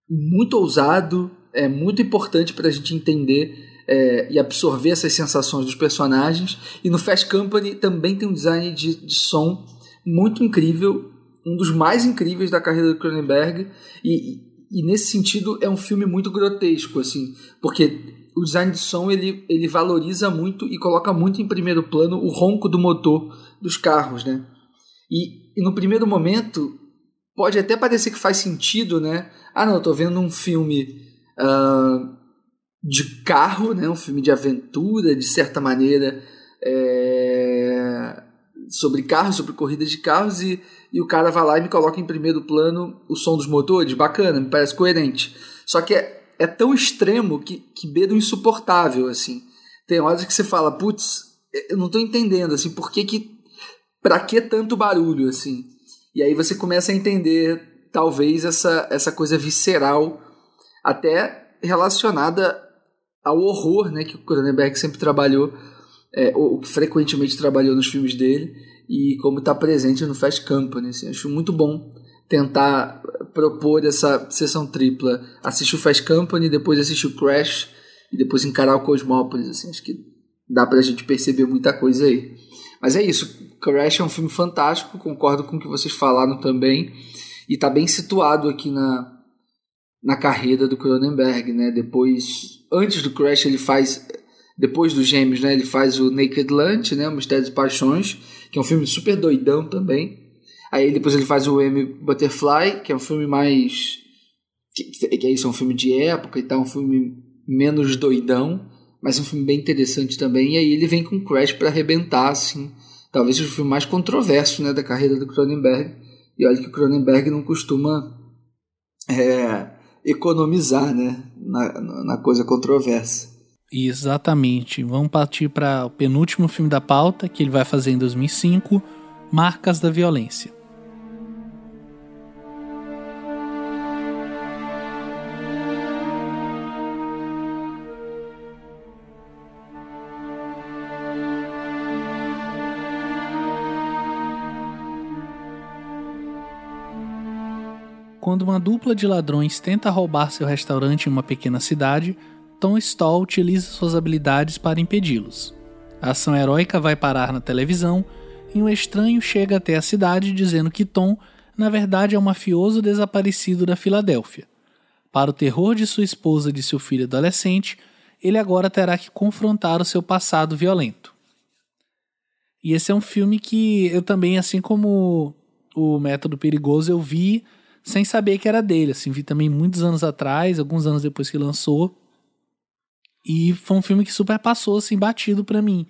muito ousado, é muito importante para a gente entender é, e absorver essas sensações dos personagens. E no Fast Company também tem um design de, de som muito incrível, um dos mais incríveis da carreira do Cronenberg. E, e nesse sentido é um filme muito grotesco, assim, porque o design de som ele, ele valoriza muito e coloca muito em primeiro plano o ronco do motor dos carros, né? E e no primeiro momento pode até parecer que faz sentido, né? Ah, não, eu tô vendo um filme uh, de carro, né? Um filme de aventura, de certa maneira, é... sobre carros, sobre corridas de carros e, e o cara vai lá e me coloca em primeiro plano o som dos motores, bacana, me parece coerente. Só que é, é tão extremo que, que beira o insuportável, assim. Tem horas que você fala, putz, eu não tô entendendo, assim, por que que para que tanto barulho assim? E aí você começa a entender talvez essa essa coisa visceral até relacionada ao horror, né, que o Cronenberg sempre trabalhou, é, ou que frequentemente trabalhou nos filmes dele e como está presente no Fast Company. Assim, acho muito bom tentar propor essa sessão tripla, assistir o Fast Company, depois assistir o Crash e depois encarar o Cosmópolis. Assim, acho que dá para a gente perceber muita coisa aí. Mas é isso. Crash é um filme fantástico, concordo com o que vocês falaram também. E está bem situado aqui na, na carreira do Cronenberg, né? Depois, antes do Crash, ele faz, depois dos Gêmeos, né? Ele faz o Naked Lunch, né? O Mistério de Paixões, que é um filme super doidão também. Aí depois ele faz o M Butterfly, que é um filme mais que, que é isso, é um filme de época e tal, um filme menos doidão mas um filme bem interessante também. E aí ele vem com Crash para arrebentar, assim. Talvez o filme mais controverso né, da carreira do Cronenberg. E olha que o Cronenberg não costuma é, economizar né, na, na coisa controversa. Exatamente. Vamos partir para o penúltimo filme da pauta, que ele vai fazer em 2005, Marcas da Violência. Quando uma dupla de ladrões tenta roubar seu restaurante em uma pequena cidade, Tom Stall utiliza suas habilidades para impedi-los. A ação heróica vai parar na televisão e um estranho chega até a cidade dizendo que Tom, na verdade, é um mafioso desaparecido da Filadélfia. Para o terror de sua esposa e de seu filho adolescente, ele agora terá que confrontar o seu passado violento. E esse é um filme que eu também, assim como o Método Perigoso, eu vi sem saber que era dele. Assim, vi também muitos anos atrás, alguns anos depois que lançou. E foi um filme que super passou assim batido para mim.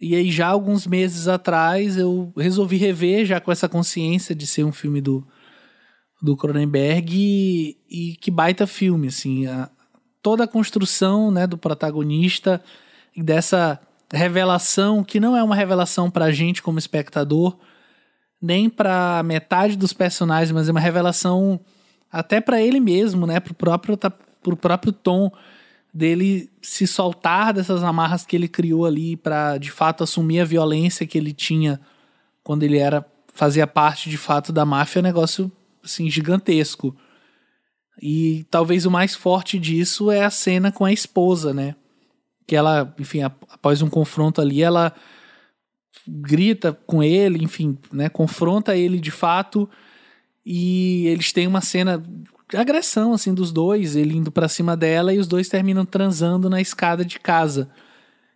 E aí já alguns meses atrás eu resolvi rever já com essa consciência de ser um filme do do Cronenberg e, e que baita filme assim, a, toda a construção, né, do protagonista e dessa revelação que não é uma revelação pra gente como espectador, nem para metade dos personagens, mas é uma revelação até para ele mesmo, né, pro próprio pro próprio Tom dele se soltar dessas amarras que ele criou ali para de fato assumir a violência que ele tinha quando ele era fazia parte de fato da máfia, é um negócio assim gigantesco. E talvez o mais forte disso é a cena com a esposa, né? Que ela, enfim, após um confronto ali, ela grita com ele, enfim, né, confronta ele de fato. E eles têm uma cena agressão assim dos dois, ele indo para cima dela e os dois terminam transando na escada de casa.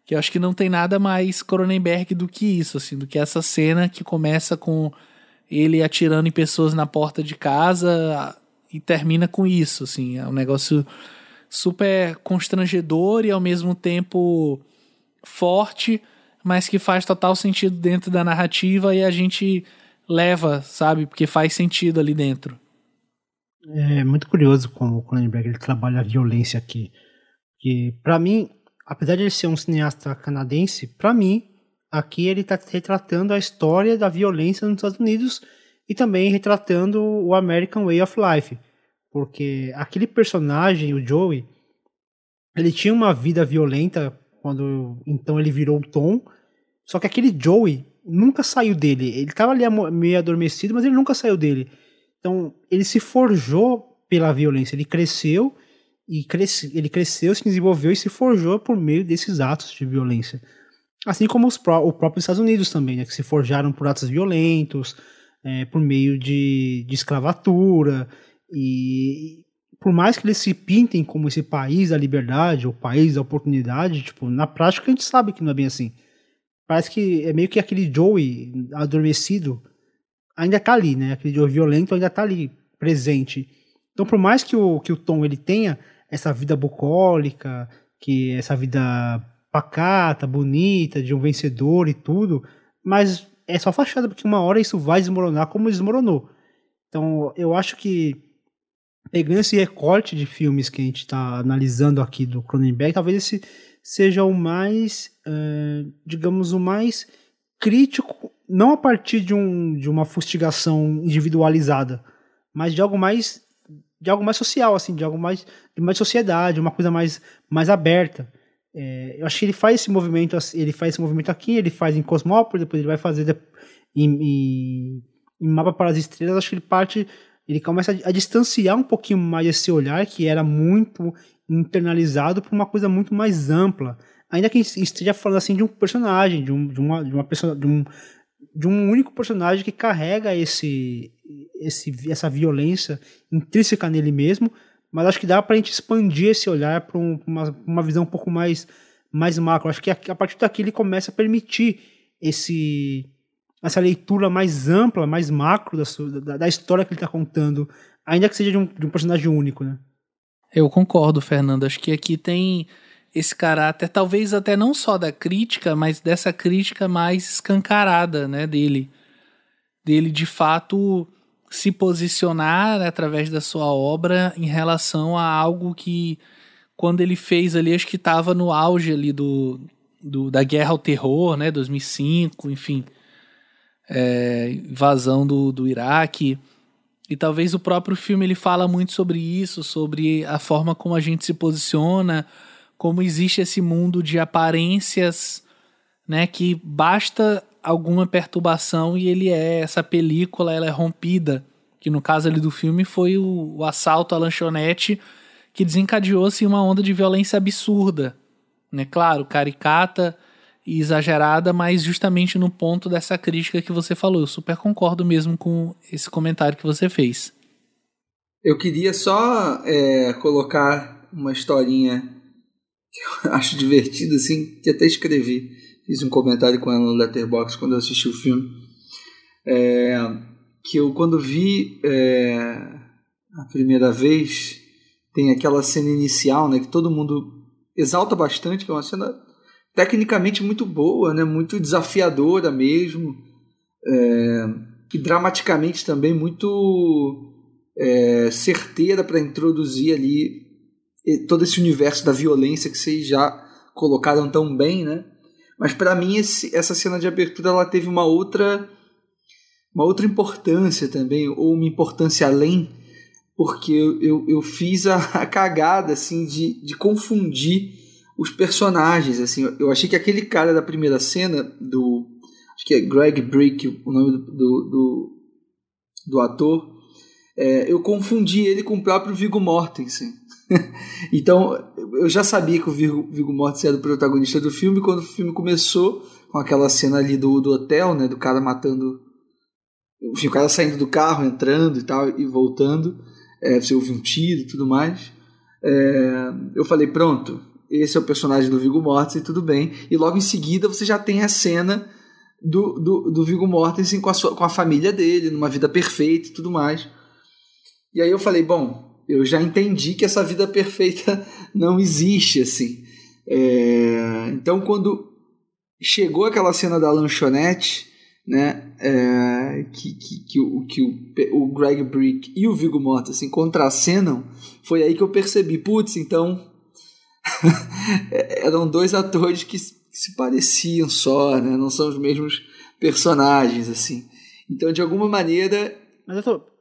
Que eu acho que não tem nada mais Cronenberg do que isso, assim, do que essa cena que começa com ele atirando em pessoas na porta de casa e termina com isso, assim, é um negócio super constrangedor e ao mesmo tempo forte, mas que faz total sentido dentro da narrativa e a gente leva, sabe, porque faz sentido ali dentro. É muito curioso como o Cronenberg ele trabalha a violência aqui. Que para mim, apesar de ele ser um cineasta canadense, para mim aqui ele está retratando a história da violência nos Estados Unidos e também retratando o American Way of Life, porque aquele personagem, o Joey, ele tinha uma vida violenta quando então ele virou o Tom, só que aquele Joey nunca saiu dele. Ele estava ali meio adormecido, mas ele nunca saiu dele. Então, ele se forjou pela violência, ele cresceu e cresce, ele cresceu, se desenvolveu e se forjou por meio desses atos de violência. Assim como os pró Estados Unidos também, né, que se forjaram por atos violentos, é, por meio de, de escravatura. E por mais que eles se pintem como esse país da liberdade, ou país da oportunidade, tipo, na prática a gente sabe que não é bem assim. Parece que é meio que aquele Joey adormecido ainda tá ali, né? Aquele Joe violento ainda tá ali, presente. Então, por mais que o, que o Tom ele tenha essa vida bucólica, que essa vida pacata, bonita, de um vencedor e tudo, mas é só fachada, porque uma hora isso vai desmoronar como desmoronou. Então, eu acho que pegando esse recorte de filmes que a gente está analisando aqui do Cronenberg, talvez esse seja o mais, uh, digamos, o mais crítico não a partir de, um, de uma fustigação individualizada, mas de algo mais de algo mais social, assim, de algo mais de mais sociedade, uma coisa mais mais aberta. É, eu acho que ele faz esse movimento, ele faz esse movimento aqui, ele faz em Cosmópolis, depois ele vai fazer em, em, em Mapa para as Estrelas. Acho que ele parte, ele começa a, a distanciar um pouquinho mais esse olhar que era muito internalizado para uma coisa muito mais ampla. Ainda que esteja falando assim de um personagem, de, um, de uma, de uma pessoa, de um, de um único personagem que carrega esse, esse essa violência intrínseca nele mesmo, mas acho que dá para a gente expandir esse olhar para um, uma, uma visão um pouco mais, mais macro. Acho que a, a, partir daqui ele começa a permitir esse, essa leitura mais ampla, mais macro da, sua, da, da história que ele está contando, ainda que seja de um, de um personagem único, né? Eu concordo, Fernando. Acho que aqui tem esse caráter, talvez até não só da crítica, mas dessa crítica mais escancarada, né, dele. Dele de fato se posicionar através da sua obra em relação a algo que quando ele fez ali, acho que estava no auge ali do, do, da guerra ao terror, né, 2005, enfim, é, invasão do, do Iraque. E talvez o próprio filme ele fala muito sobre isso, sobre a forma como a gente se posiciona, como existe esse mundo de aparências, né, que basta alguma perturbação e ele é essa película, ela é rompida, que no caso ali do filme foi o, o assalto à lanchonete que desencadeou-se uma onda de violência absurda, né? Claro, caricata e exagerada, mas justamente no ponto dessa crítica que você falou. Eu super concordo mesmo com esse comentário que você fez. Eu queria só é, colocar uma historinha que eu acho divertida, assim, que até escrevi. Fiz um comentário com ela no Letterboxd quando eu assisti o filme. É, que eu, quando vi é, a primeira vez, tem aquela cena inicial, né, que todo mundo exalta bastante, que é uma cena tecnicamente muito boa, né, muito desafiadora mesmo, é, e dramaticamente também muito é, certeira para introduzir ali todo esse universo da violência que vocês já colocaram tão bem, né? Mas para mim esse, essa cena de abertura ela teve uma outra uma outra importância também, ou uma importância além, porque eu, eu, eu fiz a, a, cagada assim de, de confundir os personagens. assim Eu achei que aquele cara da primeira cena, do acho que é Greg Brick, o nome do, do, do, ator, é, eu confundi ele com o próprio Viggo Mortensen. então, eu já sabia que o Viggo, Viggo Mortensen era o protagonista do filme quando o filme começou com aquela cena ali do, do hotel, né, do cara matando enfim, o cara saindo do carro, entrando e tal, e voltando, é, você ouve um tiro e tudo mais. É, eu falei, pronto, esse é o personagem do Viggo Mortensen, tudo bem. E logo em seguida você já tem a cena do, do, do Viggo Mortensen com a, sua, com a família dele, numa vida perfeita e tudo mais. E aí eu falei, bom, eu já entendi que essa vida perfeita não existe, assim. É, então, quando chegou aquela cena da lanchonete, né, é, que, que, que, o, que o, o Greg Brick e o Viggo Mortensen contracenam, foi aí que eu percebi, putz, então eram dois atores que, se pareciam só, né, não são os mesmos personagens, assim. Então, de alguma maneira... Mas eu tô,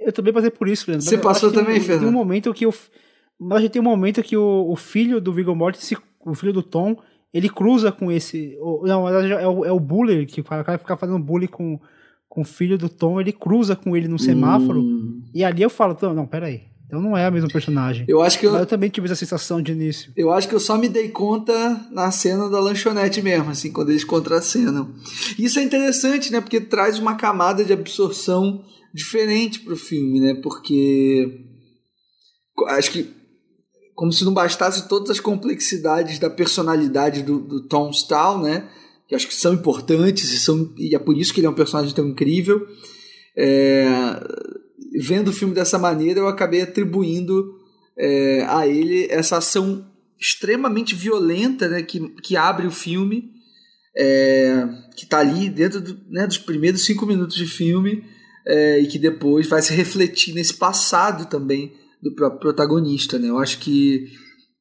eu também passei por isso, Leandro. Você passou também, Fernando? Tem um momento que eu. Mas tem um momento que o, o filho do Viggo Mortensen, o filho do Tom, ele cruza com esse. O, não, é o, é o bully, que o cara ficar fazendo bullying com, com o filho do Tom, ele cruza com ele no semáforo. Hum. E ali eu falo, não, não, peraí. Então não é o mesmo personagem. Eu acho que eu, eu também tive essa sensação de início. Eu acho que eu só me dei conta na cena da lanchonete mesmo, assim, quando eles contracenam. Isso é interessante, né? Porque traz uma camada de absorção diferente pro filme, né? Porque acho que como se não bastasse todas as complexidades da personalidade do, do Tom Stahl, né? Que acho que são importantes e, são, e é por isso que ele é um personagem tão incrível. É, vendo o filme dessa maneira, eu acabei atribuindo é, a ele essa ação extremamente violenta né, que, que abre o filme, é, que está ali dentro do, né, dos primeiros cinco minutos de filme é, e que depois vai se refletir nesse passado também do próprio protagonista. Né? Eu acho que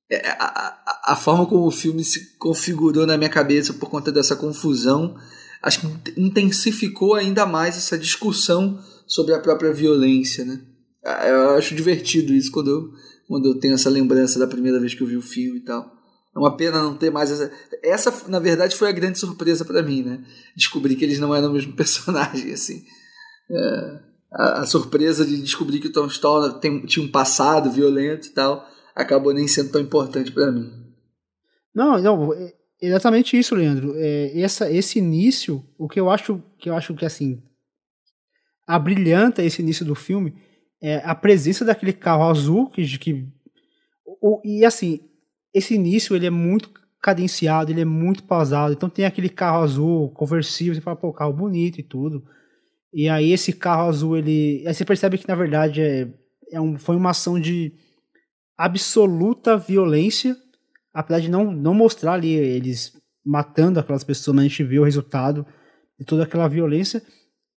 é, a, a, a, forma como o filme se configurou na minha cabeça por conta dessa confusão, acho que intensificou ainda mais essa discussão sobre a própria violência. Né? Ah, eu acho divertido isso quando eu, quando eu tenho essa lembrança da primeira vez que eu vi o filme e tal. É uma pena não ter mais essa. Essa, na verdade, foi a grande surpresa para mim, né? Descobrir que eles não eram o mesmo personagem, assim. É, a, a, surpresa de descobrir que o Tom Stoller tem, tinha um passado violento e tal acabou nem sendo tão importante para mim. Não, não, é exatamente isso, Leandro. É, essa, esse início, o que eu acho que eu acho que assim abrilhanta esse início do filme é a presença daquele carro azul que, que o, e assim esse início ele é muito cadenciado, ele é muito pausado. Então tem aquele carro azul conversível, você fala, pô, carro bonito e tudo. E aí esse carro azul, ele. Aí você percebe que na verdade é, é um, foi uma ação de absoluta violência, apesar de não, não mostrar ali eles matando aquelas pessoas, mas a gente vê o resultado de toda aquela violência.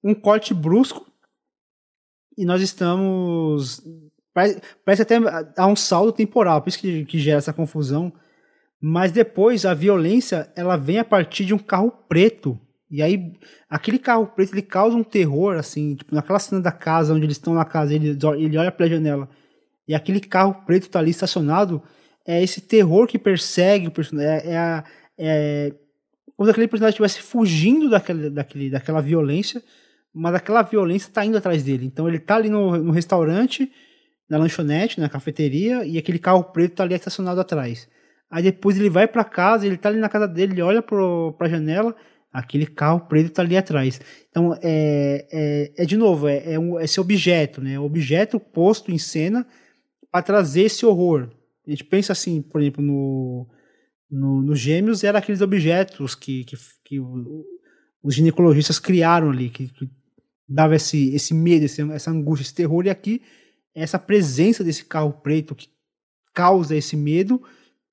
Um corte brusco, e nós estamos. Parece, parece até há um saldo temporal, por isso que, que gera essa confusão. Mas depois a violência ela vem a partir de um carro preto e aí, aquele carro preto, ele causa um terror, assim, tipo, naquela cena da casa, onde eles estão na casa, ele, ele olha pela janela, e aquele carro preto tá ali estacionado, é esse terror que persegue o personagem, é, é, é como se aquele personagem estivesse fugindo daquele, daquele, daquela violência, mas aquela violência tá indo atrás dele. Então ele tá ali no, no restaurante, na lanchonete, na cafeteria, e aquele carro preto tá ali estacionado atrás. Aí depois ele vai para casa, ele tá ali na casa dele, ele olha pro, pra janela, aquele carro preto tá ali atrás. Então, é, é, é de novo, é, é um, esse objeto, né? Objeto posto em cena para trazer esse horror. A gente pensa assim, por exemplo, no, no, no Gêmeos, era aqueles objetos que, que, que os ginecologistas criaram ali, que, que dava esse, esse medo, esse, essa angústia, esse terror, e aqui essa presença desse carro preto que causa esse medo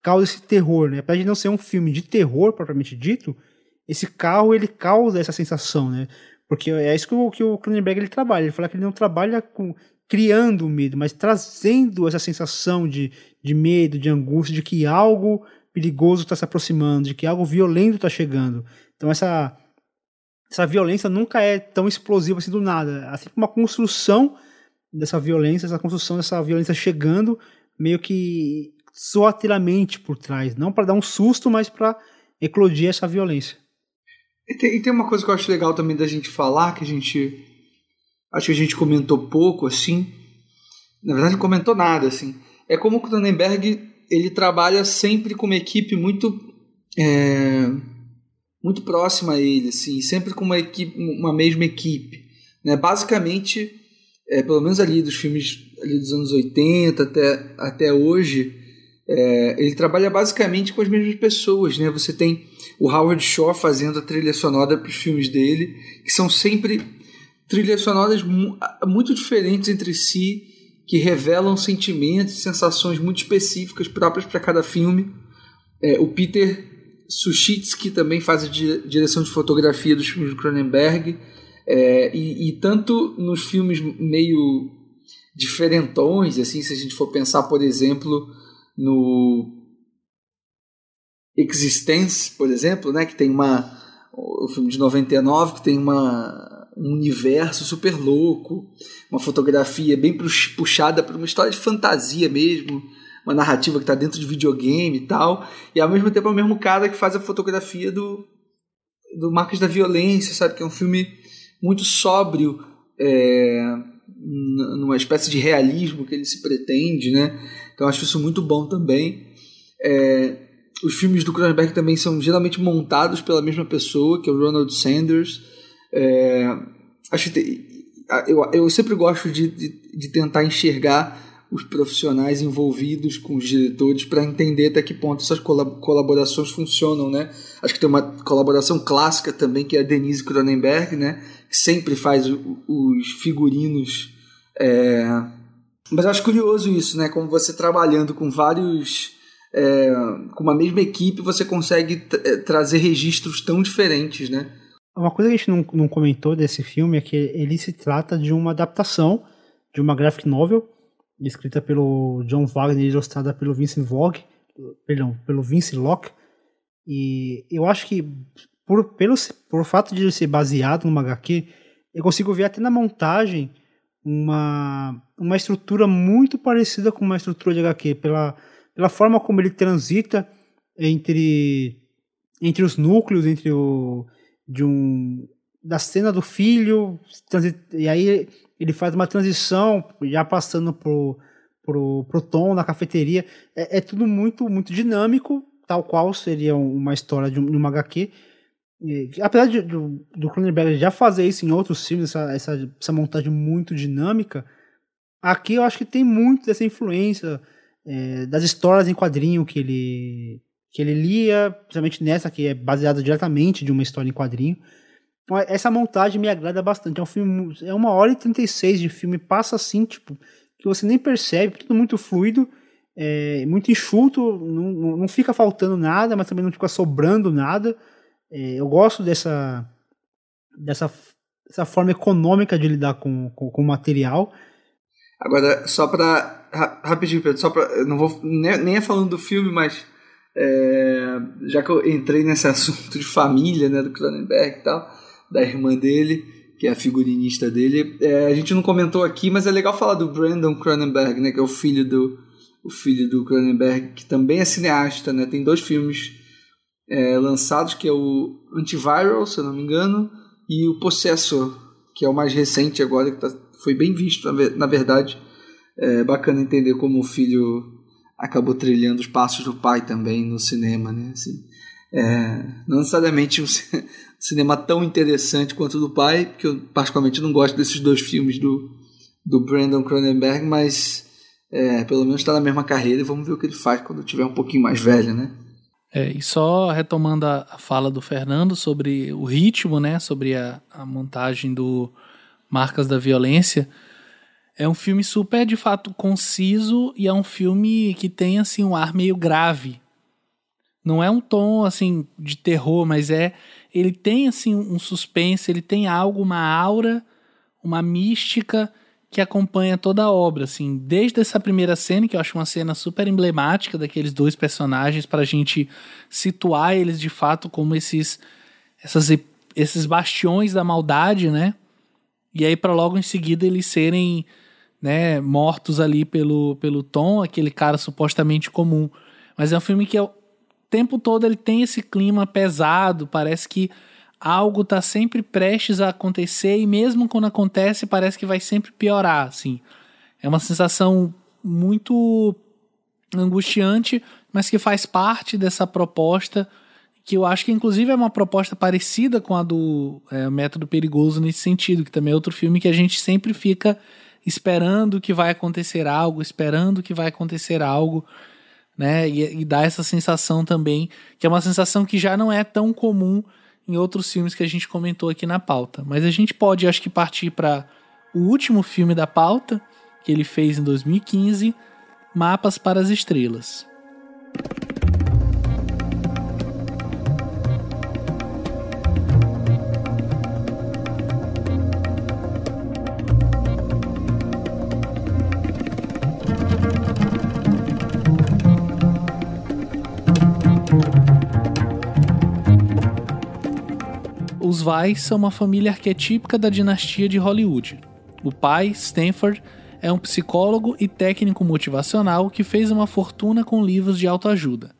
causa esse terror, né? Apesar de não ser um filme de terror propriamente dito, esse carro ele causa essa sensação, né? Porque é isso que o, que o Cronenberg ele trabalha. Ele fala que ele não trabalha com criando medo, mas trazendo essa sensação de, de medo, de angústia, de que algo perigoso está se aproximando, de que algo violento está chegando. Então essa essa violência nunca é tão explosiva assim do nada. Assim como uma construção dessa violência, essa construção dessa violência chegando meio que soatilamente por trás, não para dar um susto, mas para eclodir essa violência. E tem, e tem, uma coisa que eu acho legal também da gente falar, que a gente acho que a gente comentou pouco assim, na verdade não comentou nada assim. É como o Cronenberg ele trabalha sempre com uma equipe muito é, muito próxima a ele, assim, sempre com uma equipe, uma mesma equipe, né? Basicamente, é, pelo menos ali dos filmes ali dos anos 80 até, até hoje, é, ele trabalha basicamente com as mesmas pessoas, né? Você tem o Howard Shore fazendo a trilha sonora para os filmes dele, que são sempre trilhas sonoras muito diferentes entre si, que revelam sentimentos sensações muito específicas próprias para cada filme. É, o Peter Sushitsky também faz a direção de fotografia dos filmes do Cronenberg. É, e, e, tanto nos filmes meio diferentões, assim, se a gente for pensar, por exemplo, no Existence, por exemplo, né, que tem uma o filme de 99 que tem uma um universo super louco, uma fotografia bem puxada para uma história de fantasia mesmo, uma narrativa que está dentro de videogame e tal, e ao mesmo tempo é o mesmo cara que faz a fotografia do do Marcos da Violência, sabe, que é um filme muito sóbrio, é, numa espécie de realismo que ele se pretende, né? Então acho isso muito bom também. É, os filmes do Cronenberg também são geralmente montados pela mesma pessoa, que é o Ronald Sanders. É, acho eu, eu sempre gosto de, de, de tentar enxergar os profissionais envolvidos com os diretores para entender até que ponto essas colaborações funcionam, né? Acho que tem uma colaboração clássica também que é a Denise Cronenberg, né? Que sempre faz os figurinos é, mas acho curioso isso, né? Como você trabalhando com vários. É, com uma mesma equipe, você consegue é, trazer registros tão diferentes, né? Uma coisa que a gente não, não comentou desse filme é que ele se trata de uma adaptação de uma graphic novel escrita pelo John Wagner e ilustrada pelo Vincent Vogue, perdão, pelo Vince Locke. E eu acho que por, pelo, por fato de ser baseado numa HQ, eu consigo ver até na montagem uma, uma estrutura muito parecida com uma estrutura de HQ, pela, pela forma como ele transita entre, entre os núcleos, entre o de um da cena do filho, e aí ele faz uma transição, já passando pro, pro, pro tom na cafeteria. É, é tudo muito muito dinâmico, tal qual seria uma história de, um, de uma HQ. E, apesar de, do, do Cronenberg já fazer isso em outros filmes, essa, essa, essa, montagem muito dinâmica, aqui eu acho que tem muito dessa influência é, das histórias em quadrinho que ele, que ele lia, principalmente nessa que é baseada diretamente de uma história em quadrinho. Essa montagem me agrada bastante. É um filme, é uma hora e 36 de filme, passa assim, tipo, que você nem percebe, tudo muito fluido, é, muito enxuto, não, não fica faltando nada, mas também não fica sobrando nada. É, eu gosto dessa, dessa, dessa forma econômica de lidar com, com, com o material. Agora, só para. Rapidinho, Pedro, só para. Não vou. Nem, nem é falando do filme, mas. É, já que eu entrei nesse assunto de família, né, do Cronenberg e tal, da irmã dele, que é a figurinista dele, é, a gente não comentou aqui, mas é legal falar do Brandon Cronenberg, né, que é o filho do, o filho do Cronenberg, que também é cineasta, né, tem dois filmes é, lançados, que é o Antiviral, se eu não me engano, e o Possessor, que é o mais recente agora, que tá, foi bem visto, na verdade. É bacana entender como o filho acabou trilhando os passos do pai também no cinema, né? Assim, é, não necessariamente um cinema tão interessante quanto o do pai, porque eu particularmente não gosto desses dois filmes do, do Brandon Cronenberg, mas é, pelo menos está na mesma carreira e vamos ver o que ele faz quando tiver um pouquinho mais velho, né? É, e só retomando a, a, fala do Fernando sobre o ritmo, né, sobre a, a montagem do Marcas da Violência, é um filme super, de fato, conciso e é um filme que tem, assim, um ar meio grave. Não é um tom, assim, de terror, mas é... Ele tem, assim, um suspense, ele tem algo, uma aura, uma mística que acompanha toda a obra, assim, desde essa primeira cena, que eu acho uma cena super emblemática daqueles dois personagens, para a gente situar eles de fato como esses, essas, esses bastiões da maldade, né? E aí, para logo em seguida eles serem né, mortos ali pelo, pelo Tom, aquele cara supostamente comum. Mas é um filme que o tempo todo ele tem esse clima pesado, parece que algo tá sempre prestes a acontecer e mesmo quando acontece parece que vai sempre piorar, assim. É uma sensação muito angustiante, mas que faz parte dessa proposta que eu acho que inclusive é uma proposta parecida com a do é, Método Perigoso nesse sentido, que também é outro filme que a gente sempre fica esperando que vai acontecer algo, esperando que vai acontecer algo, né? E, e dá essa sensação também, que é uma sensação que já não é tão comum em outros filmes que a gente comentou aqui na pauta. Mas a gente pode, acho que, partir para o último filme da pauta, que ele fez em 2015, Mapas para as Estrelas. Os Vais são uma família arquetípica da dinastia de Hollywood. O pai, Stanford, é um psicólogo e técnico motivacional que fez uma fortuna com livros de autoajuda.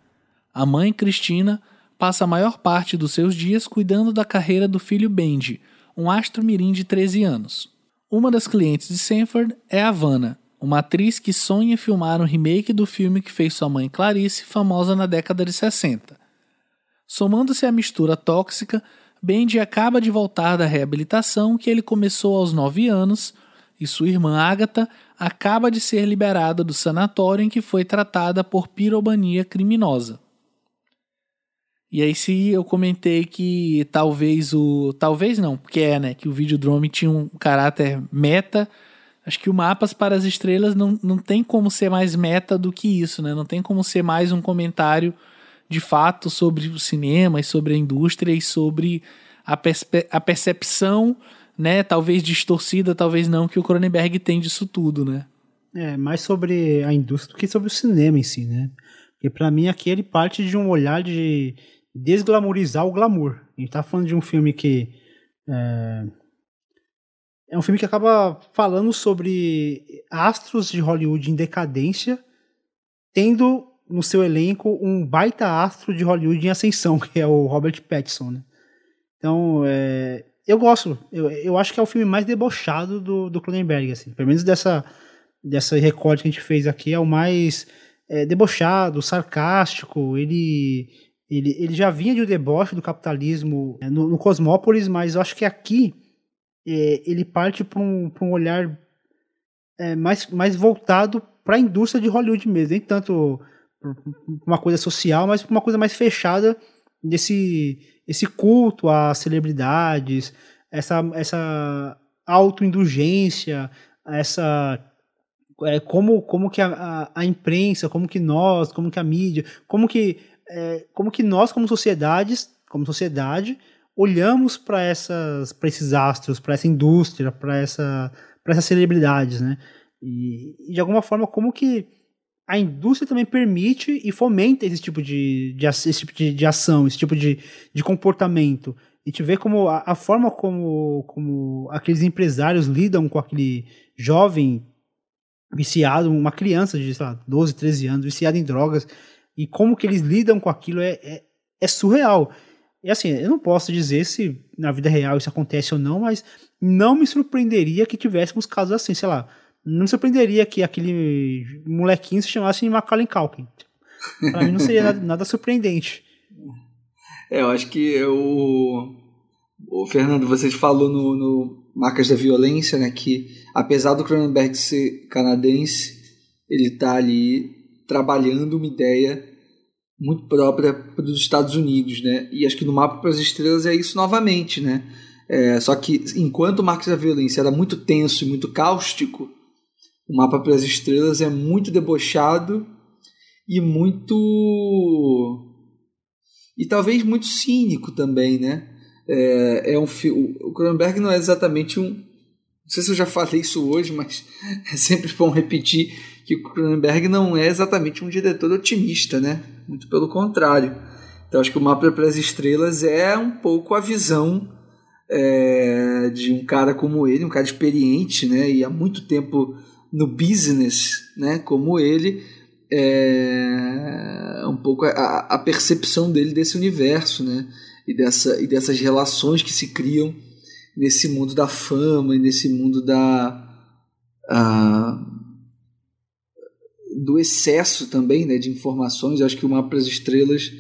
A mãe, Cristina, passa a maior parte dos seus dias cuidando da carreira do filho Benji, um astro mirim de 13 anos. Uma das clientes de Stanford é a Vanna, uma atriz que sonha filmar um remake do filme que fez sua mãe Clarice famosa na década de 60. Somando-se à mistura tóxica, Bendy acaba de voltar da reabilitação que ele começou aos 9 anos e sua irmã Agatha acaba de ser liberada do sanatório em que foi tratada por piromania criminosa. E aí se eu comentei que talvez o... Talvez não, porque é, né? Que o Videodrome tinha um caráter meta. Acho que o Mapas para as Estrelas não, não tem como ser mais meta do que isso, né? Não tem como ser mais um comentário de fato sobre o cinema e sobre a indústria e sobre a, a percepção, né, talvez distorcida, talvez não, que o Cronenberg tem disso tudo, né? É, mais sobre a indústria do que sobre o cinema em si, né? Porque para mim aqui ele parte de um olhar de desglamorizar o glamour. A gente tá falando de um filme que é, é um filme que acaba falando sobre astros de Hollywood em decadência, tendo no seu elenco um baita astro de Hollywood em ascensão, que é o Robert Pattinson, né? Então, é, eu gosto. Eu, eu acho que é o filme mais debochado do, do Cronenberg, assim. Pelo menos dessa, dessa recorde que a gente fez aqui, é o mais é, debochado, sarcástico. Ele, ele, ele já vinha de um deboche do capitalismo é, no, no Cosmópolis, mas eu acho que aqui é, ele parte para um, um olhar é, mais, mais voltado para a indústria de Hollywood mesmo. Nem tanto uma coisa social, mas uma coisa mais fechada desse esse culto às celebridades, essa essa autoindulgência, essa é, como como que a, a, a, imprensa, como que nós, como que a mídia, como que é, como que nós como sociedades, como sociedade, olhamos para essas para esses astros, para essa indústria, para essa para essas celebridades, né? E, e de alguma forma como que a indústria também permite e fomenta esse tipo de, de, esse tipo de, de ação, esse tipo de, de comportamento. A gente vê como a, a, forma como, como aqueles empresários lidam com aquele jovem viciado, uma criança de sei lá, 12, 13 anos, viciado em drogas, e como que eles lidam com aquilo é, é, é surreal. E assim, eu não posso dizer se na vida real isso acontece ou não, mas não me surpreenderia que tivéssemos casos assim, sei lá, não surpreenderia que aquele molequinho se chamasse Macaulay Culkin. Pra mim não seria nada, nada surpreendente. É, eu acho que o, o Fernando, você falou no, no Marcas da Violência, né, que apesar do Cronenberg ser canadense, ele tá ali trabalhando uma ideia muito própria dos Estados Unidos, né? E acho que no Mapa para as Estrelas é isso novamente, né? É, só que enquanto o Marcos da Violência era muito tenso e muito cáustico, o Mapa para as Estrelas é muito debochado e muito e talvez muito cínico também, né? É, é um o Cronenberg não é exatamente um não sei se eu já falei isso hoje, mas é sempre bom repetir que o Cronenberg não é exatamente um diretor otimista, né? Muito pelo contrário. Então acho que o Mapa para as Estrelas é um pouco a visão é, de um cara como ele, um cara experiente, né? E há muito tempo no business, né? Como ele, é um pouco a, a percepção dele desse universo, né? E, dessa, e dessas relações que se criam nesse mundo da fama e nesse mundo da do excesso também né, de informações. Eu acho que o Mapa das Estrelas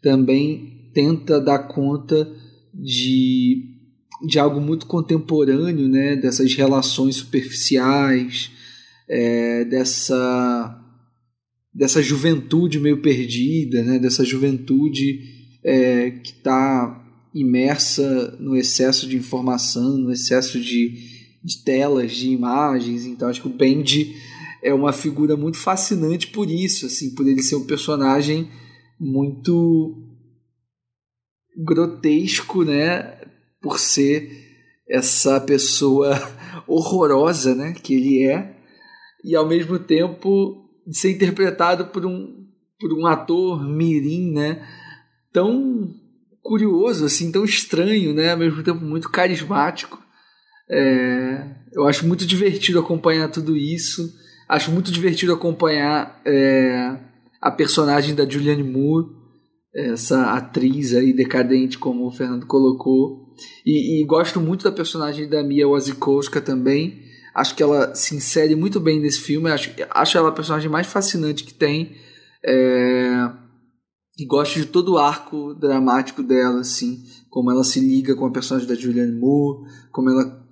também tenta dar conta de, de algo muito contemporâneo, né, dessas relações superficiais, é, dessa, dessa juventude meio perdida, né, dessa juventude é, que está imersa no excesso de informação, no excesso de, de telas, de imagens. Então acho que o Bendy é uma figura muito fascinante por isso, assim, por ele ser um personagem muito grotesco, né, por ser essa pessoa horrorosa, né, que ele é, e ao mesmo tempo ser interpretado por um por um ator mirim, né, tão curioso, assim, tão estranho, né? Ao mesmo tempo muito carismático. É, eu acho muito divertido acompanhar tudo isso. Acho muito divertido acompanhar é, a personagem da Julianne Moore, essa atriz aí decadente, como o Fernando colocou. E, e gosto muito da personagem da Mia Wasikowska também. Acho que ela se insere muito bem nesse filme. Acho, acho ela a personagem mais fascinante que tem. É, e gosto de todo o arco dramático dela, assim, como ela se liga com a personagem da Julianne Moore, como ela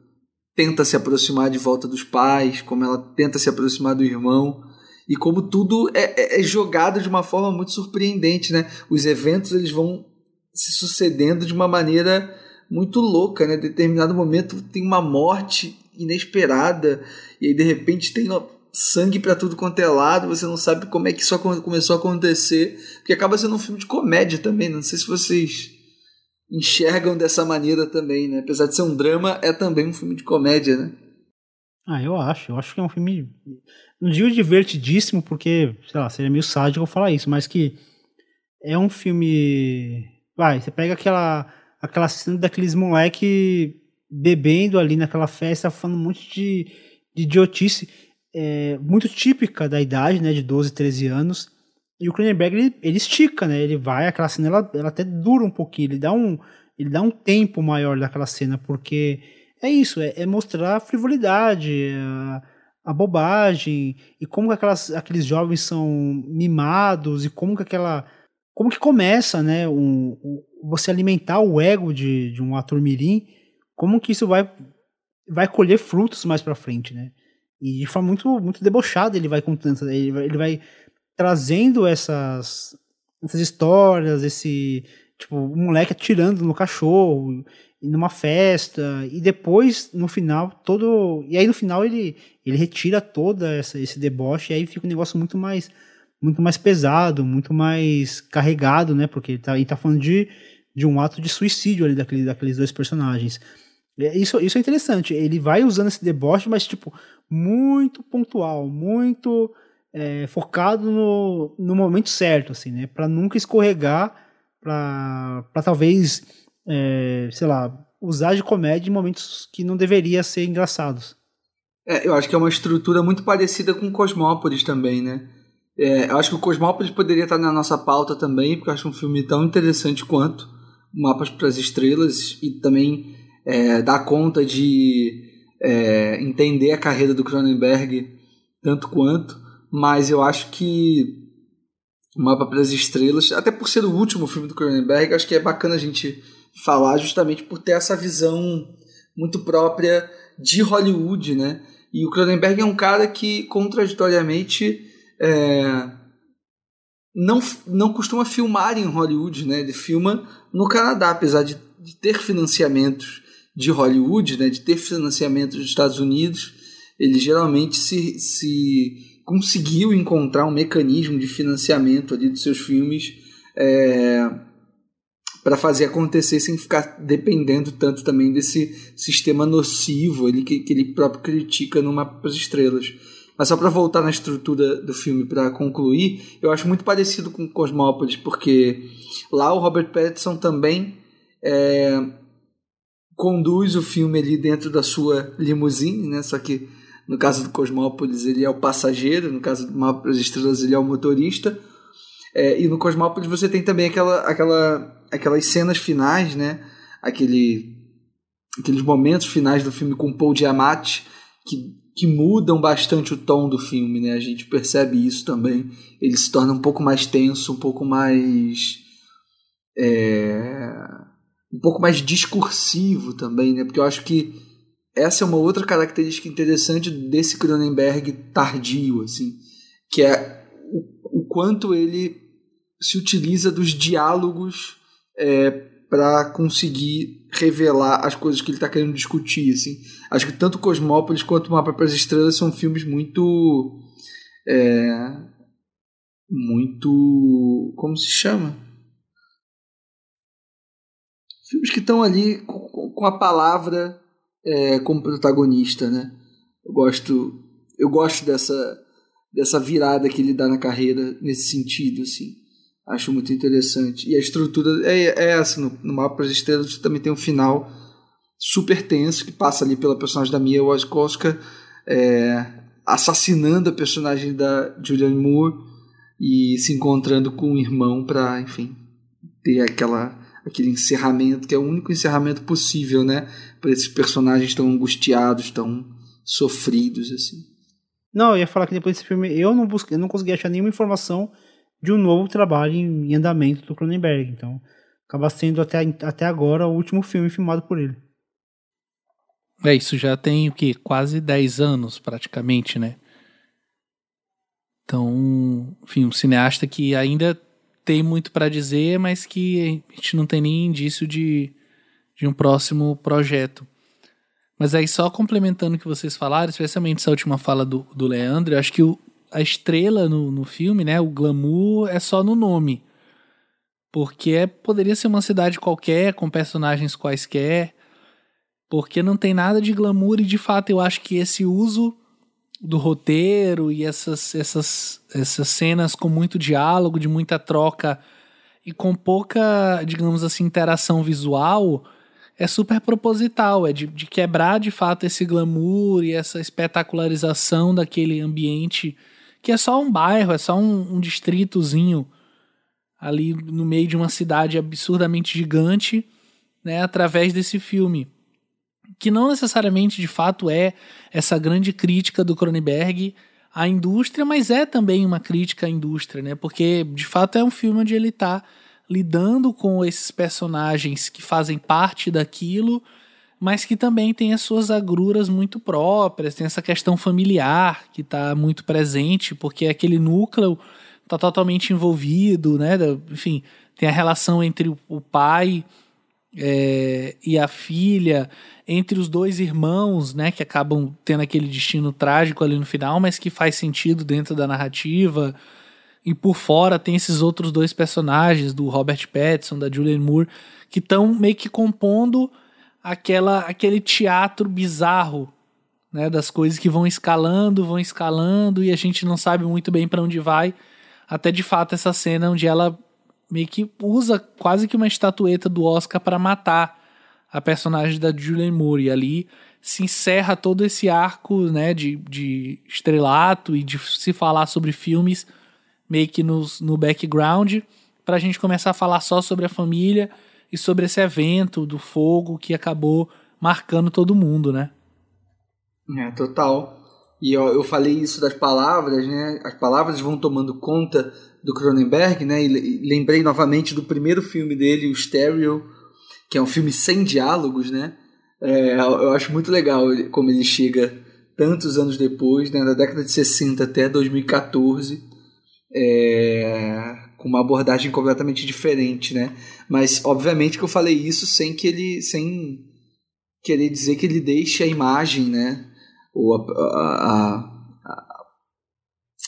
tenta se aproximar de volta dos pais, como ela tenta se aproximar do irmão, e como tudo é, é, é jogado de uma forma muito surpreendente, né? Os eventos eles vão se sucedendo de uma maneira muito louca, né? Em determinado momento tem uma morte inesperada e aí de repente tem sangue para tudo quanto é lado, você não sabe como é que isso começou a acontecer, porque acaba sendo um filme de comédia também, não sei se vocês enxergam dessa maneira também, né? Apesar de ser um drama, é também um filme de comédia, né? Ah, eu acho, eu acho que é um filme, não digo divertidíssimo, porque, sei lá, seria meio sádico falar isso, mas que é um filme, vai, você pega aquela aquela cena daqueles moleque bebendo ali naquela festa, falando um monte de, de idiotice, é, muito típica da idade, né, de 12, 13 anos. E o Cronenberg ele, ele estica, né? Ele vai, aquela cena ela, ela até dura um pouquinho, ele dá um, ele dá um tempo maior daquela cena, porque é isso, é, é mostrar a frivolidade, a, a, bobagem, e como que aquelas, aqueles jovens são mimados, e como que aquela. Como que começa, né? Um, um, você alimentar o ego de, de um ator mirim, como que isso vai, vai colher frutos mais pra frente, né? E de forma muito, muito debochada ele vai contando, ele vai, ele vai trazendo essas, essas histórias, esse tipo, um moleque atirando no cachorro, numa festa, e depois, no final, todo. E aí no final ele, ele retira toda essa, esse deboche, e aí fica um negócio muito mais muito mais pesado, muito mais carregado, né? Porque ele tá, ele tá falando de, de um ato de suicídio ali daquele, daqueles dois personagens. É, isso, isso é interessante. Ele vai usando esse deboche, mas, tipo, muito pontual, muito é, focado no, no momento certo, assim, né? Para nunca escorregar, para talvez, é, sei lá, usar de comédia em momentos que não deveria ser engraçados. É, eu acho que é uma estrutura muito parecida com Cosmópolis também, né? É, eu acho que o Cosmópolis poderia estar na nossa pauta também, porque eu acho um filme tão interessante quanto Mapas para as Estrelas e também é, dá conta de é, entender a carreira do Cronenberg tanto quanto, mas eu acho que o Mapa para as Estrelas, até por ser o último filme do Cronenberg, acho que é bacana a gente falar justamente por ter essa visão muito própria de Hollywood, né? E o Cronenberg é um cara que, contraditoriamente, é, não, não costuma filmar em Hollywood, né? Ele filma no Canadá, apesar de, de ter financiamentos de Hollywood, né? De ter financiamentos dos Estados Unidos, ele geralmente se, se conseguiu encontrar um mecanismo de financiamento ali dos seus filmes é, para fazer acontecer sem ficar dependendo tanto também desse sistema nocivo ali que, que ele próprio critica no Mapa Estrelas. Mas só para voltar na estrutura do filme para concluir, eu acho muito parecido com Cosmópolis, porque lá o Robert Pattinson também é, conduz o filme ali dentro da sua limusine, né? Só que no caso do Cosmópolis, ele é o passageiro, no caso do Mapa das Estrelas, ele é o motorista. É, e no Cosmópolis você tem também aquela, aquela, aquelas cenas finais, né? Aquele, aqueles momentos finais do filme com Paul Giamatti que, que mudam bastante o tom do filme, né? A gente percebe isso também. Ele se torna um pouco mais tenso, um pouco mais. É, um pouco mais discursivo também, né? Porque eu acho que essa é uma outra característica interessante desse Cronenberg tardio, assim, que é o, o quanto ele se utiliza dos diálogos é, para conseguir revelar as coisas que ele está querendo discutir, assim. Acho que tanto Cosmópolis quanto Mapa para as Estrelas são filmes muito é, muito como se chama filmes que estão ali com, com a palavra é, como protagonista, né? Eu gosto, eu gosto dessa, dessa virada que ele dá na carreira nesse sentido, assim. Acho muito interessante. E a estrutura é, é essa. No, no Mapa das Estrelas você também tem um final super tenso que passa ali pela personagem da Mia Wasikowska é, assassinando a personagem da Julianne Moore e se encontrando com o irmão para, enfim, ter aquela aquele encerramento que é o único encerramento possível, né, para esses personagens tão angustiados, tão sofridos assim. Não, eu ia falar que depois desse filme eu não busquei, eu não consegui achar nenhuma informação de um novo trabalho em andamento do Cronenberg, então acaba sendo até, até agora o último filme filmado por ele. É, isso já tem o que? Quase 10 anos, praticamente, né? Então, enfim, um cineasta que ainda tem muito para dizer, mas que a gente não tem nem indício de, de um próximo projeto. Mas aí, só complementando o que vocês falaram, especialmente essa última fala do, do Leandro, eu acho que o, a estrela no, no filme, né, o glamour, é só no nome. Porque é, poderia ser uma cidade qualquer, com personagens quaisquer, porque não tem nada de glamour e de fato eu acho que esse uso do roteiro e essas, essas, essas cenas com muito diálogo, de muita troca e com pouca, digamos assim, interação visual, é super proposital, é de, de quebrar de fato esse glamour e essa espetacularização daquele ambiente que é só um bairro, é só um, um distritozinho ali no meio de uma cidade absurdamente gigante, né, através desse filme que não necessariamente de fato é essa grande crítica do Cronenberg à indústria, mas é também uma crítica à indústria, né? Porque de fato é um filme onde ele está lidando com esses personagens que fazem parte daquilo, mas que também tem as suas agruras muito próprias, tem essa questão familiar que está muito presente, porque aquele núcleo está totalmente envolvido, né? Enfim, tem a relação entre o pai é, e a filha, entre os dois irmãos, né, que acabam tendo aquele destino trágico ali no final, mas que faz sentido dentro da narrativa. E por fora tem esses outros dois personagens, do Robert Pattinson, da Julianne Moore, que estão meio que compondo aquela, aquele teatro bizarro, né, das coisas que vão escalando, vão escalando e a gente não sabe muito bem para onde vai, até de fato essa cena onde ela meio que usa quase que uma estatueta do Oscar para matar a personagem da Julianne Moore. E ali se encerra todo esse arco né, de, de estrelato e de se falar sobre filmes meio que nos, no background, para a gente começar a falar só sobre a família e sobre esse evento do fogo que acabou marcando todo mundo, né? É, total. E eu, eu falei isso das palavras, né? As palavras vão tomando conta do Cronenberg, né? E lembrei novamente do primeiro filme dele, o Stereo, que é um filme sem diálogos, né? É, eu acho muito legal como ele chega tantos anos depois, né, da década de 60 até 2014, é, com uma abordagem completamente diferente, né? Mas obviamente que eu falei isso sem que ele, sem querer dizer que ele deixe a imagem, né? Ou a, a, a,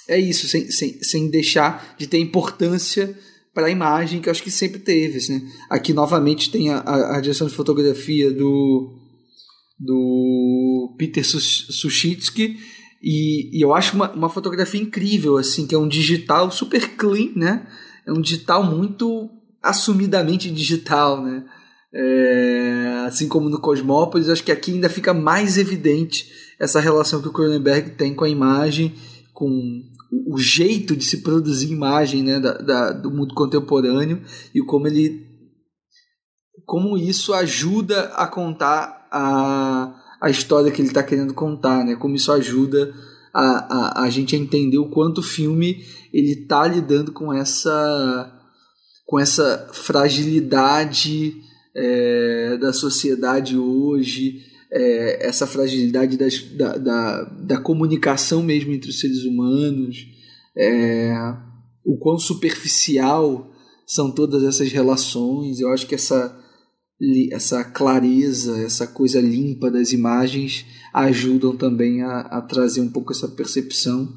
é isso, sem, sem, sem deixar de ter importância para a imagem que eu acho que sempre teve. Assim, né? Aqui novamente tem a, a, direção de fotografia do do Peter Sushitsky e, e, eu acho uma, uma fotografia incrível, assim, que é um digital super clean, né? É um digital muito assumidamente digital, né? É, assim como no Cosmópolis, acho que aqui ainda fica mais evidente essa relação que o Cronenberg tem com a imagem, com o jeito de se produzir imagem né, da, da, do mundo contemporâneo e como ele como isso ajuda a contar a, a história que ele está querendo contar, né? Como isso ajuda a, a, a gente a entender o quanto o filme ele está lidando com essa com essa fragilidade é, da sociedade hoje, é, essa fragilidade das, da, da, da, comunicação mesmo entre os seres humanos, é, o quão superficial são todas essas relações. Eu acho que essa, essa clareza, essa coisa limpa das imagens ajudam também a, a trazer um pouco essa percepção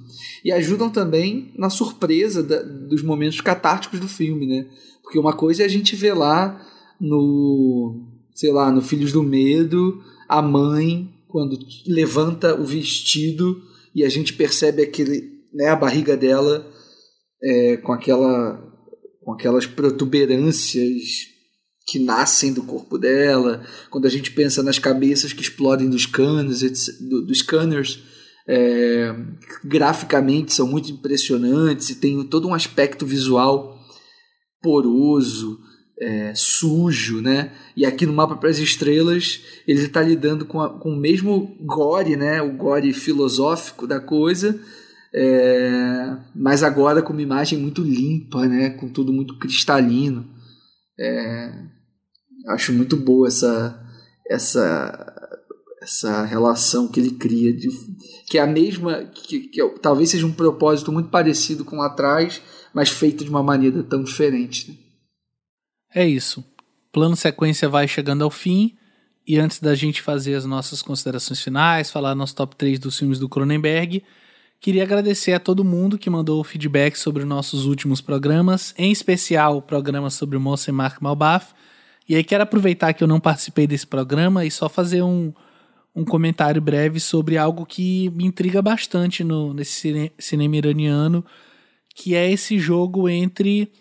e ajudam também na surpresa da, dos momentos catárticos do filme, né? Porque uma coisa é a gente ver lá no, sei lá, no Filhos do Medo, a mãe quando levanta o vestido e a gente percebe aquele, né, a barriga dela é, com aquela com aquelas protuberâncias que nascem do corpo dela, quando a gente pensa nas cabeças que explodem dos scanners, dos scanners é, graficamente são muito impressionantes e tem todo um aspecto visual poroso, é, sujo, né? E aqui no Mapa para as Estrelas ele está lidando com, a, com o mesmo gore, né? O gore filosófico da coisa, é, mas agora com uma imagem muito limpa, né? Com tudo muito cristalino. É, acho muito boa essa essa essa relação que ele cria de, que é a mesma que, que é, talvez seja um propósito muito parecido com lá atrás mas feito de uma maneira tão diferente né? É isso. Plano sequência vai chegando ao fim e antes da gente fazer as nossas considerações finais falar nosso top 3 dos filmes do Cronenberg Queria agradecer a todo mundo que mandou feedback sobre nossos últimos programas, em especial o programa sobre o Moça Mark Malbaf, e aí quero aproveitar que eu não participei desse programa e só fazer um, um comentário breve sobre algo que me intriga bastante no, nesse cine, cinema iraniano, que é esse jogo entre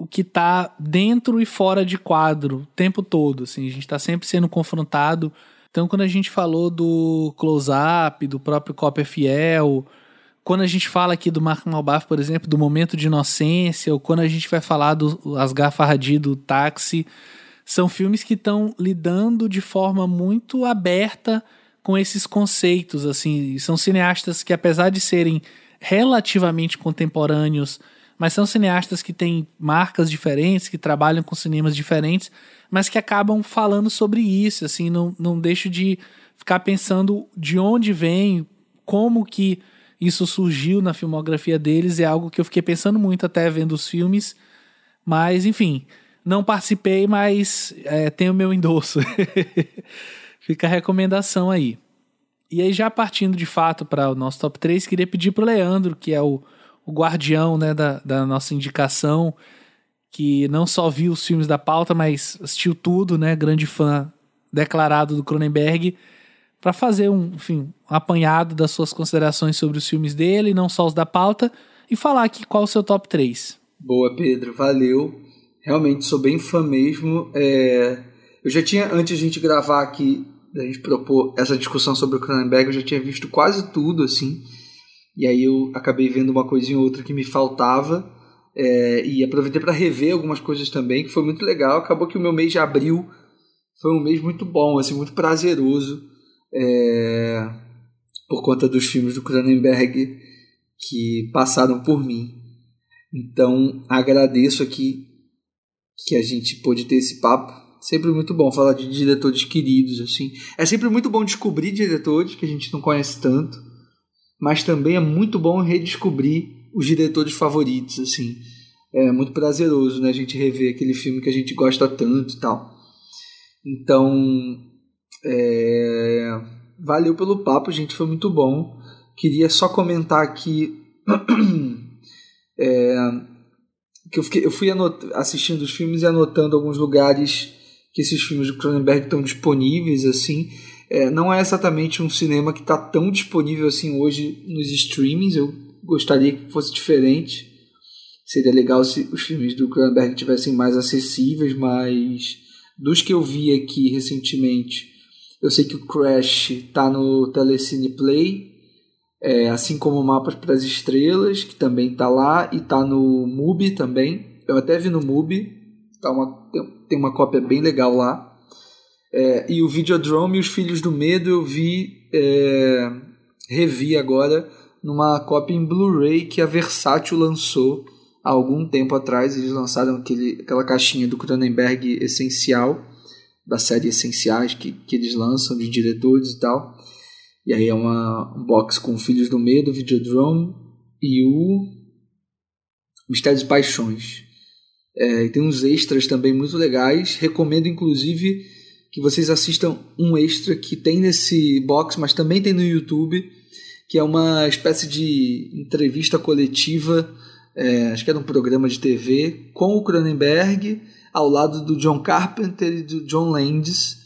o que está dentro e fora de quadro o tempo todo. Assim, a gente está sempre sendo confrontado. Então, quando a gente falou do close-up, do próprio Cópia Fiel, quando a gente fala aqui do Mark Malbaf, por exemplo, do momento de inocência, ou quando a gente vai falar do Asghar Farhadi do Táxi, são filmes que estão lidando de forma muito aberta com esses conceitos, assim, são cineastas que apesar de serem relativamente contemporâneos, mas são cineastas que têm marcas diferentes, que trabalham com cinemas diferentes, mas que acabam falando sobre isso, assim, não, não deixo de ficar pensando de onde vem, como que isso surgiu na filmografia deles, é algo que eu fiquei pensando muito até vendo os filmes. Mas, enfim, não participei, mas é, tenho meu endosso. Fica a recomendação aí. E aí, já partindo de fato para o nosso top 3, queria pedir para o Leandro, que é o, o guardião né, da, da nossa indicação, que não só viu os filmes da pauta, mas assistiu tudo, né? Grande fã declarado do Cronenberg para fazer um, enfim, um apanhado das suas considerações sobre os filmes dele, não só os da pauta, e falar aqui qual o seu top 3. Boa, Pedro, valeu. Realmente sou bem fã mesmo. É... Eu já tinha, antes de a gente gravar aqui, a gente propor essa discussão sobre o Cronenberg, eu já tinha visto quase tudo, assim. E aí eu acabei vendo uma coisinha ou outra que me faltava. É... e aproveitei para rever algumas coisas também, que foi muito legal. Acabou que o meu mês de abril foi um mês muito bom, assim, muito prazeroso é, por conta dos filmes do Cronenberg que passaram por mim. Então agradeço aqui que a gente pôde ter esse papo. Sempre muito bom falar de diretores queridos assim. É sempre muito bom descobrir diretores que a gente não conhece tanto, mas também é muito bom redescobrir os diretores favoritos assim. É muito prazeroso, né, a gente rever aquele filme que a gente gosta tanto e tal. Então, é... valeu pelo papo, gente, foi muito bom. Queria só comentar aqui é... que eu, fiquei, eu fui anot... assistindo os filmes e anotando alguns lugares que esses filmes do Cronenberg estão disponíveis, assim. É, não é exatamente um cinema que está tão disponível assim hoje nos streamings. Eu gostaria que fosse diferente. Seria legal se os filmes do Cronenberg tivessem mais acessíveis, mas dos que eu vi aqui recentemente, eu sei que o Crash está no Telecine Play, é, assim como Mapas para as Estrelas, que também está lá, e está no MUBI também. Eu até vi no MUBI, tá uma, tem uma cópia bem legal lá. É, e o Videodrome e os Filhos do Medo eu vi, é, revi agora numa cópia em Blu-ray que a Versátil lançou há algum tempo atrás. Eles lançaram aquele, aquela caixinha do Cronenberg Essencial, da série Essenciais que, que eles lançam, de diretores e tal. E aí é uma, um box com Filhos do Medo, Videodrome e o Mistérios e Paixões. É, tem uns extras também muito legais. Recomendo, inclusive, que vocês assistam um extra que tem nesse box, mas também tem no YouTube, que é uma espécie de entrevista coletiva é, acho que era um programa de TV, com o Cronenberg, ao lado do John Carpenter e do John Landis.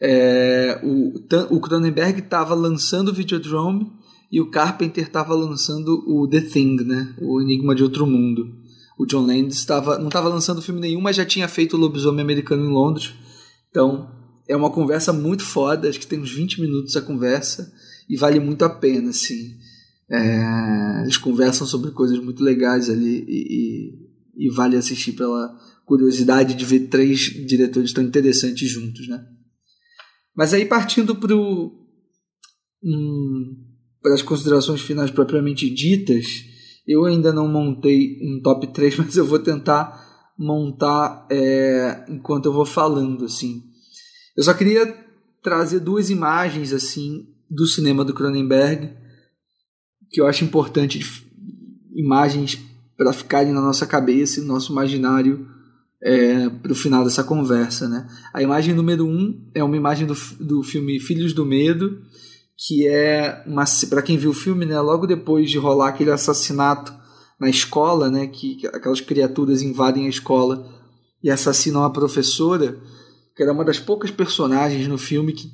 É, o, o Cronenberg estava lançando o Videodrome e o Carpenter estava lançando o The Thing, né? o Enigma de Outro Mundo. O John Landis tava, não estava lançando filme nenhum, mas já tinha feito o Lobisomem Americano em Londres. Então, é uma conversa muito foda, acho que tem uns 20 minutos a conversa e vale muito a pena, assim. É, eles conversam sobre coisas muito legais ali e, e, e, vale assistir pela curiosidade de ver três diretores tão interessantes juntos, né? Mas aí partindo para hum, as considerações finais propriamente ditas, eu ainda não montei um top 3, mas eu vou tentar montar é, enquanto eu vou falando, assim. Eu só queria trazer duas imagens, assim, do cinema do Cronenberg, que eu acho importante, imagens para ficarem na nossa cabeça e no nosso imaginário é, para o final dessa conversa. Né? A imagem número um é uma imagem do, do filme Filhos do Medo, que é para quem viu o filme, né, logo depois de rolar aquele assassinato na escola, né, que, que aquelas criaturas invadem a escola e assassinam a professora, que era uma das poucas personagens no filme que,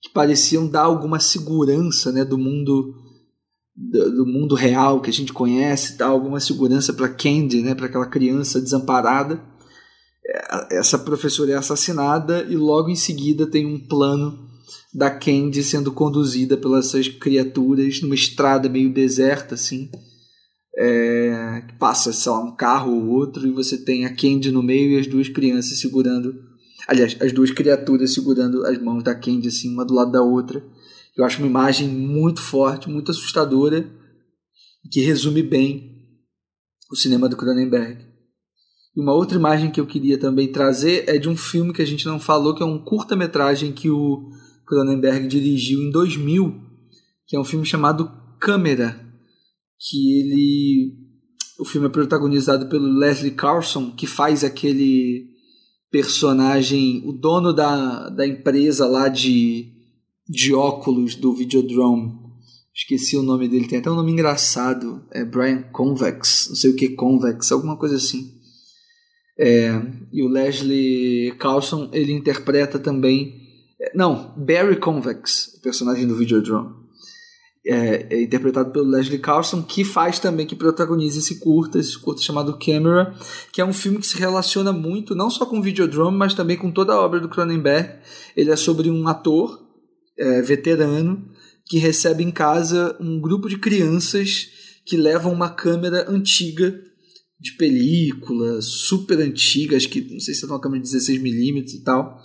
que pareciam dar alguma segurança né, do mundo do, do, mundo real que a gente conhece, dá alguma segurança para Candy, né, para aquela criança desamparada. É, essa professora é assassinada e logo em seguida tem um plano da Candy sendo conduzida pelas essas criaturas numa estrada meio deserta assim. É, passa sei lá, um carro ou outro e você tem a Candy no meio e as duas crianças segurando aliás, as duas criaturas segurando as mãos da Candy assim, uma do lado da outra eu acho uma imagem muito forte, muito assustadora, que resume bem o cinema do Cronenberg. E uma outra imagem que eu queria também trazer é de um filme que a gente não falou, que é um curta-metragem que o Cronenberg dirigiu em 2000, que é um filme chamado Câmera, que ele o filme é protagonizado pelo Leslie Carlson, que faz aquele personagem, o dono da, da empresa lá de de óculos do Videodrome. Esqueci o nome dele, tem até um nome engraçado. É Brian Convex, não sei o que Convex, alguma coisa assim. É, e o Leslie Carlson, ele interpreta também. É, não, Barry Convex, o personagem do Videodrome. É, é, interpretado pelo Leslie Carlson, que faz também, que protagoniza esse curta, esse curta chamado Camera, que é um filme que se relaciona muito, não só com Videodrome, mas também com toda a obra do Cronenberg. Ele é sobre um ator é, veterano que recebe em casa um grupo de crianças que levam uma câmera antiga de película, super antiga, acho que não sei se é uma câmera de 16mm e tal.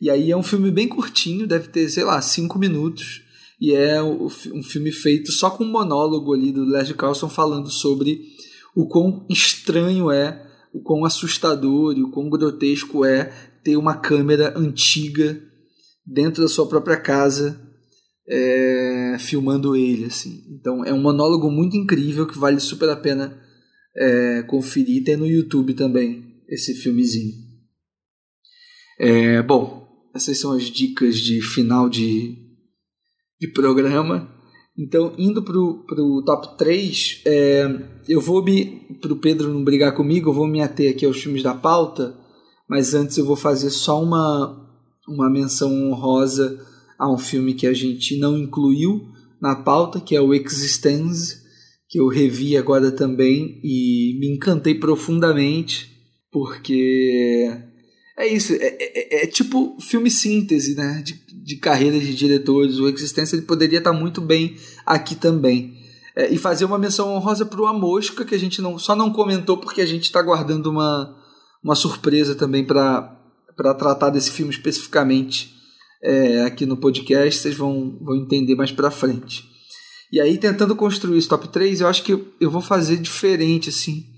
E aí é um filme bem curtinho, deve ter, sei lá, cinco minutos. E é um filme feito só com um monólogo ali do Leslie Carlson falando sobre o quão estranho é, o quão assustador e o quão grotesco é ter uma câmera antiga dentro da sua própria casa é, filmando ele. assim. Então é um monólogo muito incrível que vale super a pena é, conferir. Tem no YouTube também esse filmezinho. É, bom, essas são as dicas de final de, de programa. Então, indo pro, pro top 3, é, eu vou me. Pro Pedro não brigar comigo, eu vou me ater aqui aos filmes da pauta, mas antes eu vou fazer só uma, uma menção honrosa a um filme que a gente não incluiu na pauta, que é o Existence, que eu revi agora também e me encantei profundamente, porque é isso, é, é, é, tipo filme síntese, né? De, de carreira de diretores. O Existência ele poderia estar muito bem aqui também. É, e fazer uma menção honrosa para o Mosca, que a gente não, só não comentou porque a gente está guardando uma, uma surpresa também para tratar desse filme especificamente é, aqui no podcast. Vocês vão, vão entender mais para frente. E aí, tentando construir esse top 3, eu acho que eu, eu vou fazer diferente, assim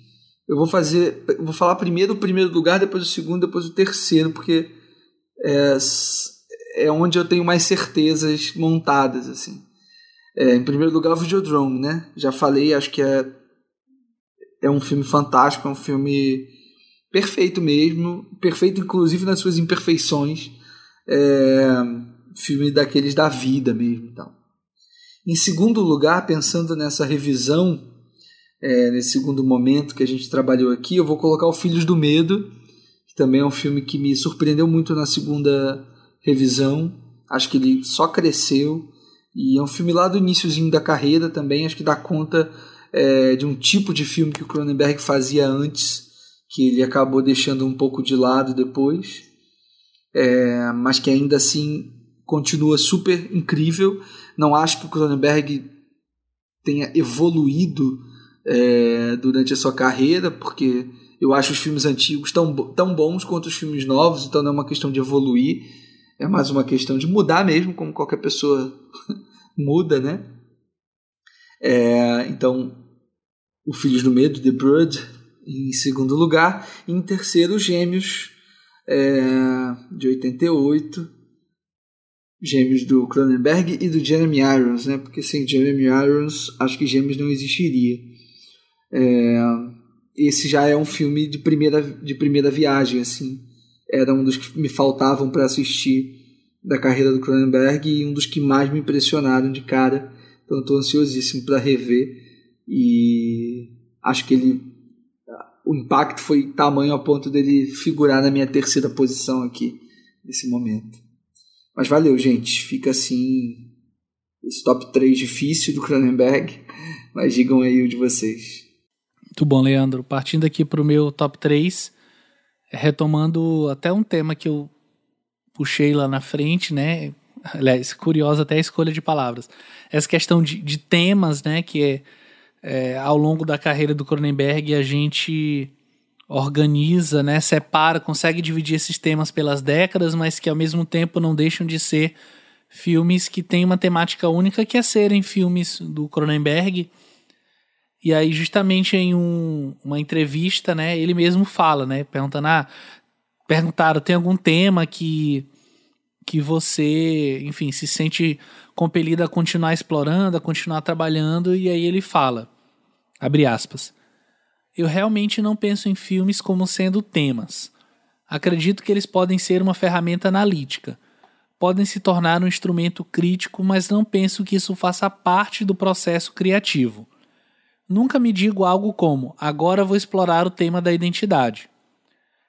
eu vou fazer. Eu vou falar primeiro o primeiro lugar, depois o segundo, depois o terceiro, porque é, é onde eu tenho mais certezas montadas, assim. É, em primeiro lugar, o Videodrome, né? Já falei, acho que é, é um filme fantástico, é um filme perfeito mesmo, perfeito inclusive nas suas imperfeições. É, filme daqueles da vida mesmo. Então. Em segundo lugar, pensando nessa revisão é, nesse segundo momento que a gente trabalhou aqui, eu vou colocar o Filhos do Medo, que também é um filme que me surpreendeu muito na segunda revisão. Acho que ele só cresceu. E é um filme lá do iníciozinho da carreira também, acho que dá conta é, de um tipo de filme que o Cronenberg fazia antes, que ele acabou deixando um pouco de lado depois, é, mas que ainda assim continua super incrível. Não acho que o Cronenberg tenha evoluído é, durante a sua carreira, porque eu acho os filmes antigos tão, tão bons quanto os filmes novos, então não é uma questão de evoluir, é mais uma questão de mudar mesmo, como qualquer pessoa muda, né? É, então, O Filhos do Medo, The Bird, em segundo lugar. Em terceiro, Gêmeos, é, de 88. Gêmeos do Cronenberg e do Jeremy Irons, né? Porque sem Jeremy Irons, acho que Gêmeos não existiria. É, esse já é um filme de primeira, de primeira viagem, assim. Era um dos que me faltavam para assistir da carreira do Cronenberg e um dos que mais me impressionaram de cara. Então estou ansiosíssimo para rever e acho que ele o impacto foi tamanho a ponto dele figurar na minha terceira posição aqui nesse momento. Mas valeu, gente. Fica assim esse top 3 difícil do Cronenberg, mas digam aí o de vocês. Muito bom, Leandro. Partindo aqui para o meu top 3, retomando até um tema que eu puxei lá na frente, né? Aliás, curiosa até a escolha de palavras. Essa questão de, de temas, né? Que é, é, ao longo da carreira do Cronenberg a gente organiza, né? Separa, consegue dividir esses temas pelas décadas, mas que ao mesmo tempo não deixam de ser filmes que têm uma temática única, que é serem filmes do Cronenberg e aí, justamente em um, uma entrevista, né, ele mesmo fala, né, perguntando, ah, perguntaram, tem algum tema que, que você, enfim, se sente compelido a continuar explorando, a continuar trabalhando, e aí ele fala, abre aspas, eu realmente não penso em filmes como sendo temas. Acredito que eles podem ser uma ferramenta analítica, podem se tornar um instrumento crítico, mas não penso que isso faça parte do processo criativo. Nunca me digo algo como: agora vou explorar o tema da identidade.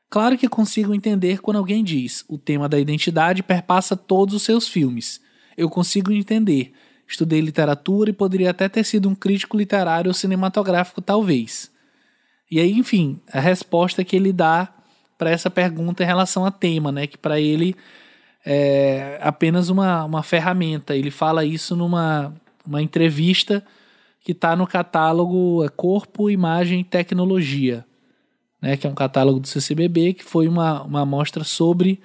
Claro que consigo entender quando alguém diz: o tema da identidade perpassa todos os seus filmes. Eu consigo entender. Estudei literatura e poderia até ter sido um crítico literário ou cinematográfico, talvez. E aí, enfim, a resposta que ele dá para essa pergunta em relação a tema, né? Que para ele é apenas uma, uma ferramenta. Ele fala isso numa uma entrevista que está no catálogo é Corpo, Imagem e Tecnologia, né, que é um catálogo do CCBB, que foi uma, uma amostra sobre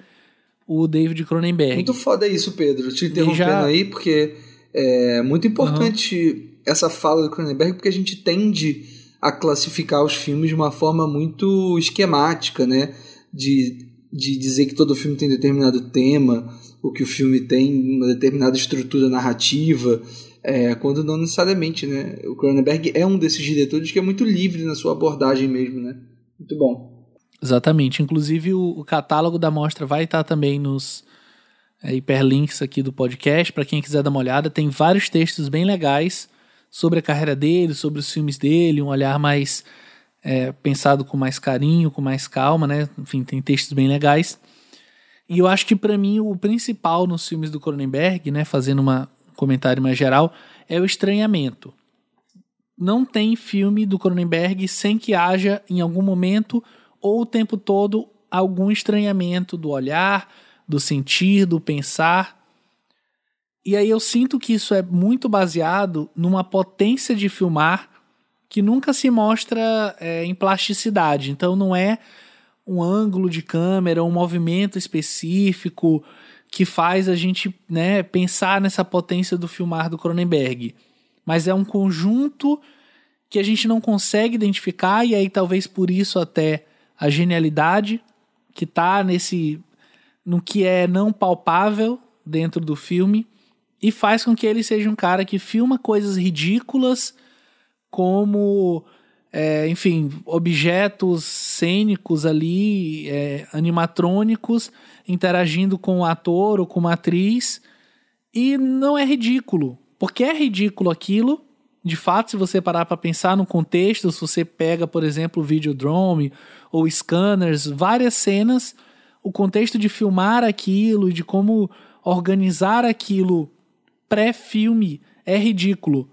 o David Cronenberg. Muito foda isso, Pedro. Te interrompendo já... aí, porque é muito importante uhum. essa fala do Cronenberg, porque a gente tende a classificar os filmes de uma forma muito esquemática, né? De, de dizer que todo filme tem determinado tema, ou que o filme tem uma determinada estrutura narrativa, é, quando não necessariamente, né? O Cronenberg é um desses diretores que é muito livre na sua abordagem mesmo, né? Muito bom. Exatamente. Inclusive, o, o catálogo da mostra vai estar também nos é, hiperlinks aqui do podcast, para quem quiser dar uma olhada. Tem vários textos bem legais sobre a carreira dele, sobre os filmes dele, um olhar mais é, pensado com mais carinho, com mais calma, né? Enfim, tem textos bem legais. E eu acho que para mim o principal nos filmes do Cronenberg, né, fazendo uma, um comentário mais geral, é o estranhamento. Não tem filme do Cronenberg sem que haja em algum momento ou o tempo todo algum estranhamento do olhar, do sentir, do pensar. E aí eu sinto que isso é muito baseado numa potência de filmar que nunca se mostra é, em plasticidade. Então não é um ângulo de câmera, um movimento específico que faz a gente né, pensar nessa potência do filmar do Cronenberg. Mas é um conjunto que a gente não consegue identificar, e aí talvez por isso até a genialidade que está nesse no que é não palpável dentro do filme e faz com que ele seja um cara que filma coisas ridículas como é, enfim objetos cênicos ali é, animatrônicos interagindo com o ator ou com uma atriz e não é ridículo porque é ridículo aquilo de fato se você parar para pensar no contexto se você pega por exemplo o Videodrome ou scanners, várias cenas, o contexto de filmar aquilo, de como organizar aquilo pré-filme é ridículo,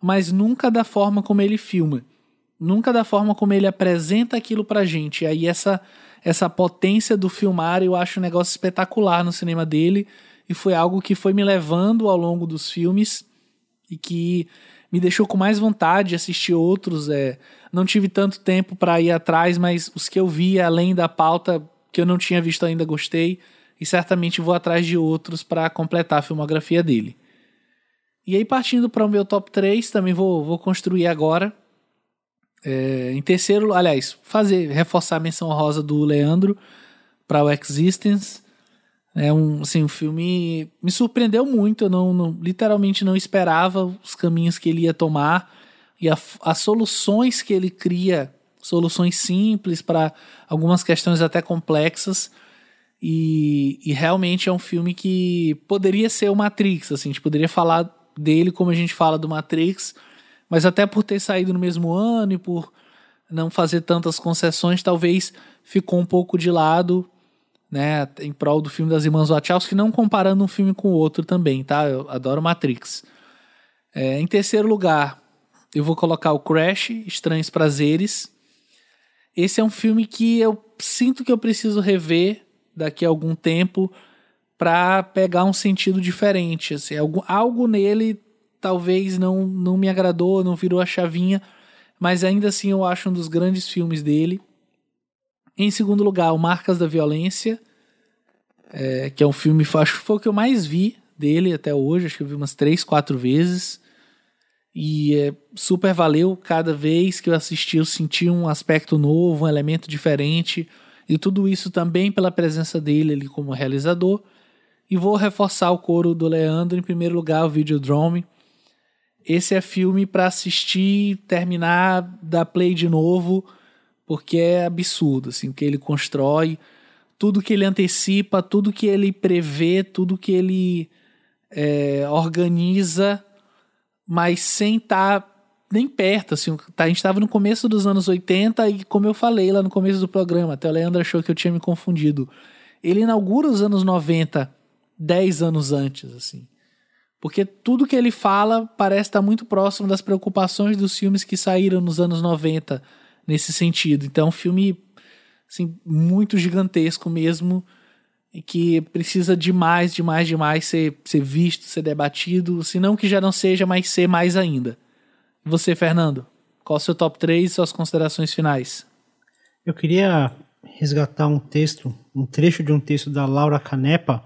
mas nunca da forma como ele filma, nunca da forma como ele apresenta aquilo pra gente. E aí essa essa potência do filmar eu acho um negócio espetacular no cinema dele e foi algo que foi me levando ao longo dos filmes e que me deixou com mais vontade de assistir outros. É, não tive tanto tempo para ir atrás, mas os que eu vi além da pauta que eu não tinha visto ainda gostei e certamente vou atrás de outros para completar a filmografia dele. E aí partindo para o meu top 3, também vou, vou construir agora. É, em terceiro, aliás, fazer reforçar a menção rosa do Leandro para o Existence. É um, assim, um filme me surpreendeu muito. Eu não, não, literalmente não esperava os caminhos que ele ia tomar e a, as soluções que ele cria, soluções simples para algumas questões até complexas. E, e, realmente é um filme que poderia ser o Matrix, assim, a gente poderia falar dele como a gente fala do Matrix, mas até por ter saído no mesmo ano e por não fazer tantas concessões, talvez ficou um pouco de lado, né, em prol do filme das irmãs Wachowski, não comparando um filme com o outro também, tá? Eu adoro Matrix. É, em terceiro lugar, eu vou colocar o Crash, Estranhos Prazeres. Esse é um filme que eu sinto que eu preciso rever daqui a algum tempo para pegar um sentido diferente. Assim, algo, algo nele talvez não, não me agradou, não virou a chavinha, mas ainda assim eu acho um dos grandes filmes dele. Em segundo lugar, o Marcas da Violência, é, que é um filme, acho que foi o que eu mais vi dele até hoje, acho que eu vi umas três, quatro vezes. E é, super valeu cada vez que eu assisti, eu senti um aspecto novo, um elemento diferente. E tudo isso também pela presença dele ali como realizador. E vou reforçar o coro do Leandro, em primeiro lugar, o Videodrome. Esse é filme para assistir, terminar, dar play de novo, porque é absurdo, assim, o que ele constrói, tudo que ele antecipa, tudo que ele prevê, tudo que ele é, organiza mas sem estar tá nem perto, assim, tá, a gente estava no começo dos anos 80 e como eu falei lá no começo do programa, até o Leandro achou que eu tinha me confundido. Ele inaugura os anos 90, 10 anos antes, assim. Porque tudo que ele fala parece estar muito próximo das preocupações dos filmes que saíram nos anos 90 nesse sentido. Então, é um filme assim, muito gigantesco mesmo e que precisa demais, demais, demais ser, ser visto, ser debatido, se não que já não seja, mas ser mais ainda. Você, Fernando, qual o seu top 3 e suas considerações finais? Eu queria resgatar um texto, um trecho de um texto da Laura Canepa,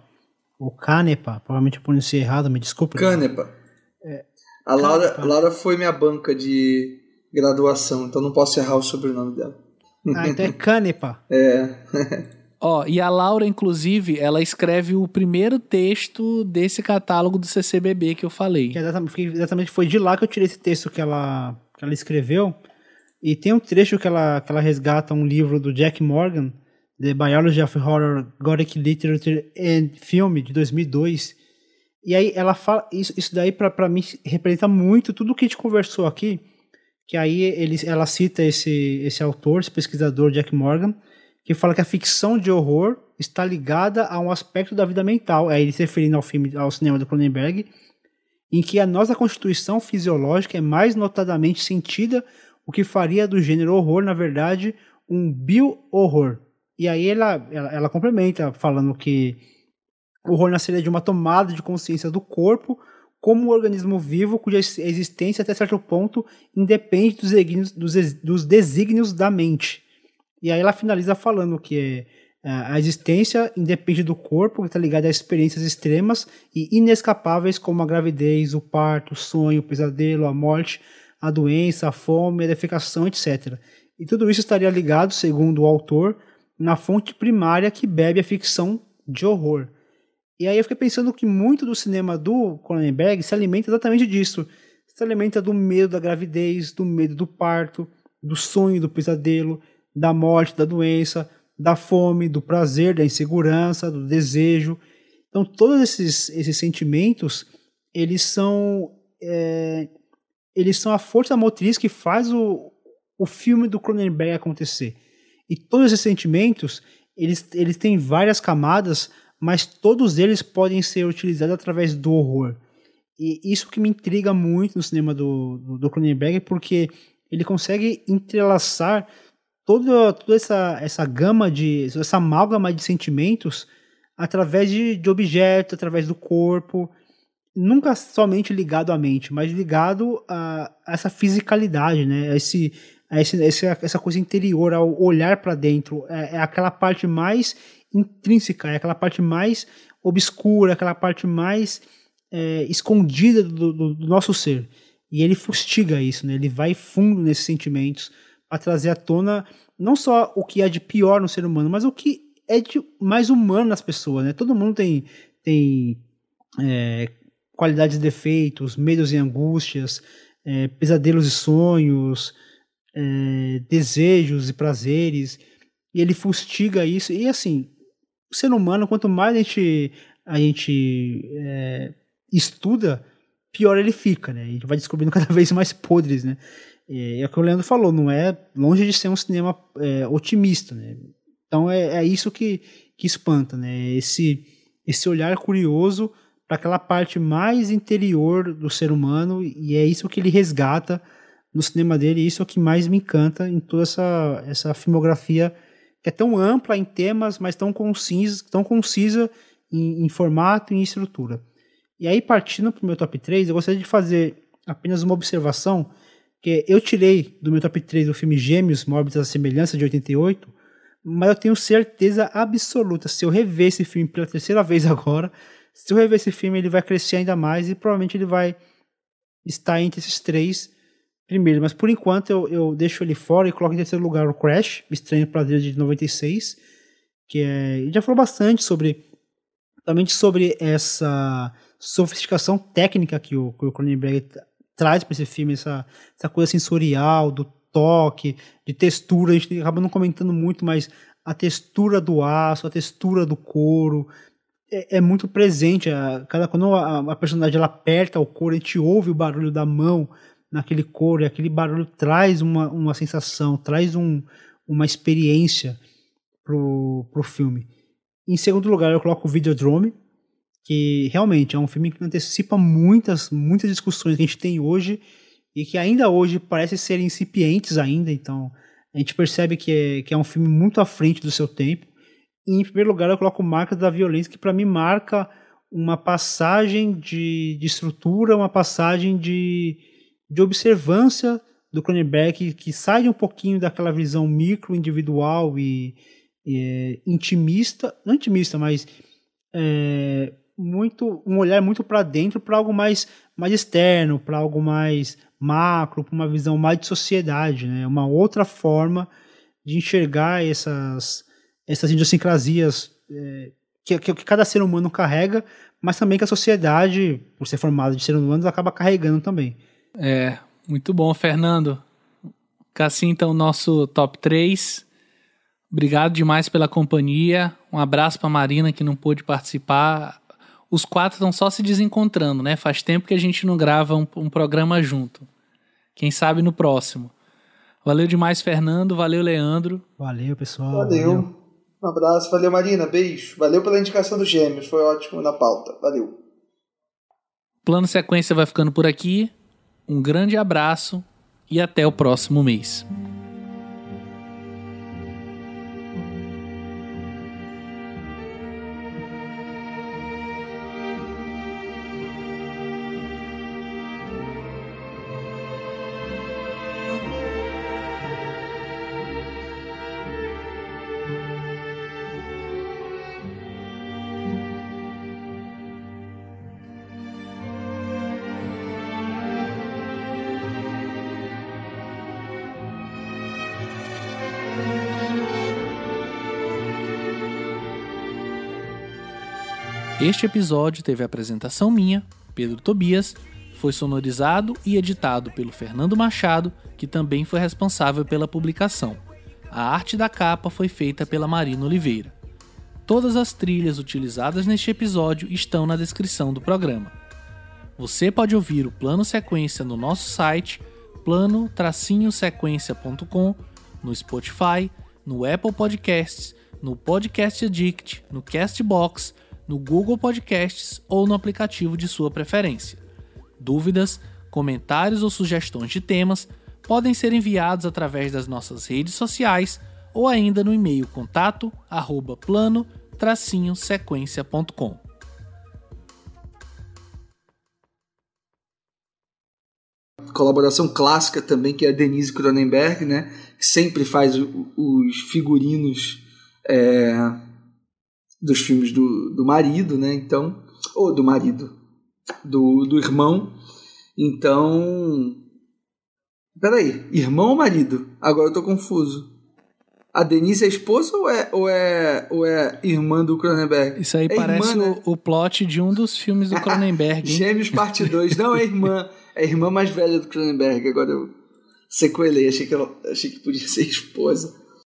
ou Canepa, provavelmente eu pronunciei errado, me desculpe. Canepa. É, a Laura, Canepa. Laura foi minha banca de graduação, então não posso errar o sobrenome dela. Ah, então é Canepa. é. Ó, e a Laura, inclusive, ela escreve o primeiro texto desse catálogo do CCBB que eu falei. Que exatamente, exatamente foi de lá que eu tirei esse texto que ela, que ela escreveu. E tem um trecho que ela, que ela resgata um livro do Jack Morgan, The Biology of Horror, Gothic Literature and Film, de 2002. E aí ela fala, isso, isso daí para mim representa muito tudo o que a gente conversou aqui, que aí ele, ela cita esse, esse autor, esse pesquisador Jack Morgan, que fala que a ficção de horror está ligada a um aspecto da vida mental, é ele se referindo ao filme, ao cinema do Cronenberg, em que a nossa constituição fisiológica é mais notadamente sentida, o que faria do gênero horror, na verdade, um bio-horror. E aí ela, ela, ela complementa, falando que o horror nasceria de uma tomada de consciência do corpo como um organismo vivo cuja existência, até certo ponto, independe dos desígnios, dos, dos desígnios da mente. E aí ela finaliza falando que é, a existência independe do corpo, que está ligada a experiências extremas e inescapáveis como a gravidez, o parto, o sonho, o pesadelo, a morte, a doença, a fome, a defecação, etc. E tudo isso estaria ligado, segundo o autor, na fonte primária que bebe a ficção de horror. E aí eu fiquei pensando que muito do cinema do Cronenberg se alimenta exatamente disso. Se alimenta do medo da gravidez, do medo do parto, do sonho, do pesadelo, da morte, da doença, da fome, do prazer, da insegurança, do desejo. Então, todos esses, esses sentimentos, eles são, é, eles são a força motriz que faz o, o filme do Cronenberg acontecer. E todos esses sentimentos, eles, eles têm várias camadas, mas todos eles podem ser utilizados através do horror. E isso que me intriga muito no cinema do, do, do Cronenberg, porque ele consegue entrelaçar toda, toda essa, essa gama de. essa amálgama de sentimentos através de, de objetos, através do corpo, nunca somente ligado à mente, mas ligado a, a essa fisicalidade, né? A esse, esse, essa coisa interior, ao olhar para dentro. É, é, aquela parte mais intrínseca, é aquela parte mais obscura, aquela parte mais é, escondida do, do, do, nosso ser. E ele fustiga isso, né? Ele vai fundo nesses sentimentos a trazer à tona não só o que é de pior no ser humano, mas o que é de mais humano nas pessoas, né? Todo mundo tem, tem é, qualidades e defeitos, medos e angústias, é, pesadelos e sonhos, é, desejos e prazeres, e ele fustiga isso. E assim, o ser humano, quanto mais a gente, a gente é, estuda, pior ele fica, né? A gente vai descobrindo cada vez mais podres, né? É, é o que o Leandro falou, não é longe de ser um cinema é, otimista, né? Então é, é isso que, que espanta, né? Esse, esse olhar curioso para aquela parte mais interior do ser humano e é isso que ele resgata no cinema dele e isso é o que mais me encanta em toda essa, essa filmografia que é tão ampla em temas, mas tão concisa, tão concisa em, em formato e em estrutura. E aí, partindo para o meu top 3, eu gostaria de fazer apenas uma observação que eu tirei do meu top 3 o filme Gêmeos, Mórbidos da Semelhança, de 88, mas eu tenho certeza absoluta, se eu rever esse filme pela terceira vez agora, se eu rever esse filme, ele vai crescer ainda mais e provavelmente ele vai estar entre esses três primeiros. Mas por enquanto eu, eu deixo ele fora e coloco em terceiro lugar o Crash, Estranho Prazer de 96, que é, já falou bastante sobre também sobre essa sofisticação técnica que o, que Cronenberg traz para esse filme, essa, essa coisa sensorial, do toque, de textura. A gente acaba não comentando muito, mas a textura do aço, a textura do couro é, é muito presente. A, cada, quando a, a, personagem ela aperta o couro, a gente ouve o barulho da mão naquele couro, e aquele barulho traz uma, uma sensação, traz um, uma experiência pro, pro filme. Em segundo lugar, eu coloco o Videodrome, que realmente é um filme que antecipa muitas, muitas discussões que a gente tem hoje e que ainda hoje parecem ser incipientes ainda, então a gente percebe que é, que é um filme muito à frente do seu tempo. E em primeiro lugar eu coloco Marcas da Violência, que para mim marca uma passagem de, de estrutura, uma passagem de, de observância do Cronenberg, que, sai um pouquinho daquela visão micro, individual e, é, intimista, não intimista, mas é, muito um olhar muito para dentro, para algo mais mais externo, para algo mais macro, para uma visão mais de sociedade, né? Uma outra forma de enxergar essas essas idiosincrasias é, que, que, que cada ser humano carrega, mas também que a sociedade, por ser formada de seres humanos, acaba carregando também. É, muito bom, Fernando. Assim, então, nosso top 3. Obrigado demais pela companhia. Um abraço para Marina que não pôde participar. Os quatro estão só se desencontrando, né? Faz tempo que a gente não grava um, um programa junto. Quem sabe no próximo. Valeu demais, Fernando. Valeu, Leandro. Valeu, pessoal. Valeu. valeu. Um abraço. Valeu, Marina. Beijo. Valeu pela indicação dos gêmeos. Foi ótimo na pauta. Valeu. Plano Sequência vai ficando por aqui. Um grande abraço e até o próximo mês. Este episódio teve apresentação minha, Pedro Tobias, foi sonorizado e editado pelo Fernando Machado, que também foi responsável pela publicação. A arte da capa foi feita pela Marina Oliveira. Todas as trilhas utilizadas neste episódio estão na descrição do programa. Você pode ouvir o plano sequência no nosso site plano-sequência.com, no Spotify, no Apple Podcasts, no Podcast Addict, no Castbox no Google Podcasts ou no aplicativo de sua preferência. Dúvidas, comentários ou sugestões de temas podem ser enviados através das nossas redes sociais ou ainda no e-mail contato arroba plano-sequência.com. Colaboração clássica também, que é a Denise Cronenberg, né? Que sempre faz os figurinos é, dos filmes do, do marido, né? Então, ou do marido, do, do irmão. Então, peraí, irmão ou marido? Agora eu tô confuso. A Denise é esposa ou é, ou é, ou é irmã do Cronenberg? Isso aí é parece irmã, né? o, o, plot de um dos filmes do Cronenberg. Gêmeos parte 2. Não, é irmã. É irmã mais velha do Cronenberg. Agora eu sequelei. Achei que, ela, achei que podia ser esposa.